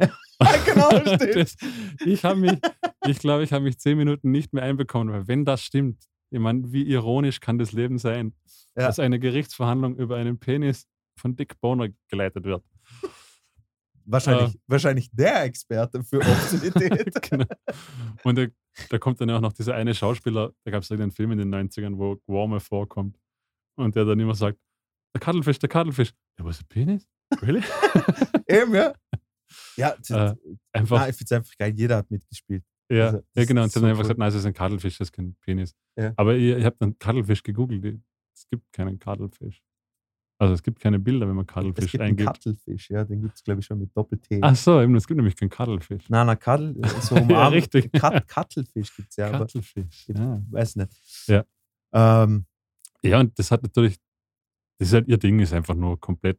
genau, stimmt. Das, ich habe mich, ich glaube, ich habe mich zehn Minuten nicht mehr einbekommen, weil wenn das stimmt, ich meine, wie ironisch kann das Leben sein, Ja. dass eine Gerichtsverhandlung über einen Penis von Dick Boner geleitet wird. wahrscheinlich, wahrscheinlich der Experte für Obszönität. genau. Und da, da kommt dann ja auch noch dieser eine Schauspieler, da gab es einen Film in den 90ern, wo Guarme vorkommt und der dann immer sagt, der Kaddelfisch, der Kaddelfisch. Ja, was ist Penis? Really? Eben, ja. Ja, Äh, einfach, na, ich finde es einfach geil. Jeder hat mitgespielt. ja, also, ja, genau. Und sie haben so einfach cool. gesagt, nein, es ist ein Kaddelfisch, das ist kein Penis. Ja. Aber ich, ich habe dann Kaddelfisch gegoogelt. Es gibt keinen Kaddelfisch. Also es gibt keine Bilder, wenn man Es Kaddelfisch gibt eingibt. Kattelfisch, ja, den gibt es, glaube ich, schon mit Doppel-T. Ach so, eben, es gibt nämlich keinen Kaddelfisch. Nein, nein, Kattel, äh, so Ja, umarmt. richtig. Kat Kattelfisch gibt es ja, aber Kaddelfisch. ich Ja. weiß nicht. Ja. Ähm, ja, und das hat natürlich, das ist halt ihr Ding, ist einfach nur komplett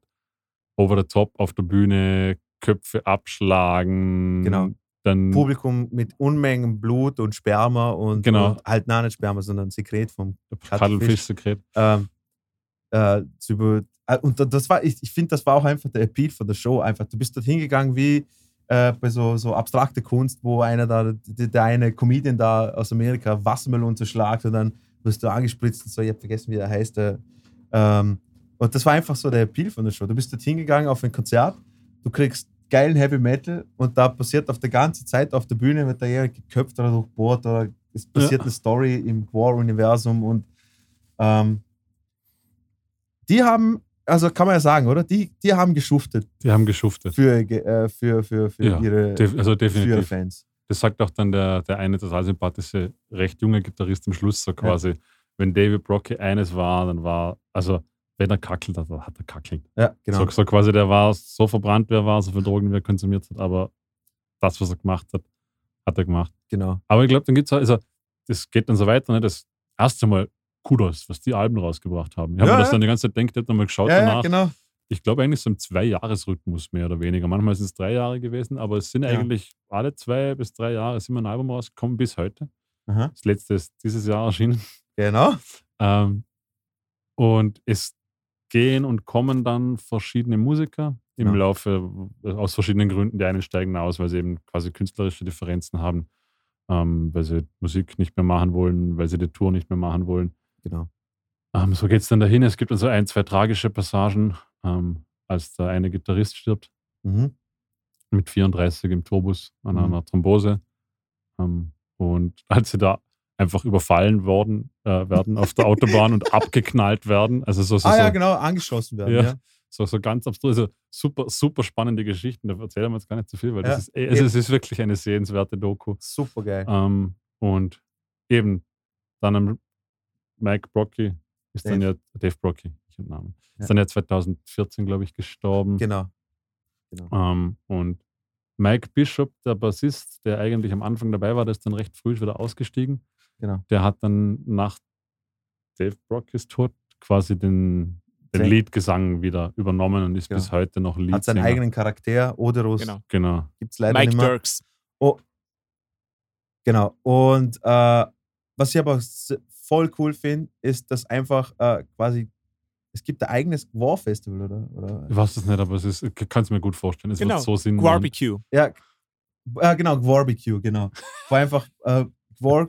over the top auf der Bühne, Köpfe abschlagen. Genau. Dann, Publikum mit Unmengen Blut und Sperma und, Genau. und halt, nein, nicht Sperma, sondern Sekret vom Kaddelfisch-Sekret. ähm, äh, äh, und da- das war, ich, ich finde, das war auch einfach der Appeal von der Show. Einfach, du bist dort hingegangen wie äh, bei so, so abstrakte Kunst, wo einer da, der, der eine Comedian da aus Amerika Wassermelonen zerschlagt und dann wirst du angespritzt und so, ich habe vergessen, wie der heißt. Der, ähm, und das war einfach so der Appeal von der Show. Du bist dort hingegangen auf ein Konzert, du kriegst geilen Heavy Metal und da passiert auf der ganzen Zeit auf der Bühne, wird da jemand geköpft oder durchbohrt oder es passiert eine Story im War-Universum und ähm, die haben, also kann man ja sagen, oder? Die, die haben geschuftet Die haben geschuftet. für, äh, für, für, für, Ja, ihre, Def also für ihre definitiv. Fans. Das sagt auch dann der, der eine total sympathische, recht junge Gitarrist am Schluss so quasi, wenn David Brockie eines war, dann war, also wenn er kackelt hat, dann hat er kackelt. Ja, genau. So, so quasi, der war so verbrannt, wie er war, so viel Drogen, wie er konsumiert hat, aber das, was er gemacht hat, hat er gemacht. genau. Aber ich glaube, dann gibt es also, das geht dann so weiter, ne? das erste Mal Kudos, was die Alben rausgebracht haben. Ich habe Ja, mir das ja. dann die ganze Zeit gedacht, ich habe mal geschaut Ja, ja, danach. genau. Ich glaube eigentlich so im Zwei-Jahres-Rhythmus mehr oder weniger. Manchmal sind es drei Jahre gewesen, aber es sind Ja. eigentlich alle zwei bis drei Jahre immer ein Album rausgekommen bis heute. Aha. Das letzte ist dieses Jahr erschienen. Genau. Ähm, und es gehen und kommen dann verschiedene Musiker im Ja. Laufe, äh, aus verschiedenen Gründen. Die einen steigen aus, weil sie eben quasi künstlerische Differenzen haben. ähm, weil sie Musik nicht mehr machen wollen, weil sie die Tour nicht mehr machen wollen. Genau. Ähm, so geht es dann dahin. Es gibt also ein, zwei tragische Passagen, ähm, als der eine Gitarrist stirbt Mhm. mit 34 im Tourbus an Mhm. einer Thrombose. Ähm, und als sie da einfach überfallen worden äh, werden auf der Autobahn und abgeknallt werden. Also so, so, Ah ja, so, genau, angeschossen werden. Ja. Ja. so, so ganz abstruse, super, super spannende Geschichten. Da erzählen wir jetzt gar nicht zu viel, weil Ja, das ist, eh- also es ist wirklich eine sehenswerte Doku. Super geil. Ähm, und eben dann am Mike Brocky ist dann ja Dave Brocky, ich habe Namen. Ist dann ja 2014, glaube ich, gestorben. Genau. Ähm, und Mike Bishop, der Bassist, der eigentlich am Anfang dabei war, der ist dann recht früh wieder ausgestiegen. Genau. Der hat dann nach Dave Brockys Tod quasi den, den Leadgesang wieder übernommen und ist Genau. bis heute noch Hat seinen eigenen Charakter. Oderus Genau. Genau. gibt es leider Mike nicht mehr. Dirks. Oh. Genau. Und äh, was ich aber voll cool finde, ist, dass einfach äh, quasi, es gibt ein eigenes War-Festival, oder? oder? Ich weiß es nicht, aber es ist, ich kann es mir gut vorstellen. Es Genau. wird so Sinn. Barbecue. Ja, äh, genau, Barbecue, genau. Wo einfach äh, War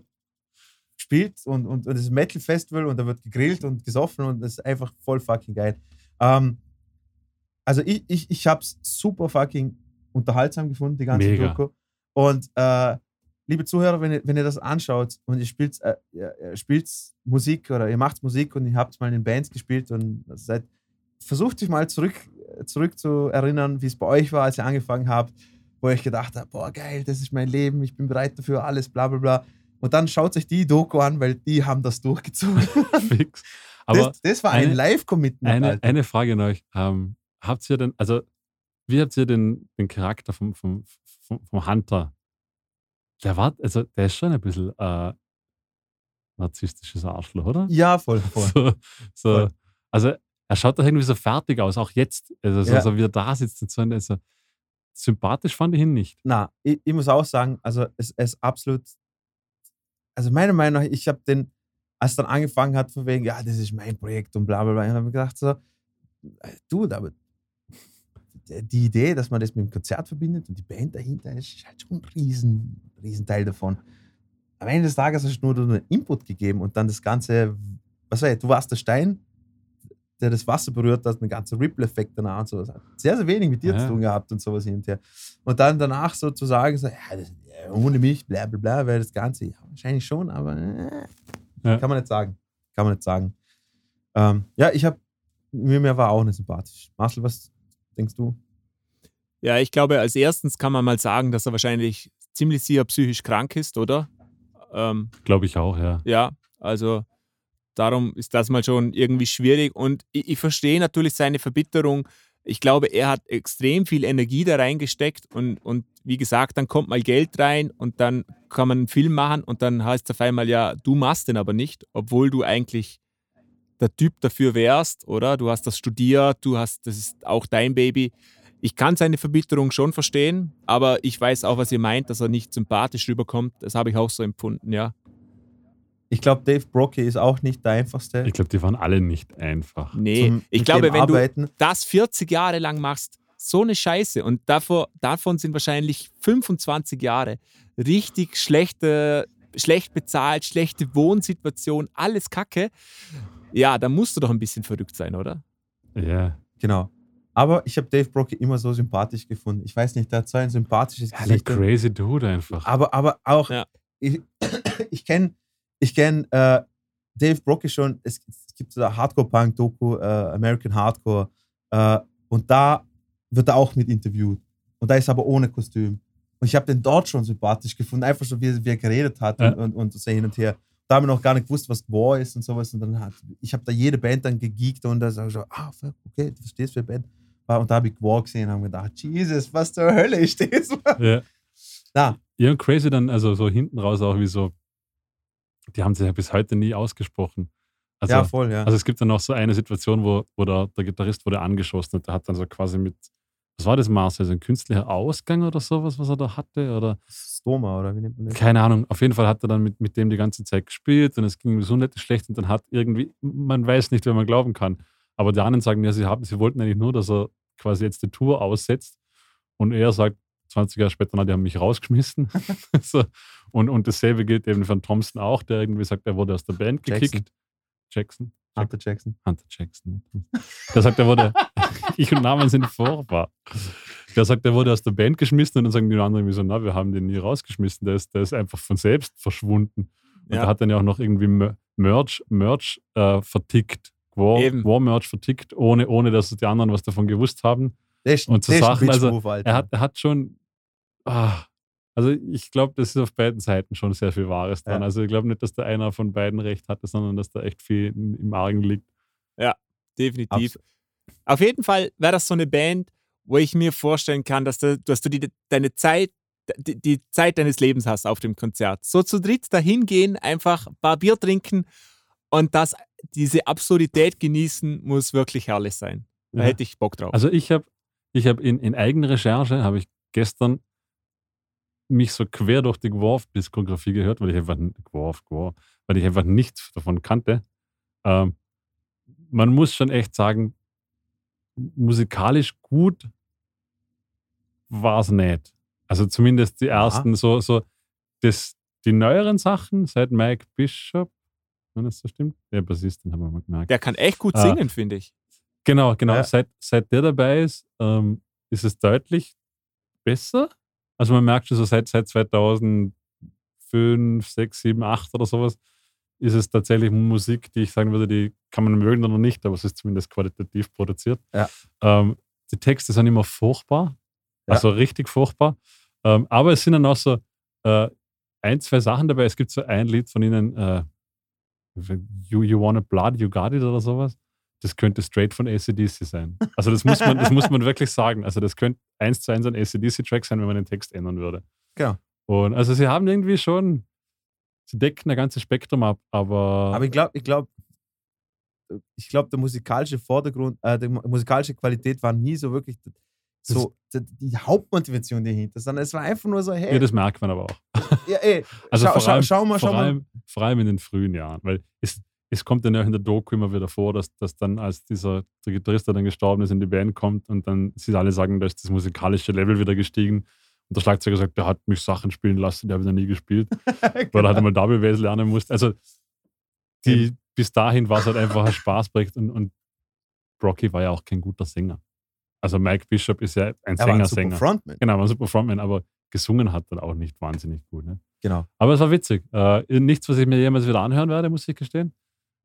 spielt und, und, und es ist ein Metal-Festival und da wird gegrillt und gesoffen und das ist einfach voll fucking geil. Ähm, also ich, ich, ich habe es super fucking unterhaltsam gefunden, die ganze Mega. Doku. Und äh, liebe Zuhörer, wenn ihr, wenn ihr das anschaut und ihr spielt, äh, ihr, ihr spielt Musik oder ihr macht Musik und ihr habt mal in Bands gespielt und seid, versucht euch mal zurück, zurück zu erinnern, wie es bei euch war, als ihr angefangen habt, wo ich gedacht habe, boah geil, das ist mein Leben, ich bin bereit dafür, alles bla bla bla. Und dann schaut euch die Doku an, weil die haben das durchgezogen. Fix. Aber das, das war ein eine- Live-Commitment. eine, eine Frage an euch. Ähm, habt ihr denn, also wie habt ihr den, den Charakter vom, vom, vom, vom Hunter? Der war, also der ist schon ein bisschen äh, narzisstisches Arschloch, oder? ja, voll, voll. So, so, Voll. Also er schaut doch irgendwie so fertig aus, auch jetzt. Also so, Ja. so wie er da sitzt und so. und Also, sympathisch fand ich ihn nicht. Na, ich, ich muss auch sagen, also es es ist absolut, also meiner Meinung nach, ich habe den, als dann angefangen hat, von wegen, ja, das ist mein Projekt und bla bla bla, habe ich gedacht so, äh, du, aber die Idee, dass man das mit dem Konzert verbindet und die Band dahinter ist, ist halt schon ein riesen, riesen Teil davon. Am Ende des Tages hast du nur einen Input gegeben und dann das Ganze, was weiß ich, du warst der Stein, der das Wasser berührt hat, ein ganzer Ripple-Effekt danach und so. Das hat sehr, sehr wenig mit dir Ja. zu tun gehabt und sowas hin und dann danach so zu sagen, so, ja, das, ohne mich, bla bla bla, wäre das Ganze, ja, wahrscheinlich schon, aber äh, Ja. kann man nicht sagen. Kann man nicht sagen. Ähm, ja, ich habe, mir, mir war auch nicht sympathisch. Marcel, was denkst du? Ja, ich glaube, als erstens kann man mal sagen, dass er wahrscheinlich ziemlich sicher psychisch krank ist, oder? Ähm, Glaube ich auch, ja. ja, also darum ist das mal schon irgendwie schwierig. Und ich, ich verstehe natürlich seine Verbitterung. Ich glaube, er hat extrem viel Energie da reingesteckt und, und wie gesagt, dann kommt mal Geld rein und dann kann man einen Film machen und dann heißt es auf einmal, ja, du machst den aber nicht, obwohl du eigentlich der Typ dafür wärst, oder? Du hast das studiert, du hast, das ist auch dein Baby. Ich kann seine Verbitterung schon verstehen, aber ich weiß auch, was ihr meint, dass er nicht sympathisch rüberkommt. Das habe ich auch so empfunden, ja. Ich glaube, Dave Brockie ist auch nicht der einfachste. Ich glaube, die waren alle nicht einfach. Nee, zum ich glaube, wenn du Arbeiten. das 40 Jahre lang machst, so eine Scheiße und davor, davon sind wahrscheinlich 25 Jahre richtig schlechte, schlecht bezahlt, schlechte Wohnsituation, alles Kacke. Ja, da musst du doch ein bisschen verrückt sein, oder? Ja. Genau. Aber ich habe Dave Brockie immer so sympathisch gefunden. Ich weiß nicht, der hat so ein sympathisches ja Gesicht. crazy Dude einfach. Aber, aber auch, Ja. ich, ich kenne ich kenn, äh, Dave Brockie schon, es, es gibt so eine Hardcore-Punk-Doku, äh, American Hardcore, äh, und da wird er auch mit interviewt. Und da ist er aber ohne Kostüm. Und ich habe den dort schon sympathisch gefunden, einfach so, wie, er- wie er geredet hat Ja. und, und, und so hin und her. Da haben wir noch gar nicht gewusst, was War ist und sowas. Und dann hat, ich habe da jede Band dann gegeekt und da sage ich so, ah, okay, du verstehst, für Band. war. Und da habe ich War gesehen und habe gedacht, Jesus, was zur Hölle ist das? ja. Na, Ja, und crazy dann, also so hinten raus auch wie so, die haben sich ja bis heute nie ausgesprochen. Also, ja, voll, ja. also es gibt dann noch so eine Situation, wo, wo der, der Gitarrist wurde angeschossen und der hat dann so quasi mit, was war das, Marcel, so ein künstlicher Ausgang oder sowas, was er da hatte? Oder Stoma, oder wie nennt man das? keine Ahnung. Auf jeden Fall hat er dann mit, mit dem die ganze Zeit gespielt und es ging ihm so nicht schlecht und dann hat irgendwie, man weiß nicht, wer man glauben kann. Aber die anderen sagen ja, sie, haben, sie wollten eigentlich nur, dass er quasi jetzt die Tour aussetzt und er sagt, 20 Jahre später, na, die haben mich rausgeschmissen. so. und, und dasselbe gilt eben von Thompson auch, der irgendwie sagt, er wurde aus der Band gekickt. Jackson. Jackson. Hunter Jackson. Hunter Jackson. Der sagt, er wurde, ich und Namen sind furchtbar. Der sagt, er wurde aus der Band geschmissen und dann sagen die anderen irgendwie so, na, wir haben den nie rausgeschmissen, der ist, der ist einfach von selbst verschwunden. Und Ja. der hat dann ja auch noch irgendwie Mer- Merch, Merch äh, vertickt, War, Eben. War Merch vertickt, ohne, ohne dass die anderen was davon gewusst haben. Ist, Und zu Sachen, also. Er hat, er hat schon, ah, also ich glaube, das ist auf beiden Seiten schon sehr viel Wahres dran. Ja. Also ich glaube nicht, dass der einer von beiden recht hatte, sondern dass da echt viel im Argen liegt. Definitiv. Abs- Auf jeden Fall wäre das so eine Band, wo ich mir vorstellen kann, dass du, dass du die, deine Zeit, die, die Zeit deines Lebens hast auf dem Konzert. So zu dritt dahin gehen, einfach ein paar Bier trinken und das, diese Absurdität genießen, muss wirklich herrlich sein. Da Ja. hätte ich Bock drauf. Also ich habe ich hab in, in Eigenrecherche, habe ich gestern mich so quer durch die Gworf-Diskografie gehört, weil ich einfach Gworf, Gworf, weil ich einfach nichts davon kannte. Ähm, man muss schon echt sagen, musikalisch gut war es nicht. Also zumindest die ersten, so, so das, die neueren Sachen seit Mike Bishop, wenn das so stimmt, der Bassist, den haben wir mal gemerkt. Der kann echt gut Ah. singen, finde ich. Genau, genau. Ja. Seit, seit der dabei ist, ähm, ist es deutlich besser. Also man merkt schon so seit, seit 2005, 6, 7, 8 oder sowas, ist es tatsächlich Musik, die ich sagen würde, die kann man mögen oder nicht, aber es ist zumindest qualitativ produziert. Ja. Ähm, die Texte sind immer furchtbar, Ja. also richtig furchtbar. Ähm, aber es sind dann auch so äh, ein, zwei Sachen dabei. Es gibt so ein Lied von ihnen, äh, you, you Want Blood, You Got It oder sowas. Das könnte straight von ACDC sein. Also das muss man, das muss man wirklich sagen. Also das könnte eins zu eins ein ACDC-Track sein, wenn man den Text ändern würde. Genau. Und also sie haben irgendwie schon, sie decken ein ganzes Spektrum ab, aber, Aber ich glaube, ich glaube, ich glaube, der musikalische Vordergrund, äh, die mu- musikalische Qualität war nie so wirklich so die, die Hauptmotivation dahinter, sondern es war einfach nur so, hey, ja, das merkt man aber auch. ja, ey, Also schau, vor schau, allem, schau mal, schau vor, mal. allem, vor allem in den frühen Jahren, weil es, es kommt dann ja auch in der Doku immer wieder vor, dass, dass dann, als dieser der Gitarrist, der dann gestorben ist, in die Band kommt und dann sie alle sagen, da ist das musikalische Level wieder gestiegen. Und der Schlagzeuger sagt, der hat mich Sachen spielen lassen, der habe ich noch nie gespielt, weil er halt einmal Double Bass lernen musste. Also die, bis dahin war es halt einfach ein Spaßprojekt und, und Brocky war ja auch kein guter Sänger. Also Mike Bishop ist ja ein er ein super Sänger-Sänger. Frontman. Genau, war ein super Frontman, aber gesungen hat er auch nicht wahnsinnig gut. Ne? Genau. Aber es war witzig. Äh, nichts, was ich mir jemals wieder anhören werde, muss ich gestehen.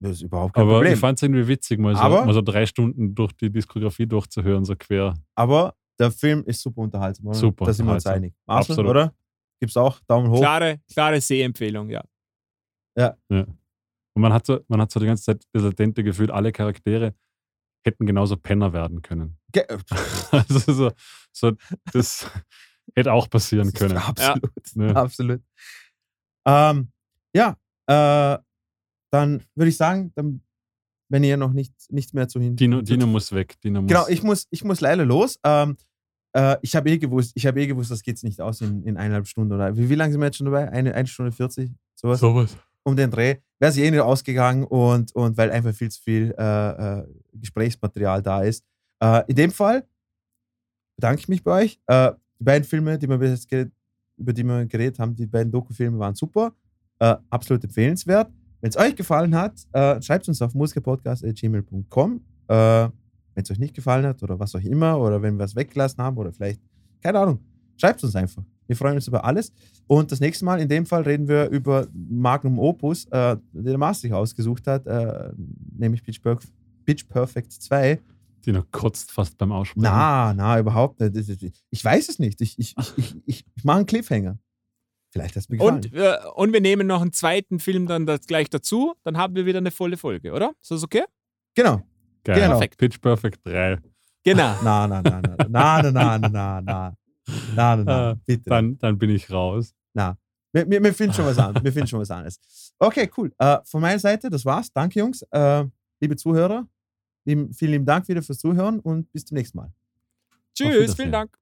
Das ist überhaupt kein Aber Problem. ich fand es irgendwie witzig, mal so, Aber- mal so drei Stunden durch die Diskografie durchzuhören, so quer. Aber der Film ist super unterhaltsam. Oder? Super Da sind wir uns einig. Marcel, Absolut. oder? Gibt's auch Daumen hoch? Klare, klare Sehempfehlung, ja. Und man hat so, man hat so die ganze Zeit das latente Gefühl, alle Charaktere hätten genauso Penner werden können. Ge Also so, so das hätte auch passieren können. Absolut. Ne? Absolut. Ähm, ja, äh, dann würde ich sagen, dann, wenn ihr noch nicht, nichts mehr zu hin. Dino, Dino muss weg. Dino muss, Genau, ich muss, ich muss leider los. Ähm, äh, ich habe eh gewusst, ich habe eh gewusst, das geht nicht aus in, in eineinhalb Stunden oder wie, wie lange sind wir jetzt schon dabei? Eine, eine Stunde 40? Sowas? sowas. Um den Dreh. Wäre sie eh nicht ausgegangen und, und weil einfach viel zu viel äh, äh, Gesprächsmaterial da ist. Äh, in dem Fall bedanke ich mich bei euch. Äh, die beiden Filme, die wir bis jetzt geredet, über die wir geredet haben, die beiden Dokufilme waren super. Äh, absolut empfehlenswert. Wenn es euch gefallen hat, äh, schreibt uns auf musikerpodcast.gmail.com. Äh, wenn es euch nicht gefallen hat oder was auch immer oder wenn wir es weggelassen haben oder vielleicht, keine Ahnung, schreibt uns einfach. Wir freuen uns über alles. Und das nächste Mal, in dem Fall, reden wir über Magnum Opus, äh, den der Master sich ausgesucht hat, äh, nämlich Pitch, Perf Pitch Perfect 2. Dino kotzt fast beim Aussprechen. Na, na, überhaupt nicht. Ich weiß es nicht. Ich, ich, ich, ich, ich, ich mache einen Cliffhanger. Vielleicht hat es mir gefallen. Und, äh, und wir nehmen noch einen zweiten Film dann das gleich dazu. Dann haben wir wieder eine volle Folge, oder? Ist das okay? genau. Geil. Genau. Perfekt. Pitch Perfect 3. Genau. Na, na, na, na, na, na, na, na, na, na, na, Äh, bitte. Dann, dann bin ich raus. Na, wir, wir, wir finden schon was anderes. Wir finden schon was anderes. Okay, cool. Äh, von meiner Seite, das war's. Danke, Jungs. Äh, liebe Zuhörer, lieben, vielen lieben Dank wieder fürs Zuhören und bis zum nächsten Mal. Tschüss, vielen Dank.